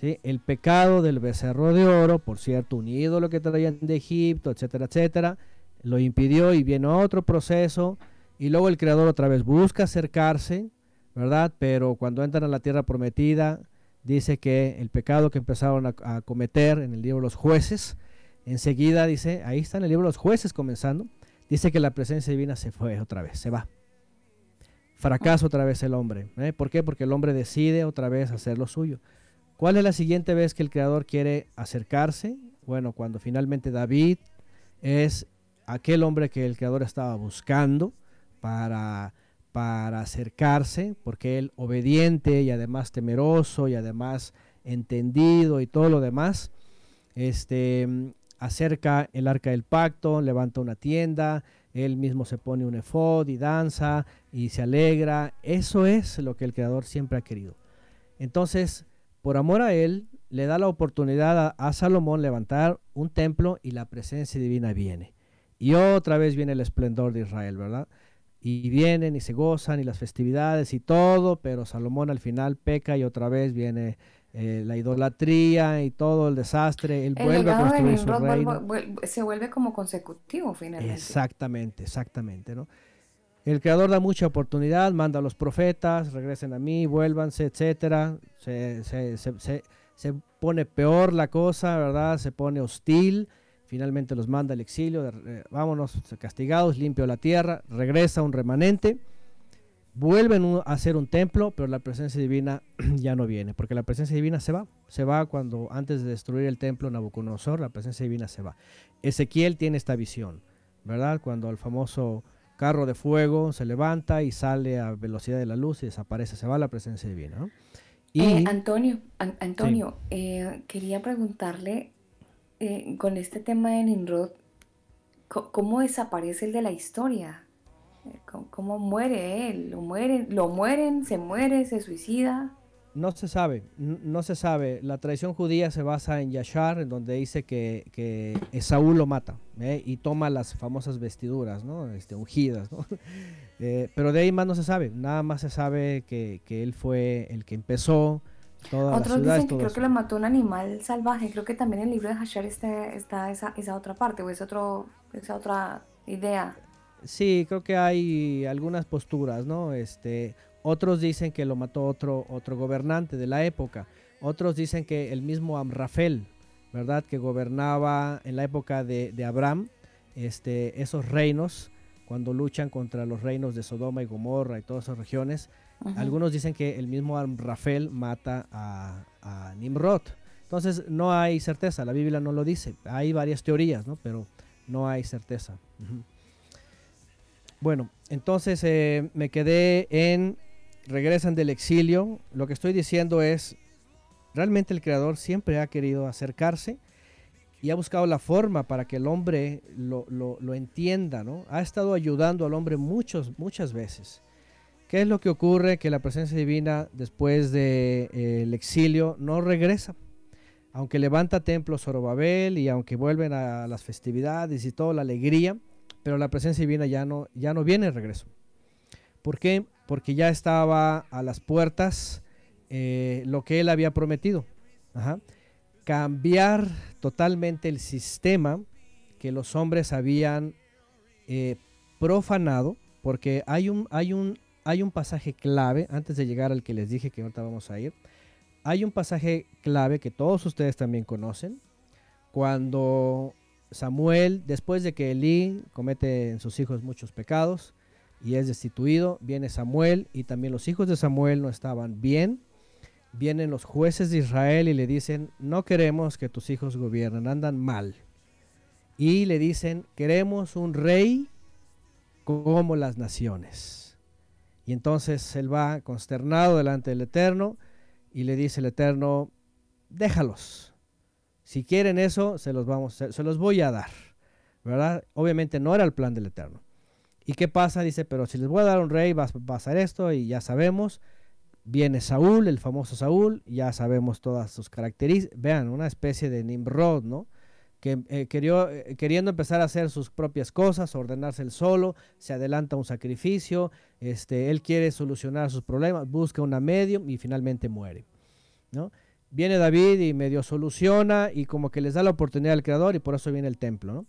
El pecado del becerro de oro, por cierto, un ídolo que traían de Egipto, etcétera, etcétera, lo impidió y viene otro proceso. Y luego el Creador otra vez busca acercarse, ¿verdad? Pero cuando entran a la tierra prometida, dice que el pecado que empezaron a, cometer en el libro de los jueces, enseguida dice, ahí está en el libro de los jueces comenzando, dice que la presencia divina se fue otra vez, se va. Fracasa otra vez el hombre. ¿eh? ¿Por qué? Porque el hombre decide otra vez hacer lo suyo. ¿Cuál es la siguiente vez que el Creador quiere acercarse? Bueno, cuando finalmente David es aquel hombre que el Creador estaba buscando para, para acercarse, porque él obediente y además temeroso y además entendido y todo lo demás, este, acerca el arca del pacto, levanta una tienda, él mismo se pone un efod y danza y se alegra. Eso es lo que el Creador siempre ha querido. Entonces, por amor a él, le da la oportunidad a, Salomón levantar un templo y la presencia divina viene. Y otra vez viene el esplendor de Israel, ¿verdad? Y vienen y se gozan y las festividades y todo, pero Salomón al final peca y otra vez viene eh, la idolatría y todo el desastre, él vuelve a construir su reino. se vuelve como consecutivo finalmente. Exactamente, exactamente, ¿no? El creador da mucha oportunidad, manda a los profetas, regresen a mí, vuélvanse, etcétera. Se, se, se, se, pone peor la cosa, ¿verdad? Se pone hostil. Finalmente los manda al exilio, eh, vámonos castigados, limpio la tierra, regresa un remanente vuelven a hacer un templo, pero la presencia divina (clears throat) ya no viene, porque la presencia divina se va, se va cuando antes de destruir el templo Nabucodonosor, la presencia divina se va. Ezequiel tiene esta visión, ¿verdad? Cuando el famoso carro de fuego se levanta y sale a velocidad de la luz y desaparece, se va la presencia divina. Y, eh, Antonio, Antonio, eh, quería preguntarle eh, con este tema de Nimrod, ¿cómo desaparece el de la historia? ¿Cómo, muere él? ¿Lo mueren? ¿Lo mueren? ¿Se muere? ¿Se suicida? No se sabe, no se sabe. La tradición judía se basa en Yashar, donde dice que, que Esaú lo mata ¿eh? y toma las famosas vestiduras, ¿no? Este, ungidas. (laughs) Eh, pero de ahí más no se sabe, nada más se sabe que, que él fue el que empezó toda Otros la dicen que creo que lo mató un animal salvaje, creo que también en el libro de Yashar está, está esa, esa otra parte, o es otro, esa otra idea. Sí, creo que hay algunas posturas, ¿no? Este, otros dicen que lo mató otro, otro gobernante de la época. Otros dicen que el mismo Amrafel, ¿verdad? Que gobernaba en la época de, Abraham, este, esos reinos, cuando luchan contra los reinos de Sodoma y Gomorra y todas esas regiones. Algunos dicen que el mismo Amrafel mata a, Nimrod. Entonces no hay certeza, la Biblia no lo dice. Hay varias teorías, ¿no? Pero no hay certeza. Bueno, entonces eh, me quedé en regresan del exilio. Lo que estoy diciendo es, realmente el creador siempre ha querido acercarse. y ha buscado la forma para que el hombre lo, entienda, ¿no? Ha estado ayudando al hombre muchos, muchas veces. ¿Qué es lo que ocurre? Que la presencia divina después del de, eh, exilio no regresa. Aunque levanta templos Zorobabel y aunque vuelven a las festividades y toda la alegría, pero la presencia divina ya no, ya no viene de regreso. ¿Por qué? Porque ya estaba a las puertas eh, lo que él había prometido. Cambiar totalmente el sistema que los hombres habían eh, profanado, porque hay un, hay, un, hay un pasaje clave, antes de llegar al que les dije que ahorita vamos a ir, hay un pasaje clave que todos ustedes también conocen, cuando Samuel, después de que Elí comete en sus hijos muchos pecados y es destituido, viene Samuel y también los hijos de Samuel no estaban bien vienen los jueces de Israel y le dicen, no queremos que tus hijos gobiernen, andan mal. Y le dicen, queremos un rey como las naciones. Y entonces él va consternado delante del Eterno y le dice el Eterno, déjalos. Si quieren eso, se los, vamos, se, los voy a dar. ¿verdad? Obviamente no era el plan del Eterno. ¿Y qué pasa? Dice, pero si les voy a dar un rey, va, a hacer esto y ya sabemos Viene Saúl, el famoso Saúl, ya sabemos todas sus características. Vean, una especie de Nimrod, ¿no? Que eh, eh, queriendo empezar a hacer sus propias cosas, ordenarse el solo, se adelanta un sacrificio, este, él quiere solucionar sus problemas, busca una medium y finalmente muere, ¿no? Viene David y medio soluciona y como que les da la oportunidad al Creador y por eso viene el templo, ¿no?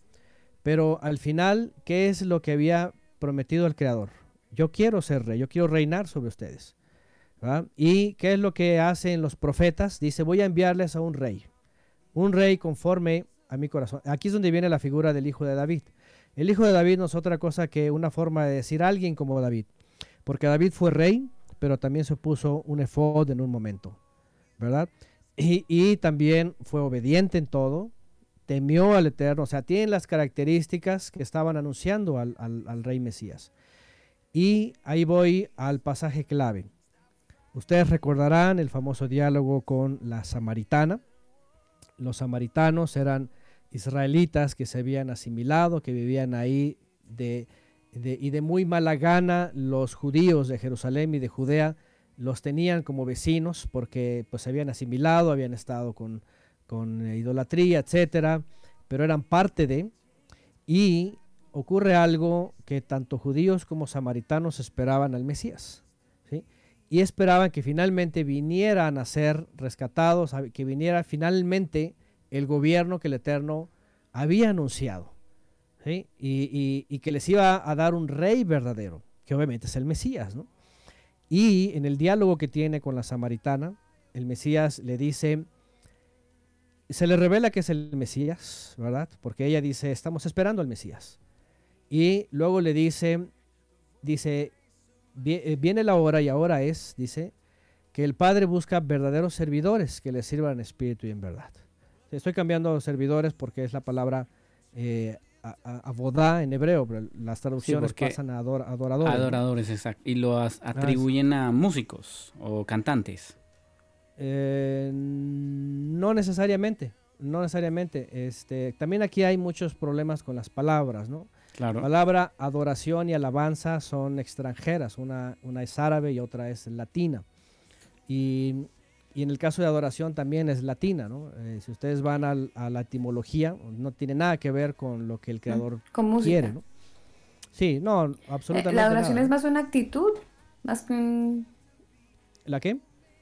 Pero al final, ¿qué es lo que había prometido el Creador? Yo quiero ser rey, yo quiero reinar sobre ustedes. ¿Y qué es lo que hacen los profetas? Dice, voy a enviarles a un rey, un rey conforme a mi corazón. Aquí es donde viene la figura del hijo de David. El hijo de David no es otra cosa que una forma de decir alguien como David, porque David fue rey, pero también se puso un efod en un momento, ¿verdad? Y, también fue obediente en todo, temió al Eterno, o sea, tiene las características que estaban anunciando al, al rey Mesías. Y ahí voy al pasaje clave. Ustedes recordarán el famoso diálogo con la samaritana. Los samaritanos eran israelitas que se habían asimilado, que vivían ahí de, y de muy mala gana los judíos de Jerusalén y de Judea los tenían como vecinos porque pues se habían asimilado, habían estado con, con idolatría, etcétera, pero eran parte de y ocurre algo que tanto judíos como samaritanos esperaban al Mesías y esperaban que finalmente vinieran a ser rescatados, que viniera finalmente el gobierno que el Eterno había anunciado, y, que les iba a dar un rey verdadero, que obviamente es el Mesías. Y en el diálogo que tiene con la samaritana, el Mesías le dice, se le revela que es el Mesías, ¿verdad? Porque ella dice, estamos esperando al Mesías. Y luego le dice, dice, eh, viene la hora y ahora es, dice, que el Padre busca verdaderos servidores que le sirvan en espíritu y en verdad. Estoy cambiando servidores porque es la palabra eh, abodá en hebreo, pero las traducciones pasan a adoradores. Adoradores, exacto. Y lo ah, atribuyen a músicos o cantantes. Eh, no necesariamente, no necesariamente. Este, también aquí hay muchos problemas con las palabras, ¿no? La palabra adoración y alabanza son extranjeras, una, una es árabe y otra es latina. Y, en el caso de adoración también es latina, ¿no? Eh, si ustedes van a la etimología, no tiene nada que ver con lo que el creador quiere, ¿no? Sí, no, absolutamente. la adoración es más una actitud, más que un... ¿La qué?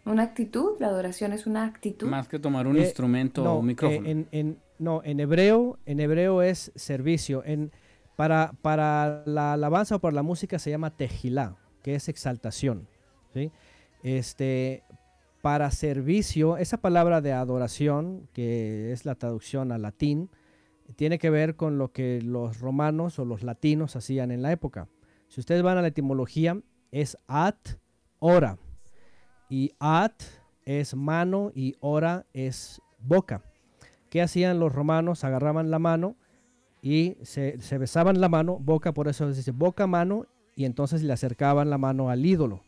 Una actitud, la adoración es una actitud. Más que tomar un eh, instrumento o un micrófono. en, en, no, en hebreo, en hebreo es servicio. En, para, para la alabanza o para la música se llama tejilá, que es exaltación. Este, para servicio, esa palabra de adoración, que es la traducción al latín, tiene que ver con lo que los romanos o los latinos hacían en la época. Si ustedes van a la etimología, es at, ora. Y at es mano y ora es boca. ¿Qué hacían los romanos? Agarraban la mano y se, besaban la mano, boca, por eso se dice boca, mano, y entonces le acercaban la mano al ídolo.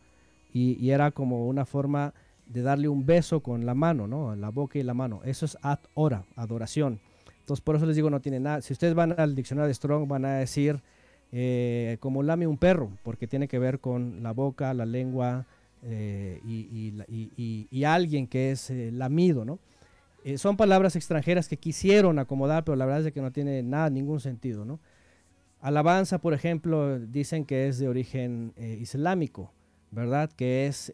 Y, era como una forma de darle un beso con la mano, ¿no? La boca y la mano. Eso es ad ora, adoración. Entonces, por eso les digo, no tiene nada. Si ustedes van al diccionario de Strong, van a decir eh, como lame un perro, porque tiene que ver con la boca, la lengua eh, y, alguien que es eh, lamido, ¿no? son palabras extranjeras que quisieron acomodar, pero la verdad es que no tiene nada, ningún sentido, ¿no? Alabanza, por ejemplo, dicen que es de origen islámico, ¿verdad? Que es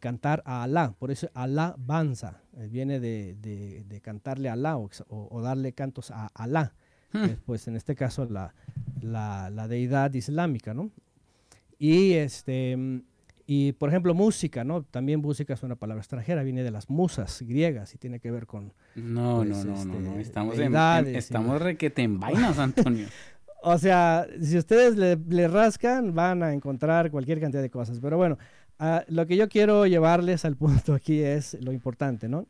cantar a Alá, por eso alabanza, viene de, cantarle a Alá o, darle cantos a Alá, hmm. pues en este caso la, la, deidad islámica, ¿no? Y este y por ejemplo música, ¿no? También música es una palabra extranjera, viene de las musas griegas y tiene que ver con No, pues, no, no, no, no, este, estamos en, estamos requete en vainas, Antonio. (laughs) o sea, si ustedes le, rascan van a encontrar cualquier cantidad de cosas, pero bueno, ah, lo que yo quiero llevarles al punto aquí es lo importante, ¿no?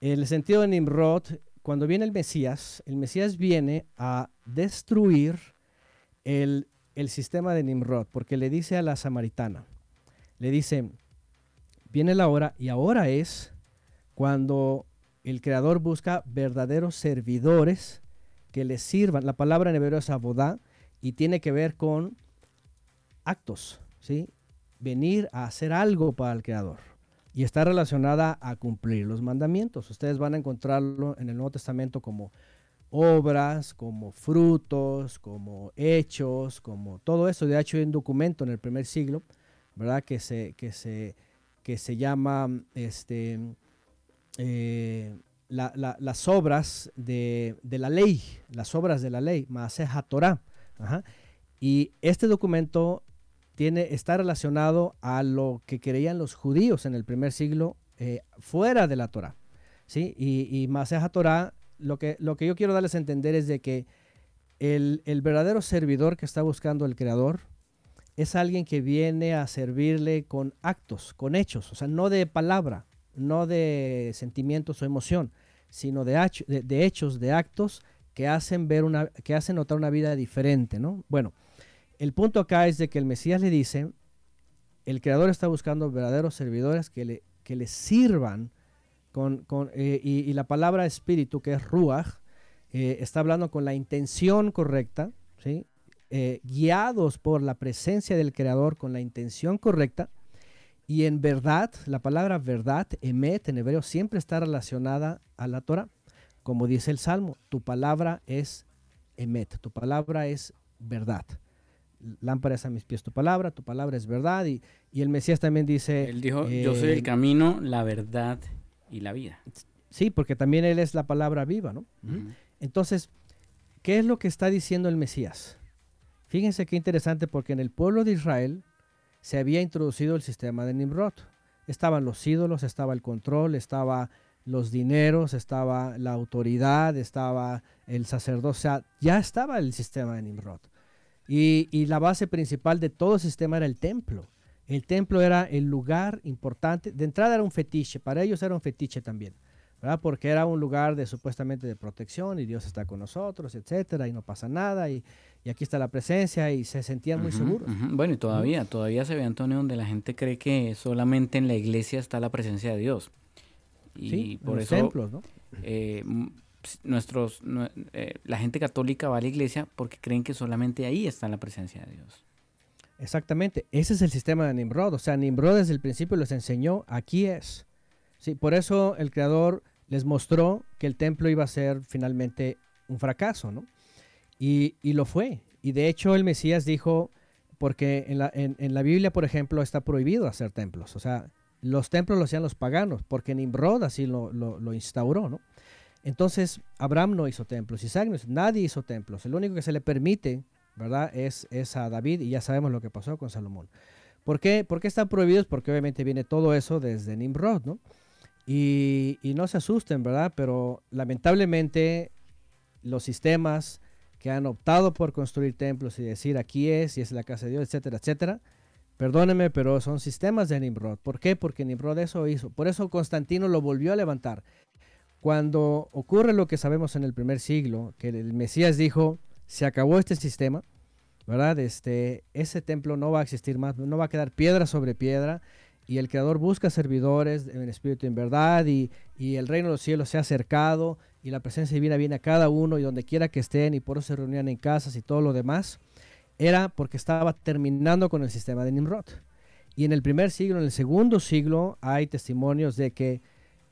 El sentido de Nimrod, cuando viene el Mesías, el Mesías viene a destruir el, sistema de Nimrod, porque le dice a la samaritana, le dice, viene la hora y ahora es cuando el Creador busca verdaderos servidores que le sirvan. La palabra en hebreo es abodá y tiene que ver con actos, ¿sí? Venir a hacer algo para el Creador. Y está relacionada a cumplir los mandamientos. Ustedes van a encontrarlo en el Nuevo Testamento como obras, como frutos, como hechos, como todo eso. De hecho, hay un documento en el primer siglo, ¿verdad? Que se, que se, que se llama este, eh, las obras de, la ley, las obras de la ley, Maaseja Torah. Y este documento tiene, está relacionado a lo que creían los judíos en el primer siglo eh, fuera de la Torah. ¿sí? Y, y Maaseja Torah lo que, lo que yo quiero darles a entender es de que el, verdadero servidor que está buscando el Creador es alguien que viene a servirle con actos, con hechos, o sea, no de palabra, no de sentimientos o emoción, sino de, de, hechos, de actos que hacen ver una, que hacen notar una vida diferente, ¿no? Bueno, el punto acá es de que el Mesías le dice, el Creador está buscando verdaderos servidores que le, que le sirvan eh, y, la palabra espíritu, que es ruach, eh, está hablando con la intención correcta, ¿sí? Eh, guiados por la presencia del Creador con la intención correcta. Y en verdad, la palabra verdad, emet en hebreo, siempre está relacionada a la Torah. Como dice el Salmo, tu palabra es emet, tu palabra es verdad. Lámparas a mis pies tu palabra, tu palabra es verdad. Y, y el Mesías también dice... Él dijo, yo soy el camino, la verdad y la vida. Sí, porque también Él es la palabra viva, ¿no? Entonces, ¿qué es lo que está diciendo el Mesías? Fíjense qué interesante, porque en el pueblo de Israel se había introducido el sistema de Nimrod. Estaban los ídolos, estaba el control, estaba los dineros, estaba la autoridad, estaba el sacerdocio, o sea, ya estaba el sistema de Nimrod. Y, y, la base principal de todo el sistema era el templo. El templo era el lugar importante. De entrada era un fetiche, para ellos era un fetiche también, ¿verdad? Porque era un lugar de supuestamente de protección y Dios está con nosotros, etcétera, y no pasa nada, y, aquí está la presencia, y se sentían muy seguros. Bueno, y todavía, todavía se ve, Antonio, donde la gente cree que solamente en la iglesia está la presencia de Dios. Y por eso. Templos, ¿no? Eh, nuestros, eh, la gente católica va a la iglesia porque creen que solamente ahí está la presencia de Dios. Exactamente, ese es el sistema de Nimrod. O sea, Nimrod desde el principio les enseñó, aquí es. Sí, por eso el creador les mostró que el templo iba a ser finalmente un fracaso, ¿no? Y, lo fue. Y de hecho el Mesías dijo, porque en la, en, la, Biblia, por ejemplo, está prohibido hacer templos. O sea, los templos los hacían los paganos, porque Nimrod así lo, lo, instauró, ¿no? Entonces, Abraham no hizo templos, Isaac no nadie hizo templos. El único que se le permite ¿verdad? Es, es a David y ya sabemos lo que pasó con Salomón. ¿Por qué, ¿Por qué están prohibidos? Porque obviamente viene todo eso desde Nimrod, ¿no? Y, y, no se asusten, ¿verdad? Pero lamentablemente los sistemas que han optado por construir templos y decir aquí es y es la casa de Dios, etcétera, etcétera, perdónenme, pero son sistemas de Nimrod. ¿Por qué? Porque Nimrod eso hizo. Por eso Constantino lo volvió a levantar. Cuando ocurre lo que sabemos en el primer siglo, que el Mesías dijo, se acabó este sistema, ¿verdad? Este, ese templo no va a existir más, no va a quedar piedra sobre piedra y el Creador busca servidores en espíritu y en verdad y, el reino de los cielos se ha acercado y la presencia divina viene a cada uno y donde quiera que estén y por eso se reunían en casas y todo lo demás, era porque estaba terminando con el sistema de Nimrod. Y en el primer siglo, en el segundo siglo, hay testimonios de que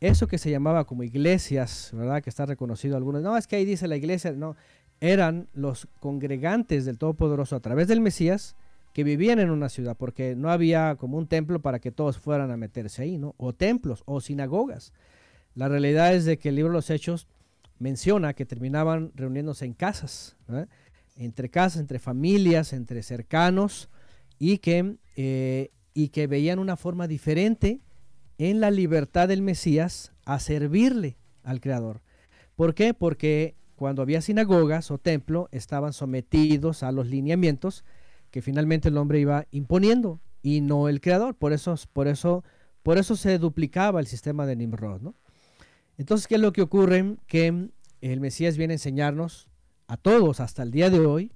eso que se llamaba como iglesias, ¿verdad? Que está reconocido algunos. No, es que ahí dice la iglesia, no. Eran los congregantes del Todopoderoso a través del Mesías que vivían en una ciudad, porque no había como un templo para que todos fueran a meterse ahí, ¿no? O templos o sinagogas. La realidad es de que el libro de los Hechos menciona que terminaban reuniéndose en casas, entre casas, entre familias, entre cercanos, y que eh, y que veían una forma diferente en la libertad del Mesías a servirle al Creador. ¿Por qué? Porque cuando había sinagogas o templo estaban sometidos a los lineamientos que finalmente el hombre iba imponiendo y no el Creador. Por eso, por eso, por eso se duplicaba el sistema de Nimrod. ¿no? Entonces, ¿qué es lo que ocurre? Que el Mesías viene a enseñarnos a todos hasta el día de hoy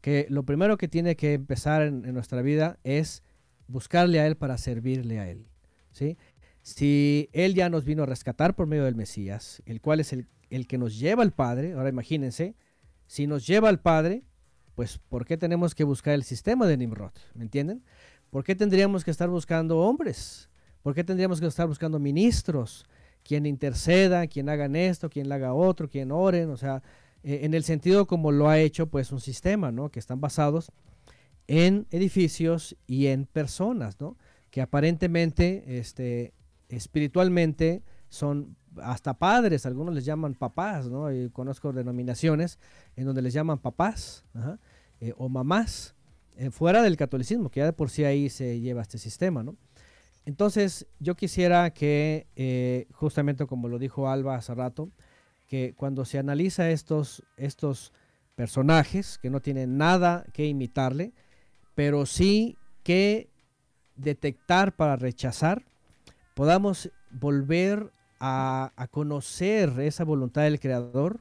que lo primero que tiene que empezar en, en nuestra vida es buscarle a Él para servirle a Él. ¿sí? Si Él ya nos vino a rescatar por medio del Mesías, el cual es el, el que nos lleva al Padre, ahora imagínense, si nos lleva al Padre, pues ¿por qué tenemos que buscar el sistema de Nimrod? ¿Me entienden? ¿Por qué tendríamos que estar buscando hombres? ¿Por qué tendríamos que estar buscando ministros? Quien interceda, quien hagan esto, quien haga otro, quien oren, o sea, eh, en el sentido como lo ha hecho pues un sistema, ¿no? Que están basados en edificios y en personas, ¿no? Que aparentemente, este, espiritualmente son hasta padres, algunos les llaman papás, ¿no? Y conozco denominaciones en donde les llaman papás eh, o mamás, eh, fuera del catolicismo, que ya de por sí ahí se lleva este sistema, ¿no? Entonces, yo quisiera que, eh, justamente como lo dijo Alba hace rato, que cuando se analiza estos, estos personajes que no tienen nada que imitarle, pero sí que detectar para rechazar, podamos volver a, conocer esa voluntad del Creador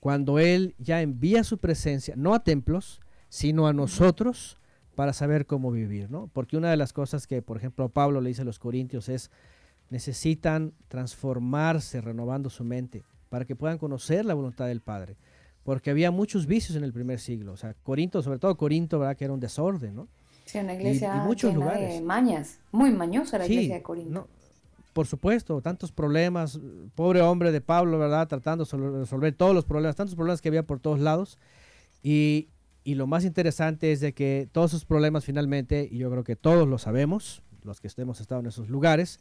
cuando Él ya envía su presencia, no a templos, sino a nosotros para saber cómo vivir, ¿no? Porque una de las cosas que, por ejemplo, Pablo le dice a los corintios es, necesitan transformarse renovando su mente para que puedan conocer la voluntad del Padre porque había muchos vicios en el primer siglo. O sea, Corinto, sobre todo Corinto, ¿verdad? Que era un desorden, ¿no? Sí, una iglesia y, muchos lugares. de mañas, muy mañosa la iglesia de Corinto. Por supuesto, tantos problemas, pobre hombre de Pablo, ¿verdad? Tratando de resolver todos los problemas, tantos problemas que había por todos lados. Y, y lo más interesante es de que todos esos problemas finalmente, y yo creo que todos lo sabemos, los que hemos estado en esos lugares,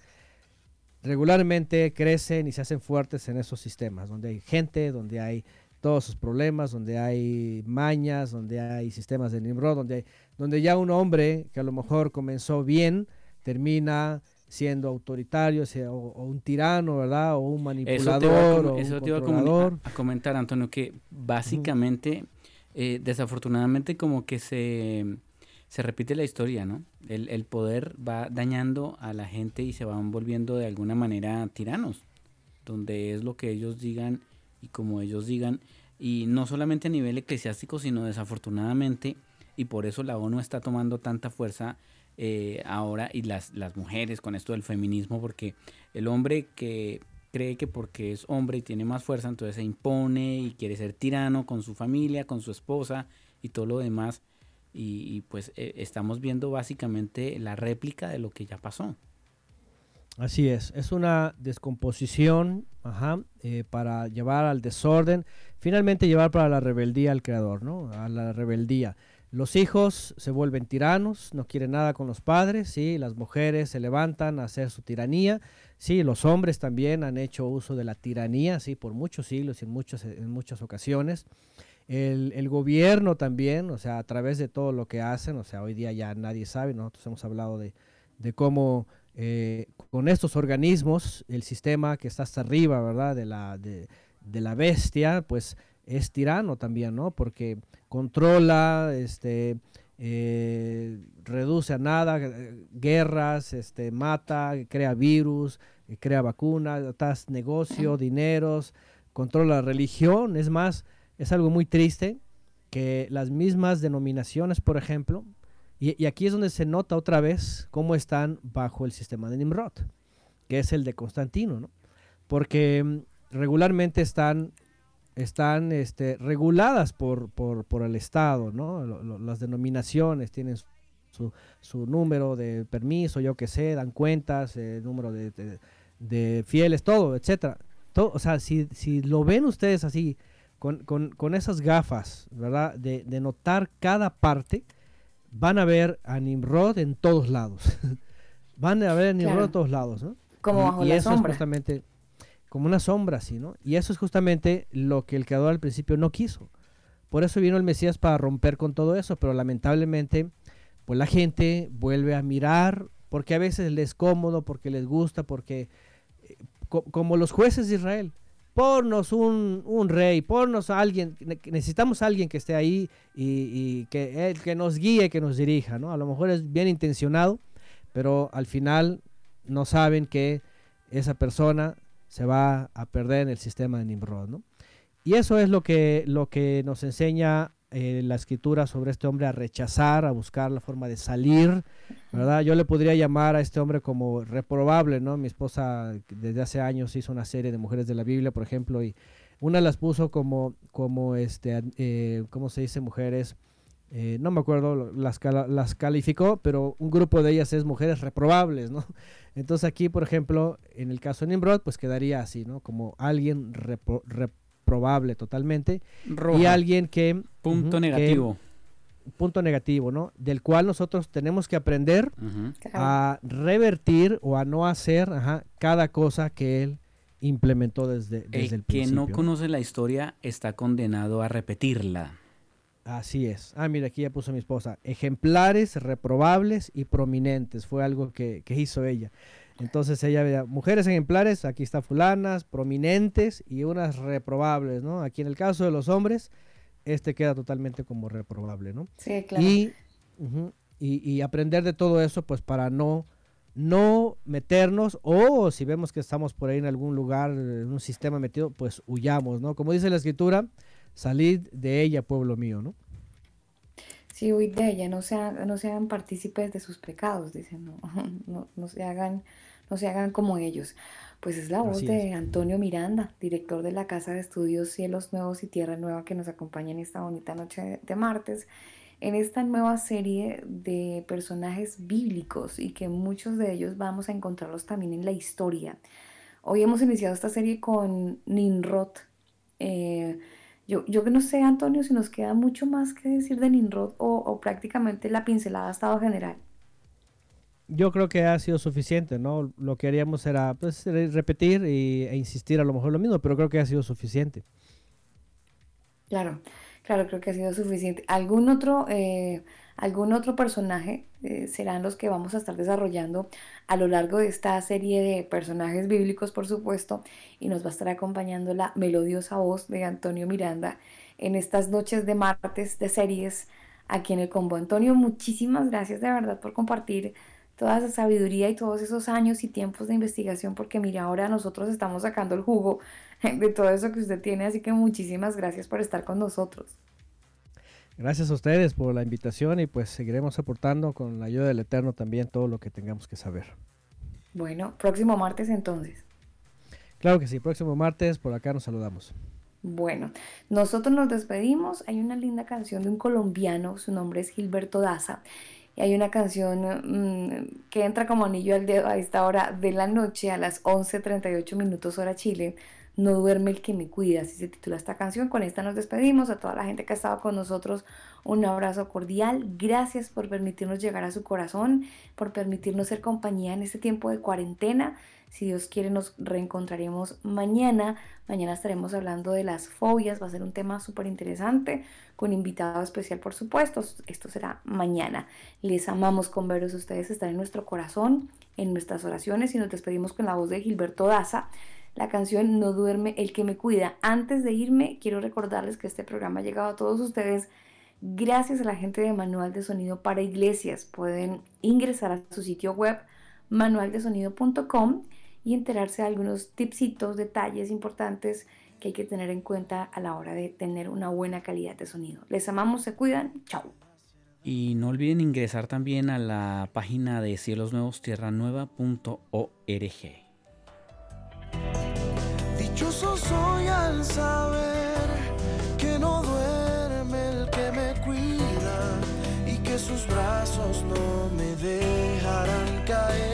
regularmente crecen y se hacen fuertes en esos sistemas, donde hay gente, donde hay todos sus problemas, donde hay mañas, donde hay sistemas de Nimrod, donde, donde ya un hombre que a lo mejor comenzó bien, termina siendo autoritario o, un tirano, ¿verdad? O un manipulador. Eso te iba, a, comentar, Antonio, que básicamente, eh, desafortunadamente, como que se, se repite la historia, ¿no? El, el, poder va dañando a la gente y se van volviendo de alguna manera tiranos, donde es lo que ellos digan y como ellos digan, y no solamente a nivel eclesiástico, sino desafortunadamente, y por eso la ONU está tomando tanta fuerza eh, ahora, y las, las mujeres con esto del feminismo, porque el hombre que cree que porque es hombre y tiene más fuerza, entonces se impone y quiere ser tirano con su familia, con su esposa y todo lo demás. Y, pues eh, estamos viendo básicamente la réplica de lo que ya pasó. Así es, es una descomposición eh, para llevar al desorden, finalmente llevar para la rebeldía al Creador, ¿no? A la rebeldía. Los hijos se vuelven tiranos, no quieren nada con los padres, ¿sí? las mujeres se levantan a hacer su tiranía, sí, los hombres también han hecho uso de la tiranía ¿sí? por muchos siglos y en, muchas, en muchas ocasiones. El, el, gobierno también, o sea, a través de todo lo que hacen, o sea, hoy día ya nadie sabe, nosotros hemos hablado de, de cómo eh, con estos organismos, el sistema que está hasta arriba, ¿verdad? De la, de, la bestia, pues es tirano también, ¿no? Porque controla, este, eh, reduce a nada, eh, guerras, este, mata, crea virus, crea vacunas, negocio, dineros, controla la religión. Es más, es algo muy triste que las mismas denominaciones, por ejemplo, y, aquí es donde se nota otra vez cómo están bajo el sistema de Nimrod, que es el de Constantino, ¿no? Porque mm, regularmente están están este, reguladas por, por, el Estado, ¿no? las denominaciones tienen su, su, número de permiso, yo qué sé, dan cuentas, el número de, de, fieles, todo, etcétera. Todo, o sea, si, si lo ven ustedes así, con, con, con esas gafas, ¿verdad? De, de, notar cada parte, van a ver a Nimrod en todos lados. (laughs) van a ver a Nimrod en todos lados, ¿no? Como bajo y la eso sombra. es justamente como una sombra, ¿sí, ¿no? Y eso es justamente lo que el creador al principio no quiso. Por eso vino el Mesías para romper con todo eso, pero lamentablemente, pues la gente vuelve a mirar, porque a veces les es cómodo, porque les gusta, porque eh, como los jueces de Israel, ponnos un, un, rey, ponnos a alguien, necesitamos a alguien que esté ahí y, que, que nos guíe, que nos dirija, ¿no? A lo mejor es bien intencionado, pero al final no saben que esa persona se va a perder en el sistema de Nimrod, ¿no? Y eso es lo que, lo que nos enseña eh, la escritura sobre este hombre a rechazar, a buscar la forma de salir, ¿verdad? Yo le podría llamar a este hombre como reprobable, ¿no? Mi esposa desde hace años hizo una serie de mujeres de la Biblia, por ejemplo, y una las puso como, como este, eh, ¿cómo se dice? Mujeres, eh, no me acuerdo, las, las calificó, pero un grupo de ellas es mujeres reprobables, ¿no? (laughs) Entonces aquí, por ejemplo, en el caso de Nimrod, pues quedaría así, ¿no? Como alguien reprobable totalmente y alguien que... Punto negativo. punto negativo, ¿no? Del cual nosotros tenemos que aprender a revertir o a no hacer cada cosa que él implementó desde, desde el, principio. Que no conoce la historia está condenado a repetirla. Así es. Ah, mira, aquí ya puso mi esposa. Ejemplares, reprobables y prominentes. Fue algo que, hizo ella. Entonces ella veía mujeres ejemplares, aquí está fulanas, prominentes y unas reprobables, ¿no? Aquí en el caso de los hombres, este queda totalmente como reprobable, ¿no? Sí, claro. Y, y, aprender de todo eso, pues para no, no meternos o si vemos que estamos por ahí en algún lugar, en un sistema metido, pues huyamos, ¿no? Como dice la escritura, salid de ella, pueblo mío, ¿no? Sí, huid de ella, no, sean, no sean partícipes de sus pecados, dicen, (laughs) no, no, se hagan, no se hagan como ellos. Pues es la voz de Antonio Miranda, director de la Casa de Estudios Cielos Nuevos y Tierra Nueva, que nos acompaña en esta bonita noche de martes, en esta nueva serie de personajes bíblicos y que muchos de ellos vamos a encontrarlos también en la historia. Hoy hemos iniciado esta serie con Ninrod, eh, yo, yo que no sé, Antonio, si nos queda mucho más que decir de Ninrod o, prácticamente la pincelada ha estado general. Yo creo que ha sido suficiente, ¿no? Lo que haríamos era pues, repetir e insistir a lo mejor lo mismo, pero creo que ha sido suficiente. Claro, claro, creo que ha sido suficiente. ¿Algún otro eh, algún otro personaje eh, serán los que vamos a estar desarrollando a lo largo de esta serie de personajes bíblicos, por supuesto, y nos va a estar acompañando la melodiosa voz de Antonio Miranda en estas noches de martes de series aquí en el combo. Antonio, muchísimas gracias de verdad por compartir toda esa sabiduría y todos esos años y tiempos de investigación, porque mira, ahora nosotros estamos sacando el jugo (laughs) de todo eso que usted tiene, así que muchísimas gracias por estar con nosotros. Gracias a ustedes por la invitación y pues seguiremos aportando con la ayuda del Eterno también todo lo que tengamos que saber. Bueno, próximo martes entonces. Claro que sí, próximo martes por acá nos saludamos. Bueno, nosotros nos despedimos. Hay una linda canción de un colombiano, su nombre es Gilberto Daza. Y hay una canción mm, que entra como anillo al dedo a esta hora de la noche, a las 11.38 minutos hora Chile, no duerme el que me cuida, así se titula esta canción. Con esta nos despedimos. A toda la gente que ha estado con nosotros, un abrazo cordial. Gracias por permitirnos llegar a su corazón, por permitirnos ser compañía en este tiempo de cuarentena. Si Dios quiere, nos reencontraremos mañana. Mañana estaremos hablando de las fobias. Va a ser un tema súper interesante, con invitado especial, por supuesto. Esto será mañana. Les amamos con veros. Ustedes están en nuestro corazón, en nuestras oraciones y nos despedimos con la voz de Gilberto Daza la canción No duerme el que me cuida. Antes de irme, quiero recordarles que este programa ha llegado a todos ustedes gracias a la gente de Manual de Sonido para Iglesias. Pueden ingresar a su sitio web manualdesonido.com y enterarse de algunos tipsitos, detalles importantes que hay que tener en cuenta a la hora de tener una buena calidad de sonido. Les amamos, se cuidan, chao. Y no olviden ingresar también a la página de cielosnuevostierranueva.org. Soy al saber que no duerme el que me cuida y que sus brazos no me dejarán caer.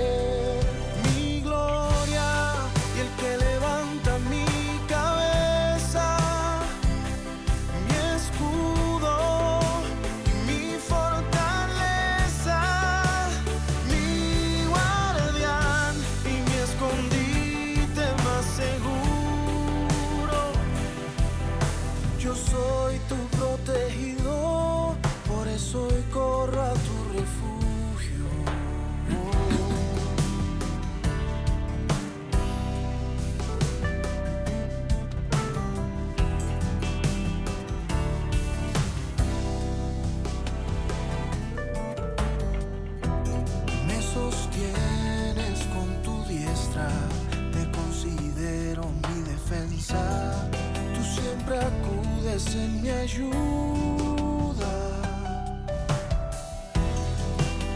pies en mi ayuda.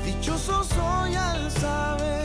Dichoso soy al saber.